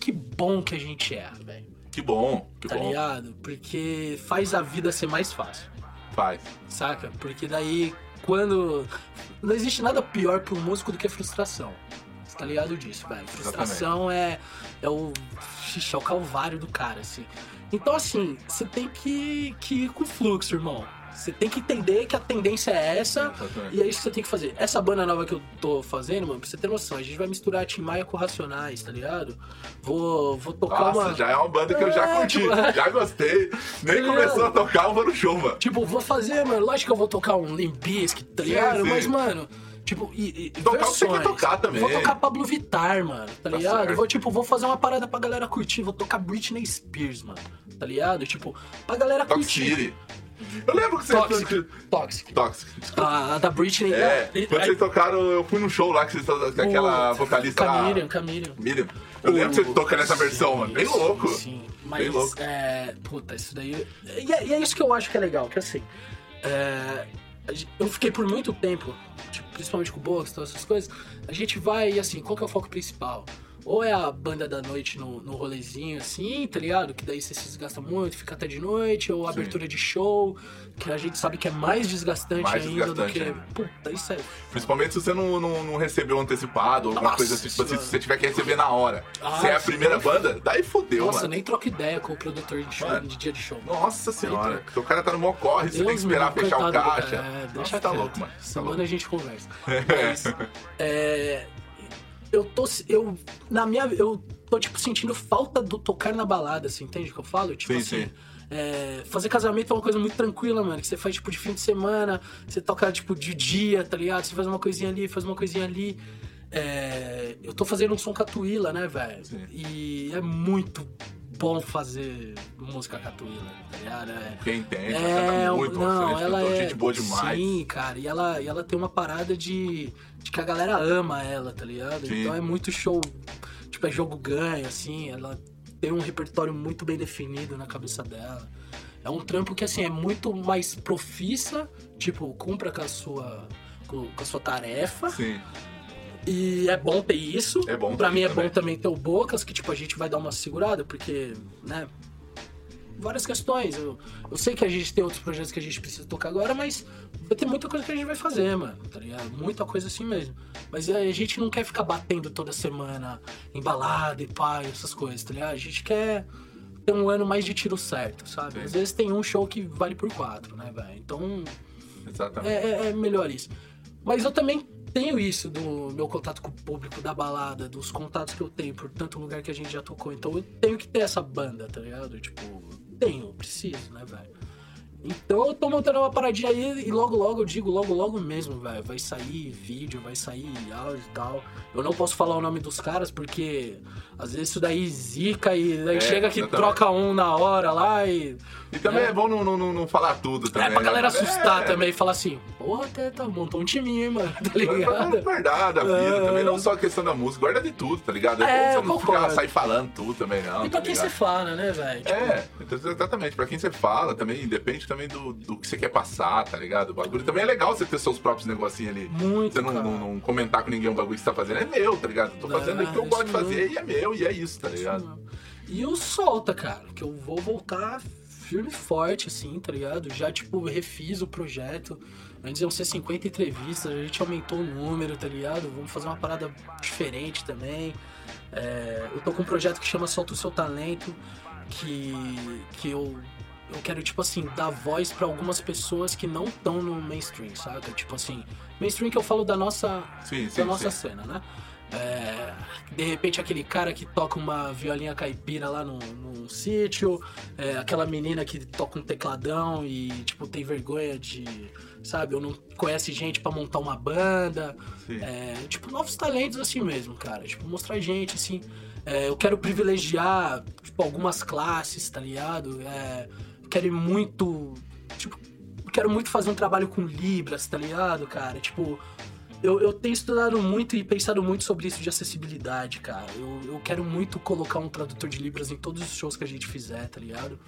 S2: que bom que a gente é, velho.
S1: Que bom, que
S2: Tá
S1: bom.
S2: ligado? Porque faz a vida ser mais fácil.
S1: Faz.
S2: Saca? Porque daí, quando. Não existe nada pior pro músico do que frustração. Você tá ligado disso, velho? Frustração é, é o. Xixi, é o calvário do cara, assim. Então, assim, você tem que, que ir com fluxo, irmão. Você tem que entender que a tendência é essa. E é isso que você tem que fazer. Essa banda nova que eu tô fazendo, mano, pra você ter noção, a gente vai misturar Tim Maia com Racionais, tá ligado? Vou, vou tocar
S1: Nossa,
S2: uma.
S1: já é uma banda que eu já
S2: É,
S1: curti,
S2: tipo-
S1: já gostei. Nem
S2: ligado?
S1: começou a tocar, eu vou no show, mano.
S2: Tipo, vou fazer, mano. Lógico que eu vou tocar um Limp Bizkit, tá
S1: Sim,
S2: ligado?
S1: sim.
S2: Mas, mano, tipo, e, e
S1: Tocar o que você quer
S2: versões.
S1: tocar também.
S2: Vou tocar Pablo Vittar, mano, tá,
S1: Tá
S2: ligado?
S1: certo.
S2: Vou, tipo, vou fazer uma parada pra galera curtir. Vou tocar Britney Spears, mano, tá ligado? Tipo, pra galera
S1: Toque
S2: curtir.
S1: City. Eu lembro que você...
S2: Toxic. Toxic.
S1: Toxic.
S2: A, da Britney.
S1: É,
S2: e-
S1: quando
S2: aí-
S1: vocês tocaram, eu fui num show lá que vocês to- que aquela vocalista
S2: Camiriam.
S1: Miriam. Eu lembro que vocês tocando essa versão, mano. Bem louco.
S2: Sim, mas
S1: Bem louco.
S2: é. Puta, isso daí. E é, e é isso que eu acho que é legal, que assim. é, eu fiquei por muito tempo, tipo, principalmente com o box, todas essas coisas. A gente vai e assim, qual que é o foco principal? Ou é a banda da noite no, no rolezinho, assim, tá ligado? Que daí você se desgasta muito, fica até de noite, ou
S1: Sim.
S2: abertura de show, que a gente sabe que é mais desgastante
S1: Mais
S2: ainda
S1: desgastante,
S2: do que.
S1: né?
S2: Puta, isso é.
S1: Principalmente se você não, não, não recebeu antecipado ou alguma
S2: Nossa
S1: coisa assim. Tipo assim, se você tiver que receber na hora.
S2: Ah,
S1: se é a primeira banda, daí fodeu,
S2: Nossa,
S1: mano.
S2: nem troca ideia com o produtor de, show,
S1: Mano.
S2: de dia de show.
S1: Nossa senhora. Porque o cara tá no mó corre, você tem que esperar fechar o caixa.
S2: É,
S1: Nossa,
S2: deixa
S1: tá
S2: quieto.
S1: louco, mano. Tá
S2: Semana
S1: louco.
S2: a gente conversa. Mas, é, eu tô. Eu. Na minha. Eu tô, tipo, sentindo falta do tocar na balada, assim, entende o que eu falo? Tipo
S1: Sim,
S2: assim.
S1: sim.
S2: é, fazer casamento é uma coisa muito tranquila, mano. Que você faz, tipo, de fim de semana, você toca, tipo, de dia, tá ligado? Você faz uma coisinha ali, faz uma coisinha ali. É, eu tô fazendo um som catuíla, né, velho? E é muito bom fazer música catuíla, tá ligado? É,
S1: Quem entende,
S2: é,
S1: tá muito
S2: não, ela é.
S1: gente boa demais.
S2: Sim, cara. E ela, e ela tem uma parada de, de que a galera ama ela, tá ligado?
S1: Sim.
S2: Então é muito show. Tipo, é jogo ganho, assim. Ela tem um repertório muito bem definido na cabeça dela. É um trampo que, assim, é muito mais profissa. Tipo, cumpra com a sua, com, com a sua tarefa.
S1: Sim.
S2: E é bom ter isso.
S1: É bom
S2: Pra mim é
S1: isso
S2: bom também ter o Bocas, que tipo, a gente vai dar uma segurada, porque, né? Várias questões. Eu, eu sei que a gente tem outros projetos que a gente precisa tocar agora, mas vai ter muita coisa que a gente vai fazer, mano, tá ligado? Muita coisa assim mesmo. Mas a gente não quer ficar batendo toda semana em balada e e essas coisas, tá ligado? A gente quer ter um ano mais de tiro certo, sabe?
S1: Sim.
S2: Às vezes tem um show que vale por quatro, né, velho? Então
S1: Exatamente.
S2: é, é- é melhor isso. Mas eu também tenho isso do meu contato com o público, da balada, dos contatos que eu tenho por tanto lugar que a gente já tocou. Então eu tenho que ter essa banda, tá ligado? Tipo, tenho, preciso, né, velho? Então eu tô montando uma paradinha aí e logo logo eu digo, logo logo mesmo, velho. Vai sair vídeo, vai sair áudio e tal. Eu não posso falar o nome dos caras porque às vezes isso daí zica e daí
S1: É,
S2: chega que
S1: exatamente.
S2: troca um na hora lá e.
S1: E também
S2: É.
S1: é, bom não, não, não, falar tudo também.
S2: É pra
S1: né?
S2: galera assustar
S1: É.
S2: também e falar assim, porra, até tá, montou um timinho, hein, mano, tá ligado?
S1: guardar da vida
S2: É.
S1: também, não só a questão da música, guarda de tudo, tá ligado?
S2: É,
S1: É, você não ficar sair falando tudo também, não.
S2: E pra
S1: tá
S2: quem você fala, né, velho? Tipo,
S1: É, então, exatamente. Pra quem você fala também, depende também do, do que você quer passar, tá ligado? O bagulho também é legal você ter seus próprios negocinhos ali.
S2: Muito,
S1: Você não, não- não comentar com ninguém o bagulho que você tá fazendo. É meu, tá ligado? Eu tô fazendo o que eu gosto de fazer e é meu, e é isso, tá ligado?
S2: E o Solta, cara, que eu vou voltar firme e forte, assim, tá ligado? Já, tipo, refiz o projeto. Antes iam ser 50 entrevistas, a gente aumentou o número, tá ligado? Vamos fazer uma parada diferente também. É, eu tô com um projeto que chama Solta o Seu Talento, que, que eu, eu quero, tipo assim, dar voz pra algumas pessoas que não estão no mainstream, saca? Tipo assim, mainstream que eu falo da nossa,
S1: Sim, sim,
S2: da nossa
S1: sim.
S2: cena, né? É, de repente aquele cara que toca uma violinha caipira lá no, num sítio, é, aquela menina que toca um tecladão e tipo tem vergonha de, sabe, ou não conhece gente pra montar uma banda, é, tipo novos talentos assim mesmo, cara, tipo mostrar gente assim. É, eu quero privilegiar tipo algumas classes, tá ligado? É, quero ir muito, tipo, quero muito fazer um trabalho com libras, tá ligado, cara? Tipo eu, eu tenho estudado muito e pensado muito sobre isso de acessibilidade, cara. Eu, eu quero muito colocar um tradutor de Libras em todos os shows que a gente fizer, tá ligado?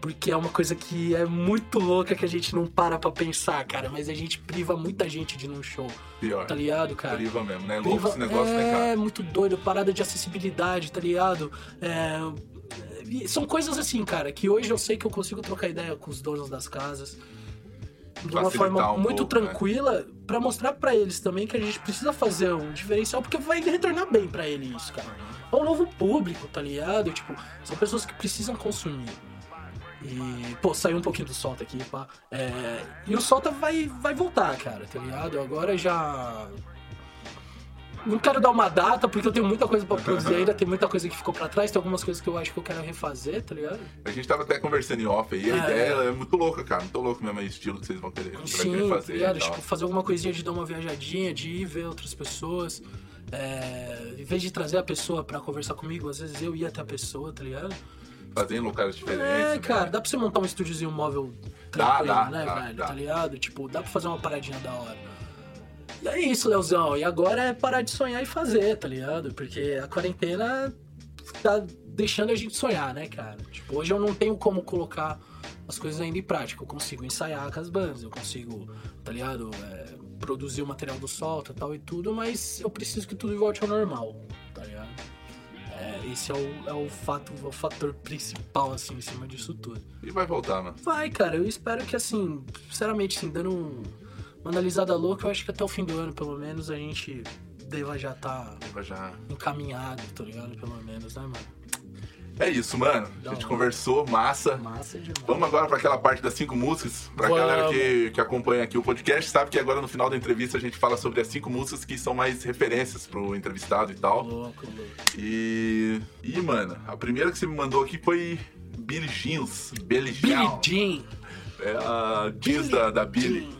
S2: Porque é uma coisa que é muito louca que a gente não para pra pensar, cara. Mas a gente priva muita gente de ir num show,
S1: Pior.
S2: tá ligado, cara?
S1: Priva mesmo, né? Louco
S2: Priva-
S1: esse negócio,
S2: é,
S1: né, cara?
S2: muito doido, parada de acessibilidade, tá ligado? É, São coisas assim, cara, que hoje eu sei que eu consigo trocar ideia com os donos das casas de uma forma
S1: um
S2: muito
S1: pouco, né?
S2: tranquila pra mostrar pra eles também que a gente precisa fazer um diferencial porque vai retornar bem pra ele isso, cara. É um novo público, tá ligado? Tipo, são pessoas que precisam consumir. E, pô, saiu um pouquinho do Solta aqui, pá. É, e o Solta vai, vai voltar, cara, tá ligado? Agora já. Não quero dar uma data, porque eu tenho muita coisa pra produzir ainda, tem muita coisa que ficou pra trás, tem algumas coisas que eu acho que eu quero refazer, tá ligado?
S1: A gente tava até conversando em off aí, a
S2: É.
S1: ideia é muito louca, cara. Muito louco mesmo, é estilo que vocês vão querer,
S2: Sim,
S1: querer
S2: tá
S1: fazer.
S2: ligado? Tipo, fazer alguma coisinha de dar uma viajadinha, de ir ver outras pessoas. É, em vez de trazer a pessoa pra conversar comigo, às vezes eu ia até a pessoa, tá ligado?
S3: fazer em locais diferentes.
S2: É,
S3: né?
S2: cara, dá pra você montar um estúdiozinho móvel
S3: Dá,
S2: tranquilo,
S3: dá,
S2: né,
S3: dá,
S2: velho?
S3: dá.
S2: Tá ligado? Tipo, dá pra fazer uma paradinha da hora. E é isso, Leozão. E agora é parar de sonhar e fazer, tá ligado? Porque a quarentena tá deixando a gente sonhar, né, cara? Tipo, hoje eu não tenho como colocar as coisas ainda em prática. Eu consigo ensaiar com as bandas, eu consigo, tá ligado? É, produzir o material do solta tal e tudo, mas eu preciso que tudo volte ao normal, tá ligado? É, esse é o, é o fato, o fator principal, assim, em cima disso tudo.
S3: E vai voltar, mano.
S2: Vai, cara, eu espero que assim, sinceramente, assim, dando um- uma analisada louca, eu acho que até o fim do ano, pelo menos, a gente deva já estar
S3: Vai já.
S2: encaminhado, tá ligado? Pelo menos, né, mano?
S3: É isso, mano. A gente
S2: hora.
S3: conversou, massa.
S2: Massa demais.
S3: Vamos agora para aquela parte das cinco músicas. Pra
S2: Vamos.
S3: galera que, que acompanha aqui o podcast, sabe que agora no final da entrevista a gente fala sobre as cinco músicas que são mais referências pro entrevistado e tal.
S2: Louco, louco.
S3: E. E, mano, a primeira que você me mandou aqui foi Billie Jeans. Billie
S2: Billy
S3: Jean.
S2: Jean.
S3: É a jeans da, da Billie.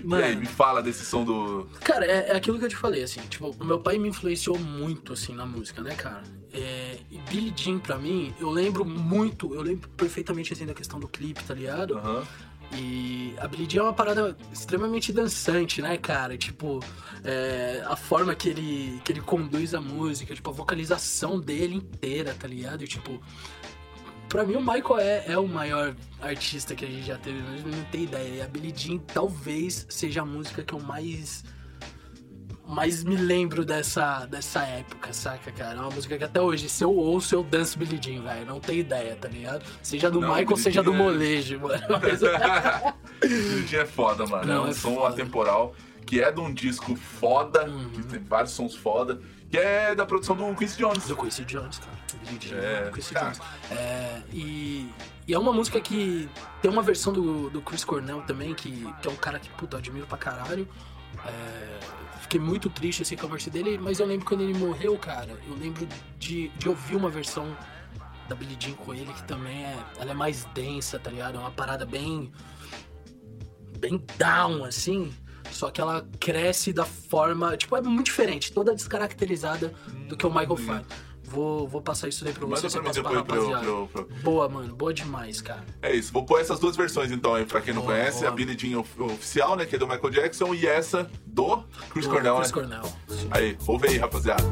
S2: Jean.
S3: E aí,
S2: Mano,
S3: me fala desse som do.
S2: cara, é, é aquilo que eu te falei, assim, tipo, o meu pai me influenciou muito, assim, na música, né, cara? É, e Billie Jean, pra mim, eu lembro muito, eu lembro perfeitamente, assim, da questão do clipe, tá ligado?
S3: Aham.
S2: E a Billie Jean é uma parada extremamente dançante, né, cara? Tipo, é, a forma que ele, que ele conduz a música, tipo, a vocalização dele inteira, tá ligado? E, tipo, pra mim o Michael é, é o maior artista que a gente já teve, mas não tem ideia. E a Billie Jean talvez seja a música que eu mais mais me lembro dessa, dessa época, saca, cara? É uma música que até hoje, se eu ouço, eu danço Billie Jean, velho. Não tenho ideia, tá ligado? Seja do
S3: Não,
S2: Michael,
S3: Billie
S2: seja do
S3: é-
S2: molejo, mano. Mas-
S3: Billie Jean é foda, mano.
S2: Não,
S3: é um
S2: é
S3: som
S2: foda.
S3: atemporal que é de um disco foda,
S2: Uhum.
S3: que tem vários sons foda, que é da produção do Quincy Jones.
S2: Eu conheci Jones, cara. Jean,
S3: É, cara.
S2: Jones. É, e, e é uma música que tem uma versão do, do Chris Cornell também, que, que é um cara que, puta, eu admiro pra caralho. É, fiquei muito triste assim com a morte dele, mas eu lembro quando ele morreu, cara, eu lembro de, de ouvir uma versão da Billie Jean com ele que também é, ela é mais densa, tá ligado? É uma parada bem bem down assim, só que ela cresce da forma, tipo, é muito diferente, toda descaracterizada do que o Michael faz. Vou, vou passar isso daí pra você,
S3: Manda
S2: você
S3: pra mim depois pra eu,
S2: rapaziada.
S3: eu- pra eu-
S2: Boa, mano, boa demais, cara.
S3: É isso, vou pôr essas duas versões então aí, pra quem não
S2: Boa,
S3: conhece,
S2: boa.
S3: a Billie Jean of- oficial, né, que é do Michael Jackson, e essa do Chris
S2: Do
S3: Cornell,
S2: Chris
S3: né?
S2: Cornell. sim.
S3: Aí, ouve aí, rapaziada.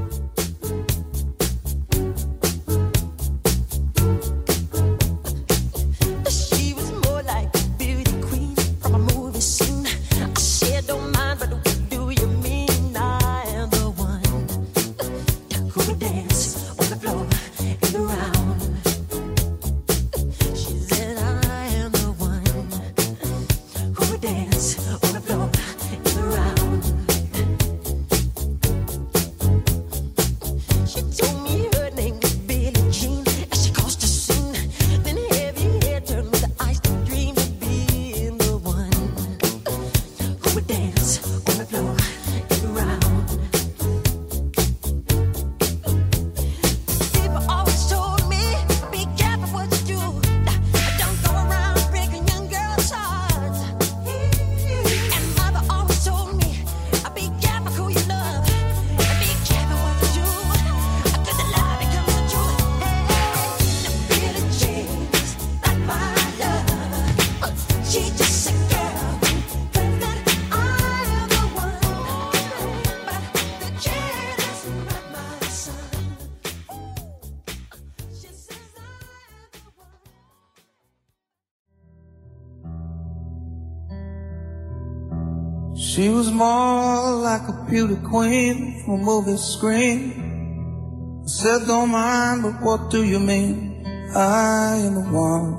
S4: Beauty queen from a movie
S5: screen. I said, don't mind, but what do you mean? I am the one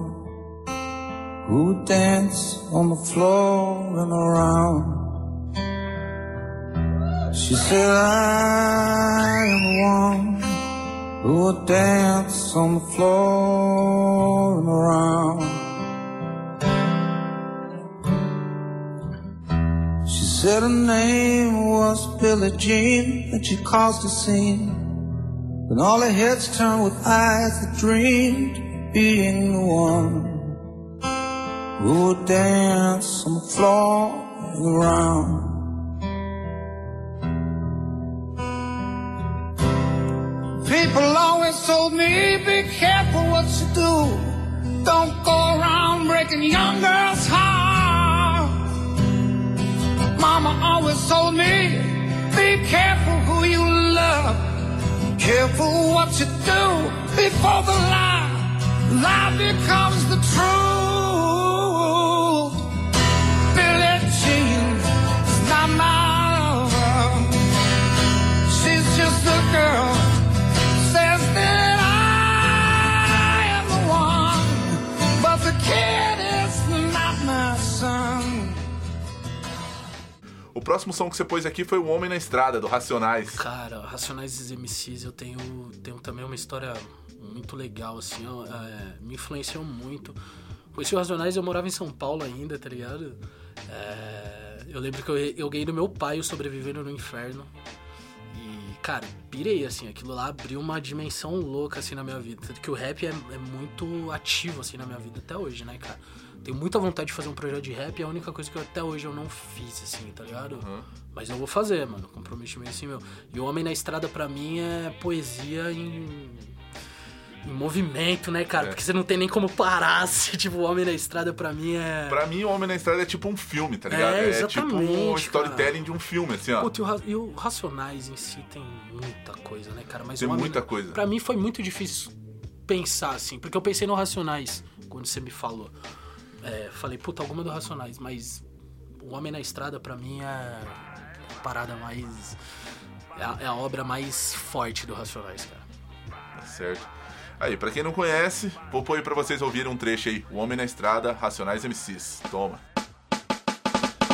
S5: who would dance on the floor and around. She said, I am the one who would dance on the floor and around. She said her name was Billie Jean, she caused a scene. When all the heads turned with eyes that dreamed of being the one who would dance on the floor and around. People
S6: always told me, be careful what you do. Don't go around breaking young girls' hearts. Mama always told me, be careful who you love. Careful what you do before the lie, lie becomes the truth.
S1: O próximo som que você pôs aqui foi O Homem na Estrada, do Racionais.
S2: Cara, Racionais e MCs, eu tenho, tenho também uma história muito legal, assim, ó, é, me influenciou muito. Conheci o Racionais, eu morava em São Paulo ainda, tá ligado? É, eu lembro que eu, eu ganhei do meu pai o Sobrevivendo no Inferno. E, cara, pirei, assim, aquilo lá abriu uma dimensão louca, assim, na minha vida. Tanto que o rap é, é muito ativo, assim, na minha vida até hoje, né, cara? Tenho muita vontade de fazer um projeto de rap, é a única coisa que eu, até hoje eu não fiz, assim, tá ligado? Mas eu vou fazer, mano, comprometimento assim meu. E o Homem na Estrada, pra mim, é poesia em... Em movimento, né, cara?
S1: É.
S2: Porque você não tem nem como parar, assim, tipo, o Homem na Estrada pra mim é...
S1: Pra mim, O Homem na Estrada é tipo um filme, tá ligado?
S2: É,
S1: tipo um storytelling de um filme, assim, ó.
S2: Puta, e o, Ra- e o Racionais em si tem muita coisa, né, cara? Mas
S1: Tem
S2: o Homem-
S1: muita coisa.
S2: Pra mim foi muito difícil pensar, assim, porque eu pensei no Racionais quando você me falou. É, falei, puta, alguma do Racionais, mas o Homem na Estrada pra mim é a parada mais. É a, é a obra mais forte do Racionais, cara.
S1: Tá certo. Aí, pra quem não conhece, vou pôr aí pra vocês ouvirem um trecho aí. O Homem na Estrada, Racionais MCs. Toma.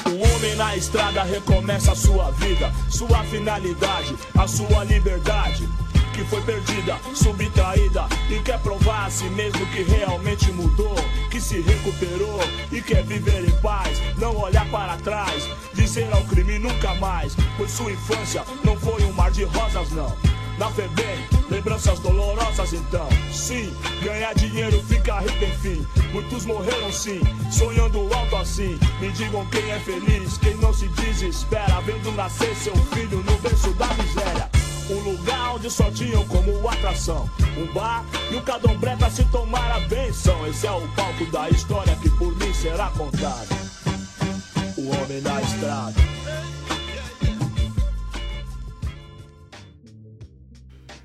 S7: O homem na estrada recomeça a sua vida, sua finalidade, a sua liberdade. Que foi perdida, subtraída e quer provar a si mesmo que realmente mudou, que se recuperou e quer viver em paz, não olhar para trás, dizer ao crime nunca mais, pois sua infância não foi um mar de rosas não. Na FEBEM, lembranças dolorosas então. Sim, ganhar dinheiro fica rico enfim. Muitos morreram sim, sonhando alto assim. Me digam quem é feliz, quem não se desespera, vendo nascer seu filho no berço da miséria. Um lugar onde só tinham como atração um bar e um cadombré pra se tomar a benção. Esse é o palco da história que por mim será contado. O homem na estrada.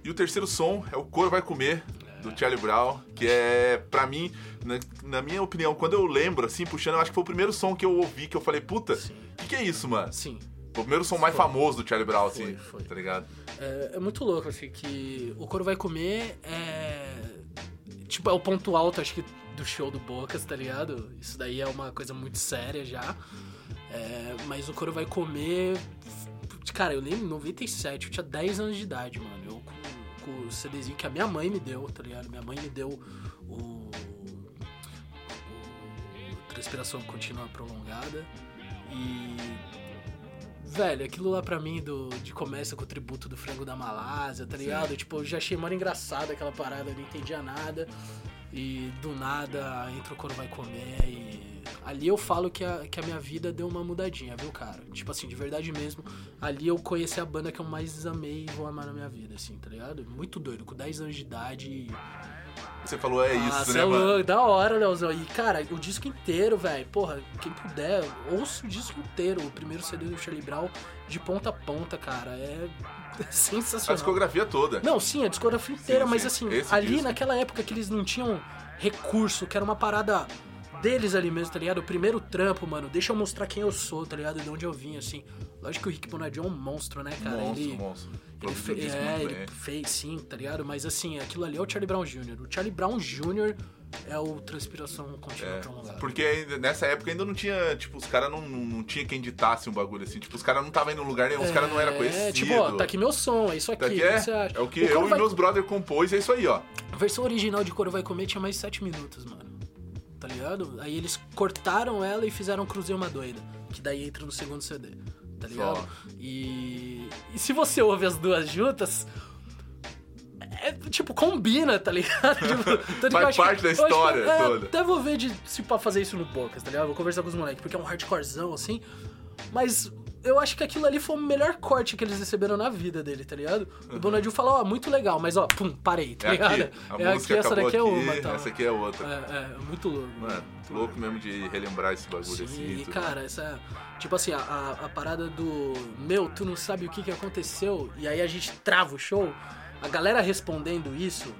S1: E o terceiro som é O Cor Vai Comer, do Charlie Brown, que é, pra mim, na, na minha opinião, quando eu lembro, assim, puxando, eu acho que foi o primeiro som que eu ouvi, que eu falei, puta, o que, que é isso, mano?
S2: Sim.
S1: Foi o primeiro som mais
S2: Foi.
S1: famoso do Charlie Brown, assim,
S2: Foi, foi.
S1: tá ligado?
S2: É, é muito louco, assim, que o Coro Vai Comer é. Tipo, é o ponto alto, acho que, do show do Bocas, tá ligado? Isso daí é uma coisa muito séria já. É, mas o Coro Vai Comer. Cara, eu lembro em 97, eu tinha 10 anos de idade, mano. Eu com, com o CDzinho que a minha mãe me deu, tá ligado? Minha mãe me deu o. o Transpiração Contínua Prolongada. E Velho, aquilo lá pra mim do, de começa com o tributo do frango da Malásia, tá ligado? Tipo, eu já achei mano engraçado aquela parada, eu não entendia nada. E do nada entra o coro vai comer e. Ali eu falo que a, que a minha vida deu uma mudadinha, viu, cara? Tipo assim, de verdade mesmo. Ali eu conheci a banda que eu mais amei e vou amar na minha vida, assim, tá ligado? Muito doido, com 10 anos de idade. e-
S1: Você falou, é
S2: ah,
S1: isso, né,
S2: é
S1: mano?
S2: da hora, Leozão. E, cara, o disco inteiro, velho, porra, quem puder, ouça o disco inteiro, o primeiro CD do Charlie Brown, de ponta a ponta, cara, é
S1: A
S2: sensacional.
S1: discografia toda.
S2: Não, sim, a discografia inteira,
S1: Sim,
S2: mas
S1: sim.
S2: assim,
S1: Esse
S2: ali
S1: disco.
S2: naquela época que eles não tinham recurso, que era uma parada deles ali mesmo, tá ligado? O primeiro trampo, mano, deixa eu mostrar quem eu sou, tá ligado? De onde eu vim, assim. Lógico que o Rick Bonadio é um monstro, né, cara?
S1: monstro,
S2: ele,
S1: monstro.
S2: ele, fe- é, ele fez sim, tá ligado? Mas assim, aquilo ali é o Charlie Brown Jr. O Charlie Brown Jr. é o Transpiração Contínua
S1: É,
S2: Prolongada.
S1: porque nessa época ainda não tinha, tipo, os caras não, não, não tinha quem ditasse um bagulho assim. Tipo, os caras não estavam indo em lugar nenhum, os caras não eram
S2: É,
S1: conhecidos.
S2: tipo, ó, tá aqui meu som, é isso aqui.
S1: Tá aqui é,
S2: você acha?
S1: é o que
S2: O
S1: eu
S2: Coro
S1: e
S2: vai-
S1: meus brother compôs, é isso aí, ó.
S2: A versão original de Coro Vai Comer tinha mais 7 minutos, mano. Tá ligado? Aí eles cortaram ela e fizeram Cruzei Uma Doida. Que daí entra no segundo CD. Tá ligado?
S1: Só.
S2: E. E se você ouve as duas juntas. É, tipo, combina, tá ligado? Tipo,
S1: Faz
S2: que-
S1: parte da
S2: que-
S1: história
S2: é,
S1: toda.
S2: Até vou ver de, se pra fazer isso no Bocas, tá ligado? Vou conversar com os moleques, porque é um hardcorezão, assim. Mas eu acho que aquilo ali foi o melhor corte que eles receberam na vida dele, tá ligado? O Bonadil falou, ó, muito legal, mas ó, pum, parei, tá
S1: É
S2: ligado?
S1: aqui. A
S2: é
S1: música
S2: aqui, essa daqui é
S1: aqui,
S2: uma, tá?
S1: essa aqui é outra.
S2: É, é, muito louco.
S1: Mano, louco mesmo de relembrar esse bagulho assim.
S2: Sim, e
S1: tudo.
S2: cara, essa. Tipo assim, a, a, a parada do. Meu, tu não sabe o que, que aconteceu. E aí a gente trava o show. A galera respondendo isso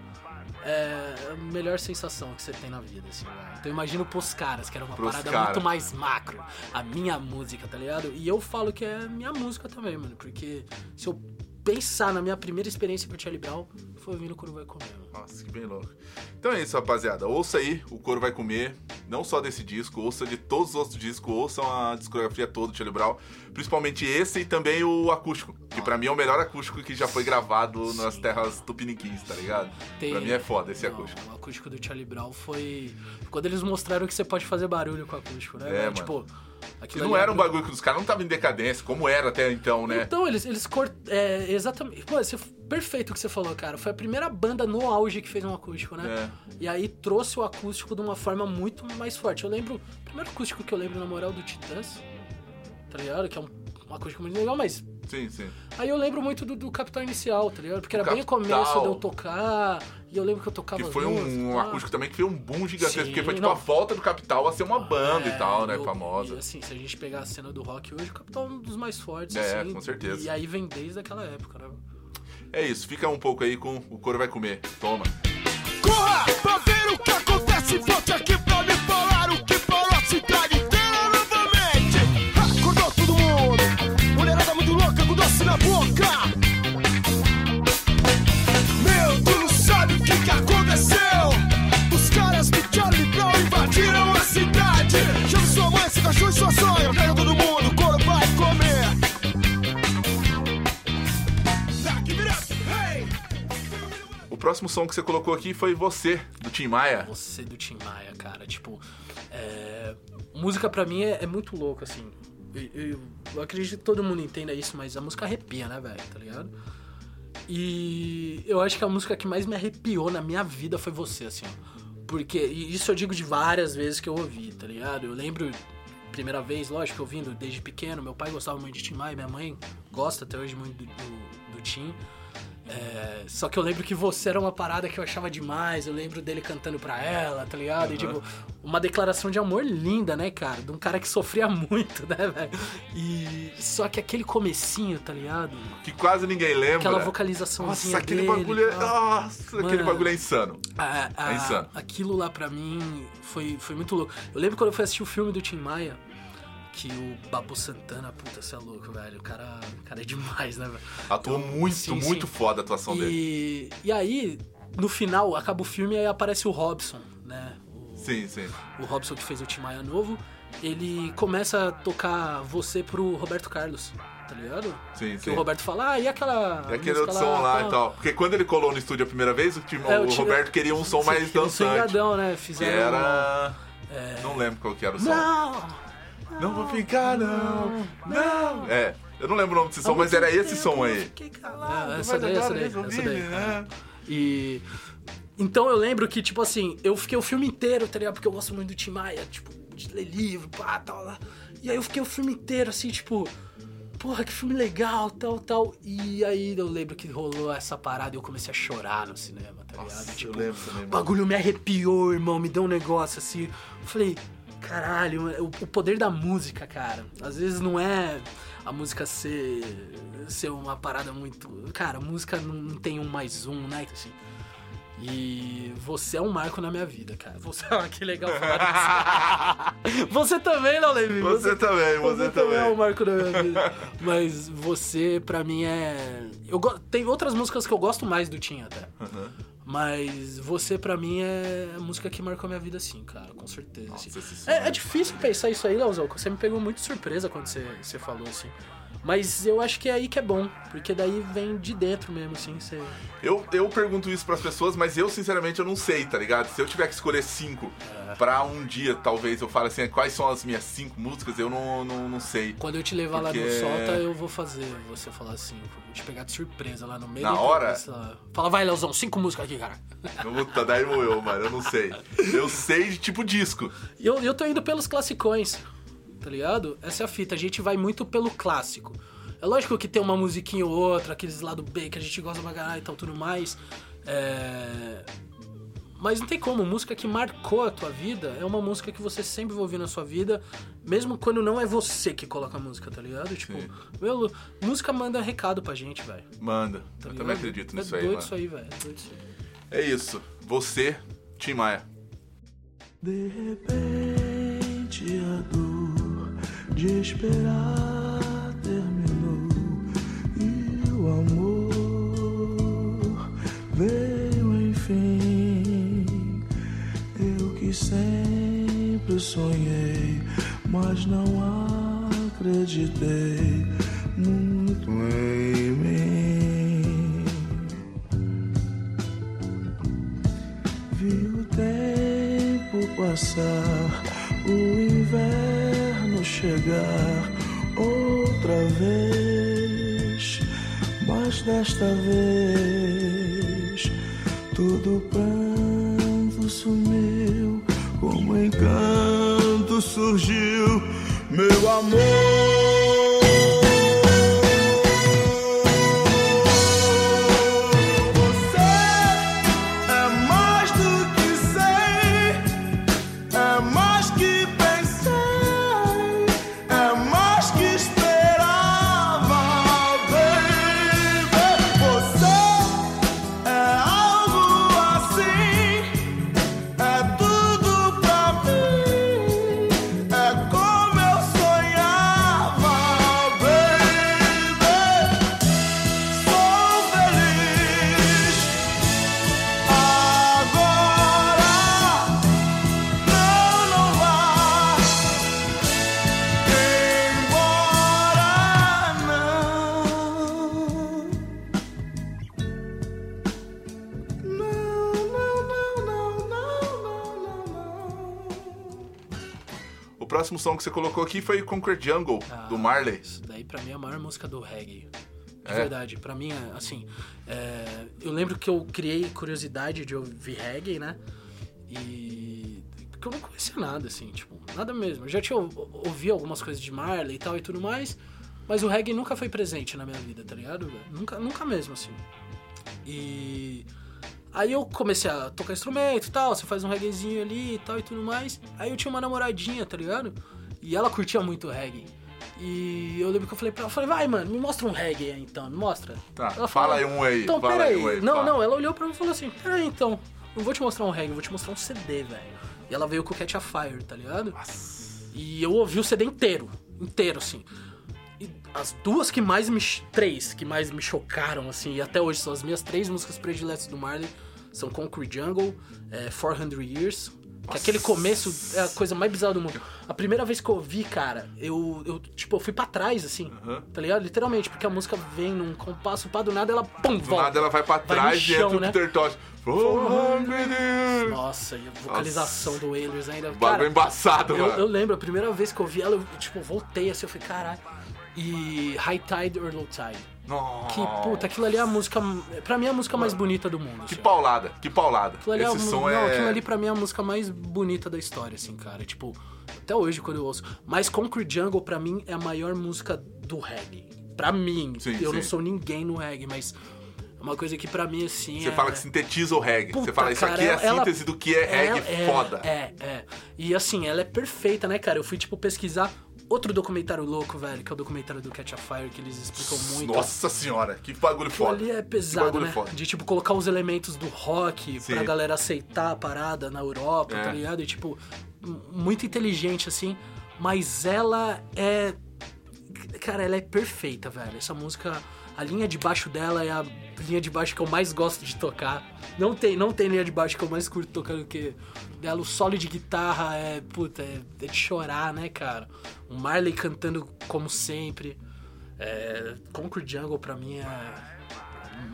S2: é a melhor sensação que você tem na vida, assim, velho. Então eu imagino pros caras, que era uma
S1: Pros
S2: parada
S1: cara.
S2: muito mais macro. A minha música, tá ligado? E eu falo que é minha música também, mano. Porque se eu pensar na minha primeira experiência com o Charlie Brown, foi ouvindo o Coro Vai Comer.
S1: Nossa, que bem louco. Então é isso, rapaziada. Ouça aí, o Coro Vai Comer. Não só desse disco, ouça de todos os outros discos. Ouçam a discografia toda do Charlie Brown. Principalmente esse e também o acústico. Que pra mim é o melhor acústico que já foi gravado nas terras tupiniquins, tá ligado?
S2: Tem-
S1: Pra mim é foda esse
S2: Não,
S1: acústico.
S2: O acústico do Charlie Brown foi. Quando eles mostraram que você pode fazer barulho com o acústico, né?
S1: É, mano.
S2: Tipo.
S1: Que
S2: aquilo
S1: não
S2: ali
S1: era um bagulho que os caras não estavam em decadência, como era até então, né?
S2: Então, eles, eles cort... É, exatamente. Pô, você... perfeito o que você falou, cara. Foi a primeira banda no auge que fez um acústico, né?
S1: É.
S2: E aí trouxe o acústico de uma forma muito mais forte. Eu lembro. O primeiro acústico que eu lembro na moral do Titãs, tá ligado? Que é um, um acústico muito legal, mas.
S1: Sim, sim.
S2: Aí eu lembro muito do, do Capital Inicial, tá ligado? Porque era bem o começo de eu tocar. E eu lembro que eu tocava.
S1: Que foi
S2: música e
S1: um, um acústico também que foi um boom gigantesco,
S2: Sim,
S1: porque foi tipo
S2: não.
S1: a volta do Capital a ser uma banda e
S2: É,
S1: tal, né?
S2: eu-
S1: famosa.
S2: E assim, se a gente pegar a cena do rock hoje, o Capital é um dos mais fortes,
S1: É,
S2: assim.
S1: com certeza.
S2: E aí vem desde aquela época, né?
S1: É isso, fica um pouco aí com o Coro Vai Comer. Toma.
S8: Corra pra ver o que acontece. Volte aqui
S1: próximo som que você colocou aqui foi você, do Tim Maia.
S2: Você do Tim Maia, cara. Tipo, é, música pra mim é, é muito louco, assim. Eu, eu- eu acredito que todo mundo entenda isso, mas a música arrepia, né, velho? Tá ligado? E eu acho que a música que mais me arrepiou na minha vida foi você, assim. Porque, e isso eu digo de várias vezes que eu ouvi, tá ligado? Eu lembro, primeira vez, lógico, ouvindo desde pequeno. Meu pai gostava muito de Tim Maia, minha mãe gosta até hoje muito do, do, do Tim. É, só que eu lembro que você era uma parada que eu achava demais. Eu lembro dele cantando pra ela, tá ligado? E tipo, uma declaração de amor linda, né, cara? De um cara que sofria muito, né, velho? E só que aquele comecinho, tá ligado?
S1: Que quase ninguém lembra.
S2: Aquela vocalização
S1: Nossa, aquele
S2: dele,
S1: bagulho é.
S2: tal.
S1: Nossa, aquele
S2: Mano.
S1: bagulho é insano.
S2: A- a-
S1: É insano.
S2: Aquilo lá pra mim foi, foi muito louco. Eu lembro quando eu fui assistir o filme do Tim Maia, que o Babu Santana, puta, você é louco, velho. O cara, o cara é demais, né, velho?
S1: Atuou muito,
S2: sim,
S1: muito
S2: sim.
S1: foda a atuação dele.
S2: E, e aí, no final, acaba o filme e aí aparece o Robson, né? O,
S1: Sim, sim.
S2: o Robson que fez o Tim Maia novo. Ele começa a tocar você pro Roberto Carlos, tá ligado?
S1: Sim,
S2: Que
S1: sim.
S2: o Roberto fala, ah, e aquela.
S1: E aquele outro som lá
S2: tal?"
S1: e tal. Porque quando ele colou no estúdio a primeira vez, o, time,
S2: É,
S1: o
S2: tive-
S1: Roberto queria um som mais
S2: Sim, um
S1: dançante.
S2: swingadão, né?
S1: Que
S2: Fizeram.
S1: era. Não lembro qual que era o som.
S2: Não!
S1: Não vou ficar, não. Não. É, eu não lembro o nome desse som, mas era esse som
S2: eu
S1: aí.
S2: fiquei calado, essa daí, essa daí, essa daí.
S1: né?
S2: E. Então eu lembro que, tipo assim, eu fiquei o filme inteiro, tá ligado? Porque eu gosto muito do Tim Maia, tipo, de ler livro, pá, tal, lá. E aí eu fiquei o filme inteiro, assim, tipo. Porra, que filme legal, tal, tal. E aí eu lembro que rolou essa parada e eu comecei a chorar no cinema, tá ligado?
S1: Nossa,
S2: Tipo,
S1: eu lembro também.
S2: o
S1: mano.
S2: bagulho me arrepiou, irmão, me deu um negócio assim. Eu falei, caralho, o, poder da música, cara. Às vezes não é a música ser, ser uma parada muito. Cara, a música não tem um mais um, né? Assim. E você é um marco na minha vida, cara. Você, ah, que legal falar disso. você também, não, Levi?
S1: Você também, você
S2: também é um marco na minha vida. Mas você, pra mim, é. Eu go... Tem outras músicas que eu gosto mais do Tim até. Mas você, pra mim, é a música que marcou minha vida, sim, cara, com certeza. assim.
S1: Nossa, som
S2: É, é difícil pensar isso aí, Leozão. Você me pegou muito surpresa quando você, você falou assim. Mas eu acho que é aí que é bom, porque daí vem de dentro mesmo, assim. Você...
S1: Eu, eu pergunto isso pras pessoas, mas eu sinceramente eu não sei, tá ligado? Se eu tiver que escolher cinco
S2: É.
S1: pra um dia, talvez eu fale assim, quais são as minhas cinco músicas, eu não, não, não sei.
S2: Quando eu te levar lá
S1: Porque-
S2: no Solta, eu vou fazer você falar assim, vou te pegar de surpresa lá no meio
S1: Na hora?
S2: lá. Fala, vai, Leozão, cinco músicas aqui, cara.
S1: Puta, daí eu, mano, eu não sei. Eu sei de tipo disco.
S2: Eu, eu tô indo pelos classicões. Tá ligado? Essa é a fita, a gente vai muito pelo clássico. É lógico que tem uma musiquinha ou outra, aqueles lado B que a gente gosta pra caralho e tal, tudo mais. É... Mas não tem como, música que marcou a tua vida é uma música que você sempre vai ouvir na sua vida, mesmo quando não é você que coloca a música, tá ligado? Tipo,
S1: Sim.
S2: meu, música manda recado pra gente, velho.
S1: Manda.
S2: Tá
S1: eu
S2: ligado?
S1: também acredito nisso
S2: é
S1: aí,
S2: doido
S1: mano.
S2: isso aí, velho. É doido isso aí.
S1: É isso. Você, Tim Maia.
S8: De repente a dor de esperar terminou e o amor veio enfim. Eu que sempre sonhei, mas não acreditei muito em mim. Vi o tempo passar, o inverno chegar outra vez, mas desta vez todo pranto sumiu, como encanto surgiu, meu amor. Que você
S1: colocou aqui foi Concrete Jungle, do Marley.
S2: Isso daí pra mim é a maior música do reggae. De
S1: É?
S2: verdade, pra mim, é, assim, é, eu lembro que eu criei curiosidade de ouvir reggae, né? E. Porque eu não conhecia nada, assim, tipo, nada mesmo. Eu já tinha ou- ouvi algumas coisas de Marley e tal e tudo mais, mas o reggae nunca foi presente na minha vida, tá ligado? Nunca, nunca mesmo, assim. E. Aí eu comecei a tocar instrumento e tal, você faz um reggaezinho ali e tal e tudo mais. Aí eu tinha uma namoradinha, tá ligado? E ela curtia muito reggae. E eu lembro que eu falei pra ela, eu falei, vai, mano, me mostra um reggae aí então, me mostra.
S1: Tá,
S2: Ela
S1: fala
S2: falou,
S1: aí um aí,
S2: Então,
S1: fala
S2: peraí.
S1: aí um aí,
S2: não,
S1: fala.
S2: não, ela olhou pra mim e falou assim, peraí então, não vou te mostrar um reggae, vou te mostrar um CD, velho. E ela veio com o Catch a Fire, tá ligado? E eu ouvi o CD inteiro, inteiro, assim. E as duas que mais me. Três que mais me chocaram, assim, e até hoje são as minhas três músicas prediletas do Marley: são Concrete Jungle, é, 400 Years. Que aquele começo é a coisa mais bizarra do mundo. A primeira vez que eu ouvi, cara, eu, eu tipo, eu fui pra trás, assim,
S1: Aham.
S2: tá ligado? Literalmente, porque a música vem num compasso, pá, do nada ela, pum,
S1: Do
S2: volta.
S1: nada ela vai pra trás e
S2: chão,
S1: entra o
S2: né?
S1: Peter Tosh. 400 years.
S2: Nossa, e a vocalização do Wailers ainda.
S1: O bagulho embaçado,
S2: eu,
S1: mano.
S2: eu lembro, a primeira vez que eu vi ela, eu, tipo, voltei assim, eu falei, caralho. E High Tide or Low Tide.
S1: Nossa.
S2: Que, puta, aquilo ali é a música. Pra mim é a música mais bonita do mundo.
S1: Que
S2: assim.
S1: paulada, que paulada.
S2: Aquilo ali, é,
S1: Esse
S2: a-
S1: som
S2: não,
S1: é...
S2: aquilo ali pra mim é a música mais bonita da história, assim, cara. Tipo, até hoje quando eu ouço. Mas Concrete Jungle, pra mim, é a maior música do reggae. Pra mim.
S1: Sim,
S2: eu não
S1: sim.
S2: sou ninguém no reggae, mas é uma coisa que pra mim, assim.
S1: Você
S2: é...
S1: fala que sintetiza o reggae.
S2: Puta,
S1: Você fala, isso
S2: cara,
S1: aqui é a
S2: ela-
S1: síntese do que é reggae
S2: é,
S1: foda.
S2: É, é. E assim, ela é perfeita, né, cara? Eu fui, tipo, pesquisar outro documentário louco, velho, que é o documentário do Catch a Fire, que eles explicam muito.
S1: Nossa senhora, que bagulho
S2: Aquilo
S1: foda.
S2: ali é
S1: Que
S2: pesado, né?
S1: foda.
S2: De, tipo, colocar os elementos do rock
S1: Sim.
S2: pra galera aceitar a parada na Europa,
S1: É.
S2: tá ligado? E, tipo, muito inteligente, assim. Mas ela é... Cara, ela é perfeita, velho. Essa música... A linha de baixo dela é a linha de baixo que eu mais gosto de tocar. Não tem, não tem linha de baixo que eu mais curto tocar do que dela. O solo de guitarra é, puta, é, é de chorar, né, cara? O Marley cantando como sempre. É, Concrete Jungle pra mim é.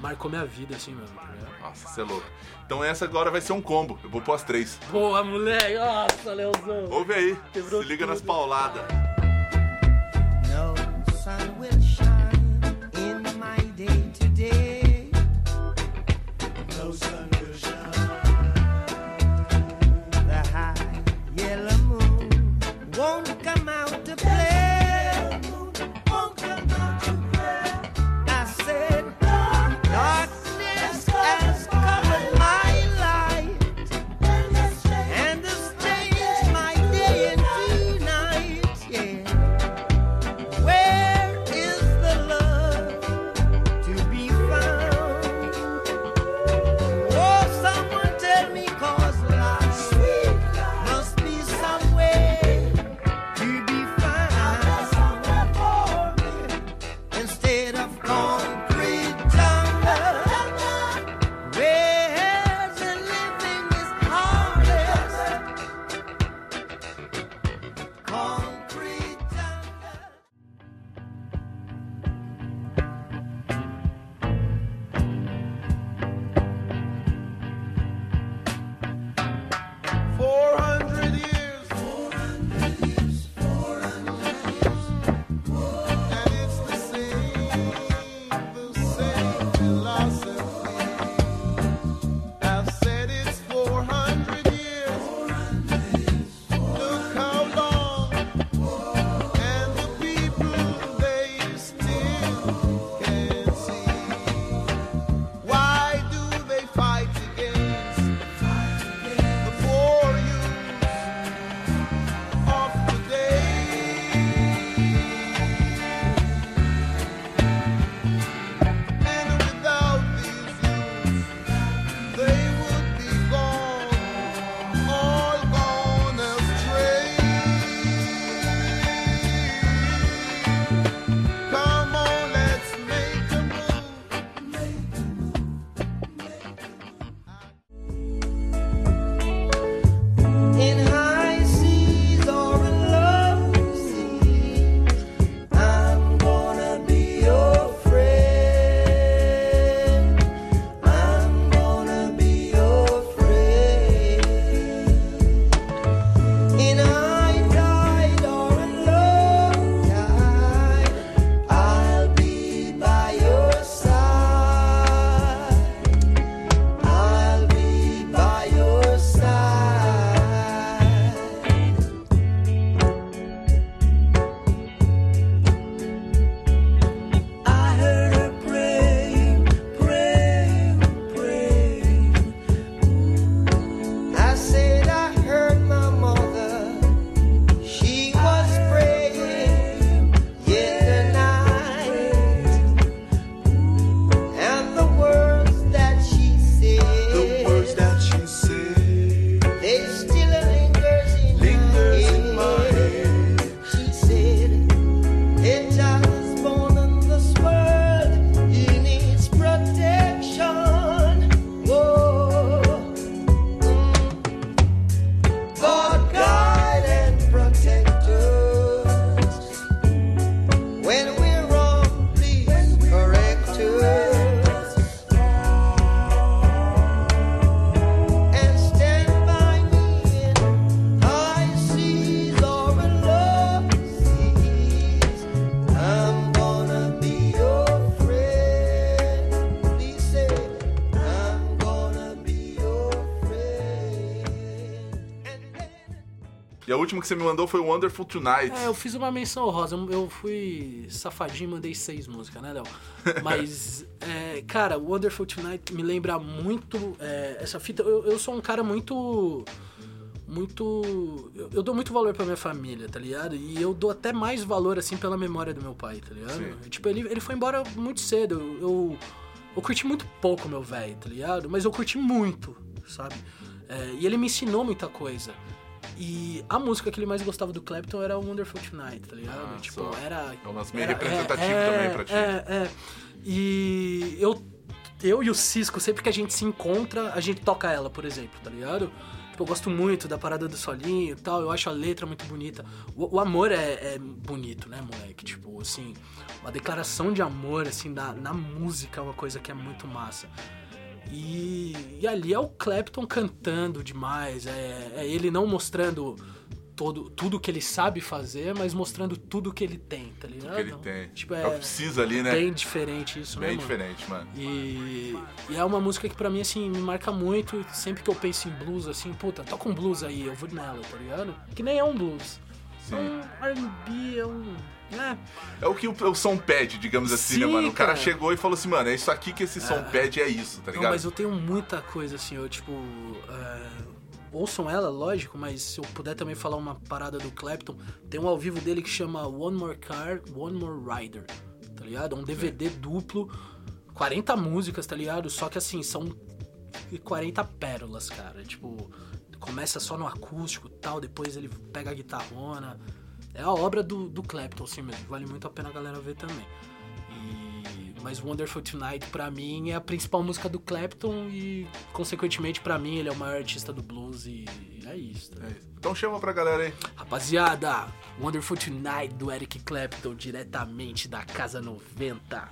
S2: Marcou minha vida, assim mesmo, ligado?
S1: Nossa, você é louco. Então essa agora vai ser um combo. Eu vou pôr as três.
S2: Boa, moleque! Nossa, Leozão!
S1: Ouve aí.
S2: Quebrou
S1: Se liga nas
S2: tudo.
S1: pauladas.
S9: No sun will shine
S1: A última que você me mandou foi Wonderful Tonight.
S2: É, eu fiz uma menção rosa. Eu fui safadinho e mandei seis músicas, né, Léo? Mas, é, cara, Wonderful Tonight me lembra muito é, essa fita. Eu, eu sou um cara muito. Muito. Eu, eu dou muito valor pra minha família, tá ligado? E eu dou até mais valor, assim, pela memória do meu pai, tá ligado?
S1: Sim.
S2: Tipo, ele, ele foi embora muito cedo. Eu, eu, eu curti muito pouco meu velho, tá ligado? Mas eu curti muito, sabe? É, e ele me ensinou muita coisa. E a música que ele mais gostava do Clapton era o Wonderful Tonight, tá ligado?
S1: Ah,
S2: tipo,
S1: só.
S2: era.
S1: É umas meio representativo
S2: é,
S1: também pra ti.
S2: É, é. E eu, eu e o Cisco, sempre que a gente se encontra, a gente toca ela, por exemplo, tá ligado? Tipo, eu gosto muito da parada do solinho e tal, eu acho a letra muito bonita. O, o amor é, é bonito, né, moleque? Tipo, assim, uma declaração de amor, assim, na, na música é uma coisa que é muito massa. E, e ali é o Clapton cantando demais, é, é ele não mostrando todo, tudo que ele sabe fazer, mas mostrando tudo que ele tem, tá ligado?
S1: que ele tem.
S2: Tipo,
S1: É
S2: é
S1: o que precisa ali, né?
S2: bem diferente isso, né,
S1: Bem
S2: mano?
S1: diferente, mano.
S2: E, e é uma música que pra mim, assim, me marca muito. Sempre que eu penso em blues, assim, puta, toca um blues aí, eu vou nela, tá ligado? Que nem é um blues. É
S1: Sim.
S2: um R&B, é um... né?
S1: É o que o, o som pede, digamos assim, né,
S2: Sim,
S1: mano? O cara
S2: cara.
S1: chegou e falou assim, mano, é isso aqui que esse som pede, é isso, tá
S2: Não,
S1: ligado?
S2: mas eu tenho muita coisa, assim, eu, tipo... é, Ouçam ela, lógico, mas se eu puder também falar uma parada do Clapton, tem um ao vivo dele que chama One More Car, One More Rider, tá ligado? É um DVD duplo, 40 músicas, tá ligado? Só que assim, são 40 pérolas, cara. Tipo, começa só no acústico e tal, depois ele pega a guitarrona. É a obra do, do Clapton, assim mesmo. Vale muito a pena a galera ver também. E, mas Wonderful Tonight, pra mim, é a principal música do Clapton e, consequentemente, pra mim, ele é o maior artista do blues e é isso. tá?
S1: É isso. Então chama pra galera aí.
S2: Rapaziada, Wonderful Tonight do Eric Clapton, diretamente da Casa 90.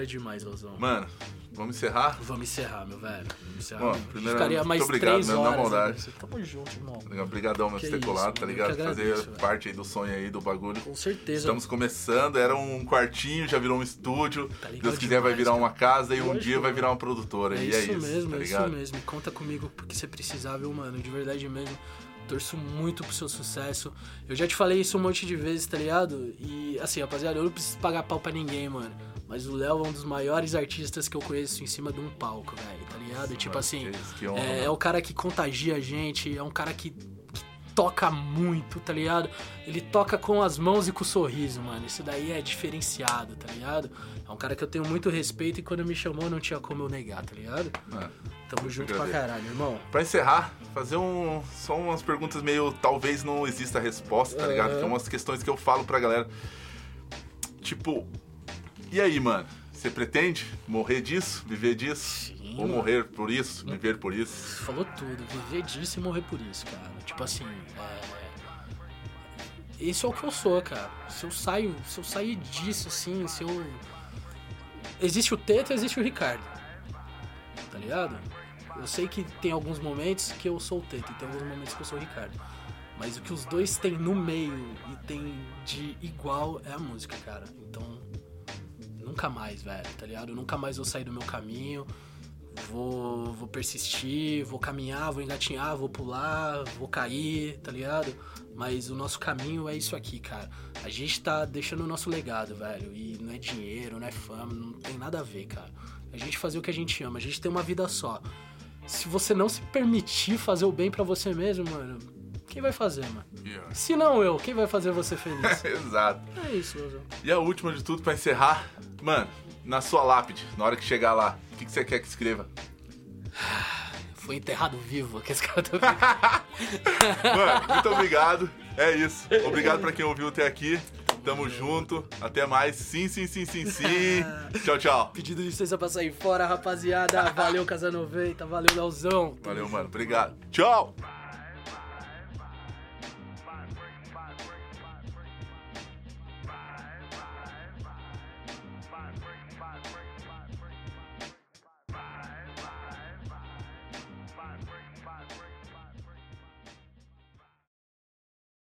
S2: Hora demais, Lozão.
S1: Mano, vamos encerrar?
S2: Vamos encerrar, meu velho. Vamos encerrar.
S1: Bom, primeiro,
S2: Ficaria
S1: muito
S2: mais
S1: obrigado,
S2: três
S1: né? Não dá
S2: horas.
S1: maldade.
S2: né? Você- Tamo junto, irmão.
S1: Obrigadão
S2: Que
S1: por ter colado, tá ligado?
S2: que
S1: Fazer
S2: agradeço, velho.
S1: parte aí do sonho aí, do bagulho.
S2: Com certeza.
S1: Estamos começando, era um quartinho, já virou um estúdio.
S2: Tá legal
S1: Deus quiser vai
S2: demais,
S1: virar
S2: cara.
S1: uma casa e um
S2: Lógico,
S1: dia vai
S2: mano.
S1: virar uma produtora.
S2: É
S1: e
S2: isso,
S1: é isso,
S2: mesmo,
S1: tá
S2: é isso
S1: ligado?
S2: mesmo. Conta comigo porque você precisar, viu, mano? De verdade mesmo. Torço muito pro seu sucesso. Eu já te falei isso um monte de vezes, tá ligado? E assim, rapaziada, eu não preciso pagar pau pra ninguém, mano. Mas o Léo é um dos maiores artistas que eu conheço em cima de um palco, velho, tá ligado? Tipo assim, é, é o cara que contagia a gente, é um cara que, toca muito, tá ligado? Ele toca com as mãos e com o sorriso, mano. Isso daí é diferenciado, tá ligado? É um cara que eu tenho muito respeito e quando me chamou não tinha como eu negar, tá ligado?
S1: É.
S2: Tamo junto pra caralho, irmão.
S1: Pra encerrar, fazer um, só umas perguntas meio. Talvez não exista resposta, tá ligado?
S2: Aham.
S1: Que é umas questões que eu falo pra galera. Tipo, e aí, mano? Você pretende morrer disso? Viver disso?
S2: Sim,
S1: Ou morrer por isso? Viver por isso?
S2: Você falou tudo, viver disso e morrer por isso, cara. Tipo assim, é... Esse é o que eu sou, cara. Se eu saio, se eu sair disso, assim, se eu. Existe o Teto e existe o Ricardo. Tá ligado? Eu sei que tem alguns momentos que eu sou o Teto e tem alguns momentos que eu sou o Ricardo. Mas o que os dois têm no meio e tem de igual é a música, cara. Então, nunca mais, velho, tá ligado? Nunca mais vou sair do meu caminho. Vou, vou persistir, vou caminhar, vou engatinhar, vou pular, vou cair, tá ligado? Mas o nosso caminho é isso aqui, cara. A gente tá deixando o nosso legado, velho. E não é dinheiro, não é fama, não tem nada a ver, cara. A gente fazer o que a gente ama. A gente tem uma vida só. Se você não se permitir fazer o bem pra você mesmo, mano, quem vai fazer, mano?
S1: Yeah.
S2: Se não eu, quem vai fazer você feliz?
S1: Exato.
S2: é isso, Lozão.
S1: E a última de tudo, pra encerrar, mano, na sua lápide, na hora que chegar lá, o que, que você quer que escreva?
S2: Foi enterrado vivo, que esse cara tá
S1: Mano, muito obrigado. É isso. Obrigado pra quem ouviu até aqui. Tamo junto. Até mais. Sim, sim, sim, sim, sim. Tchau, tchau.
S2: Pedindo licença pra sair fora, rapaziada. Valeu, Casa 90. Valeu, Leozão.
S1: Valeu, mano. Obrigado. Tchau.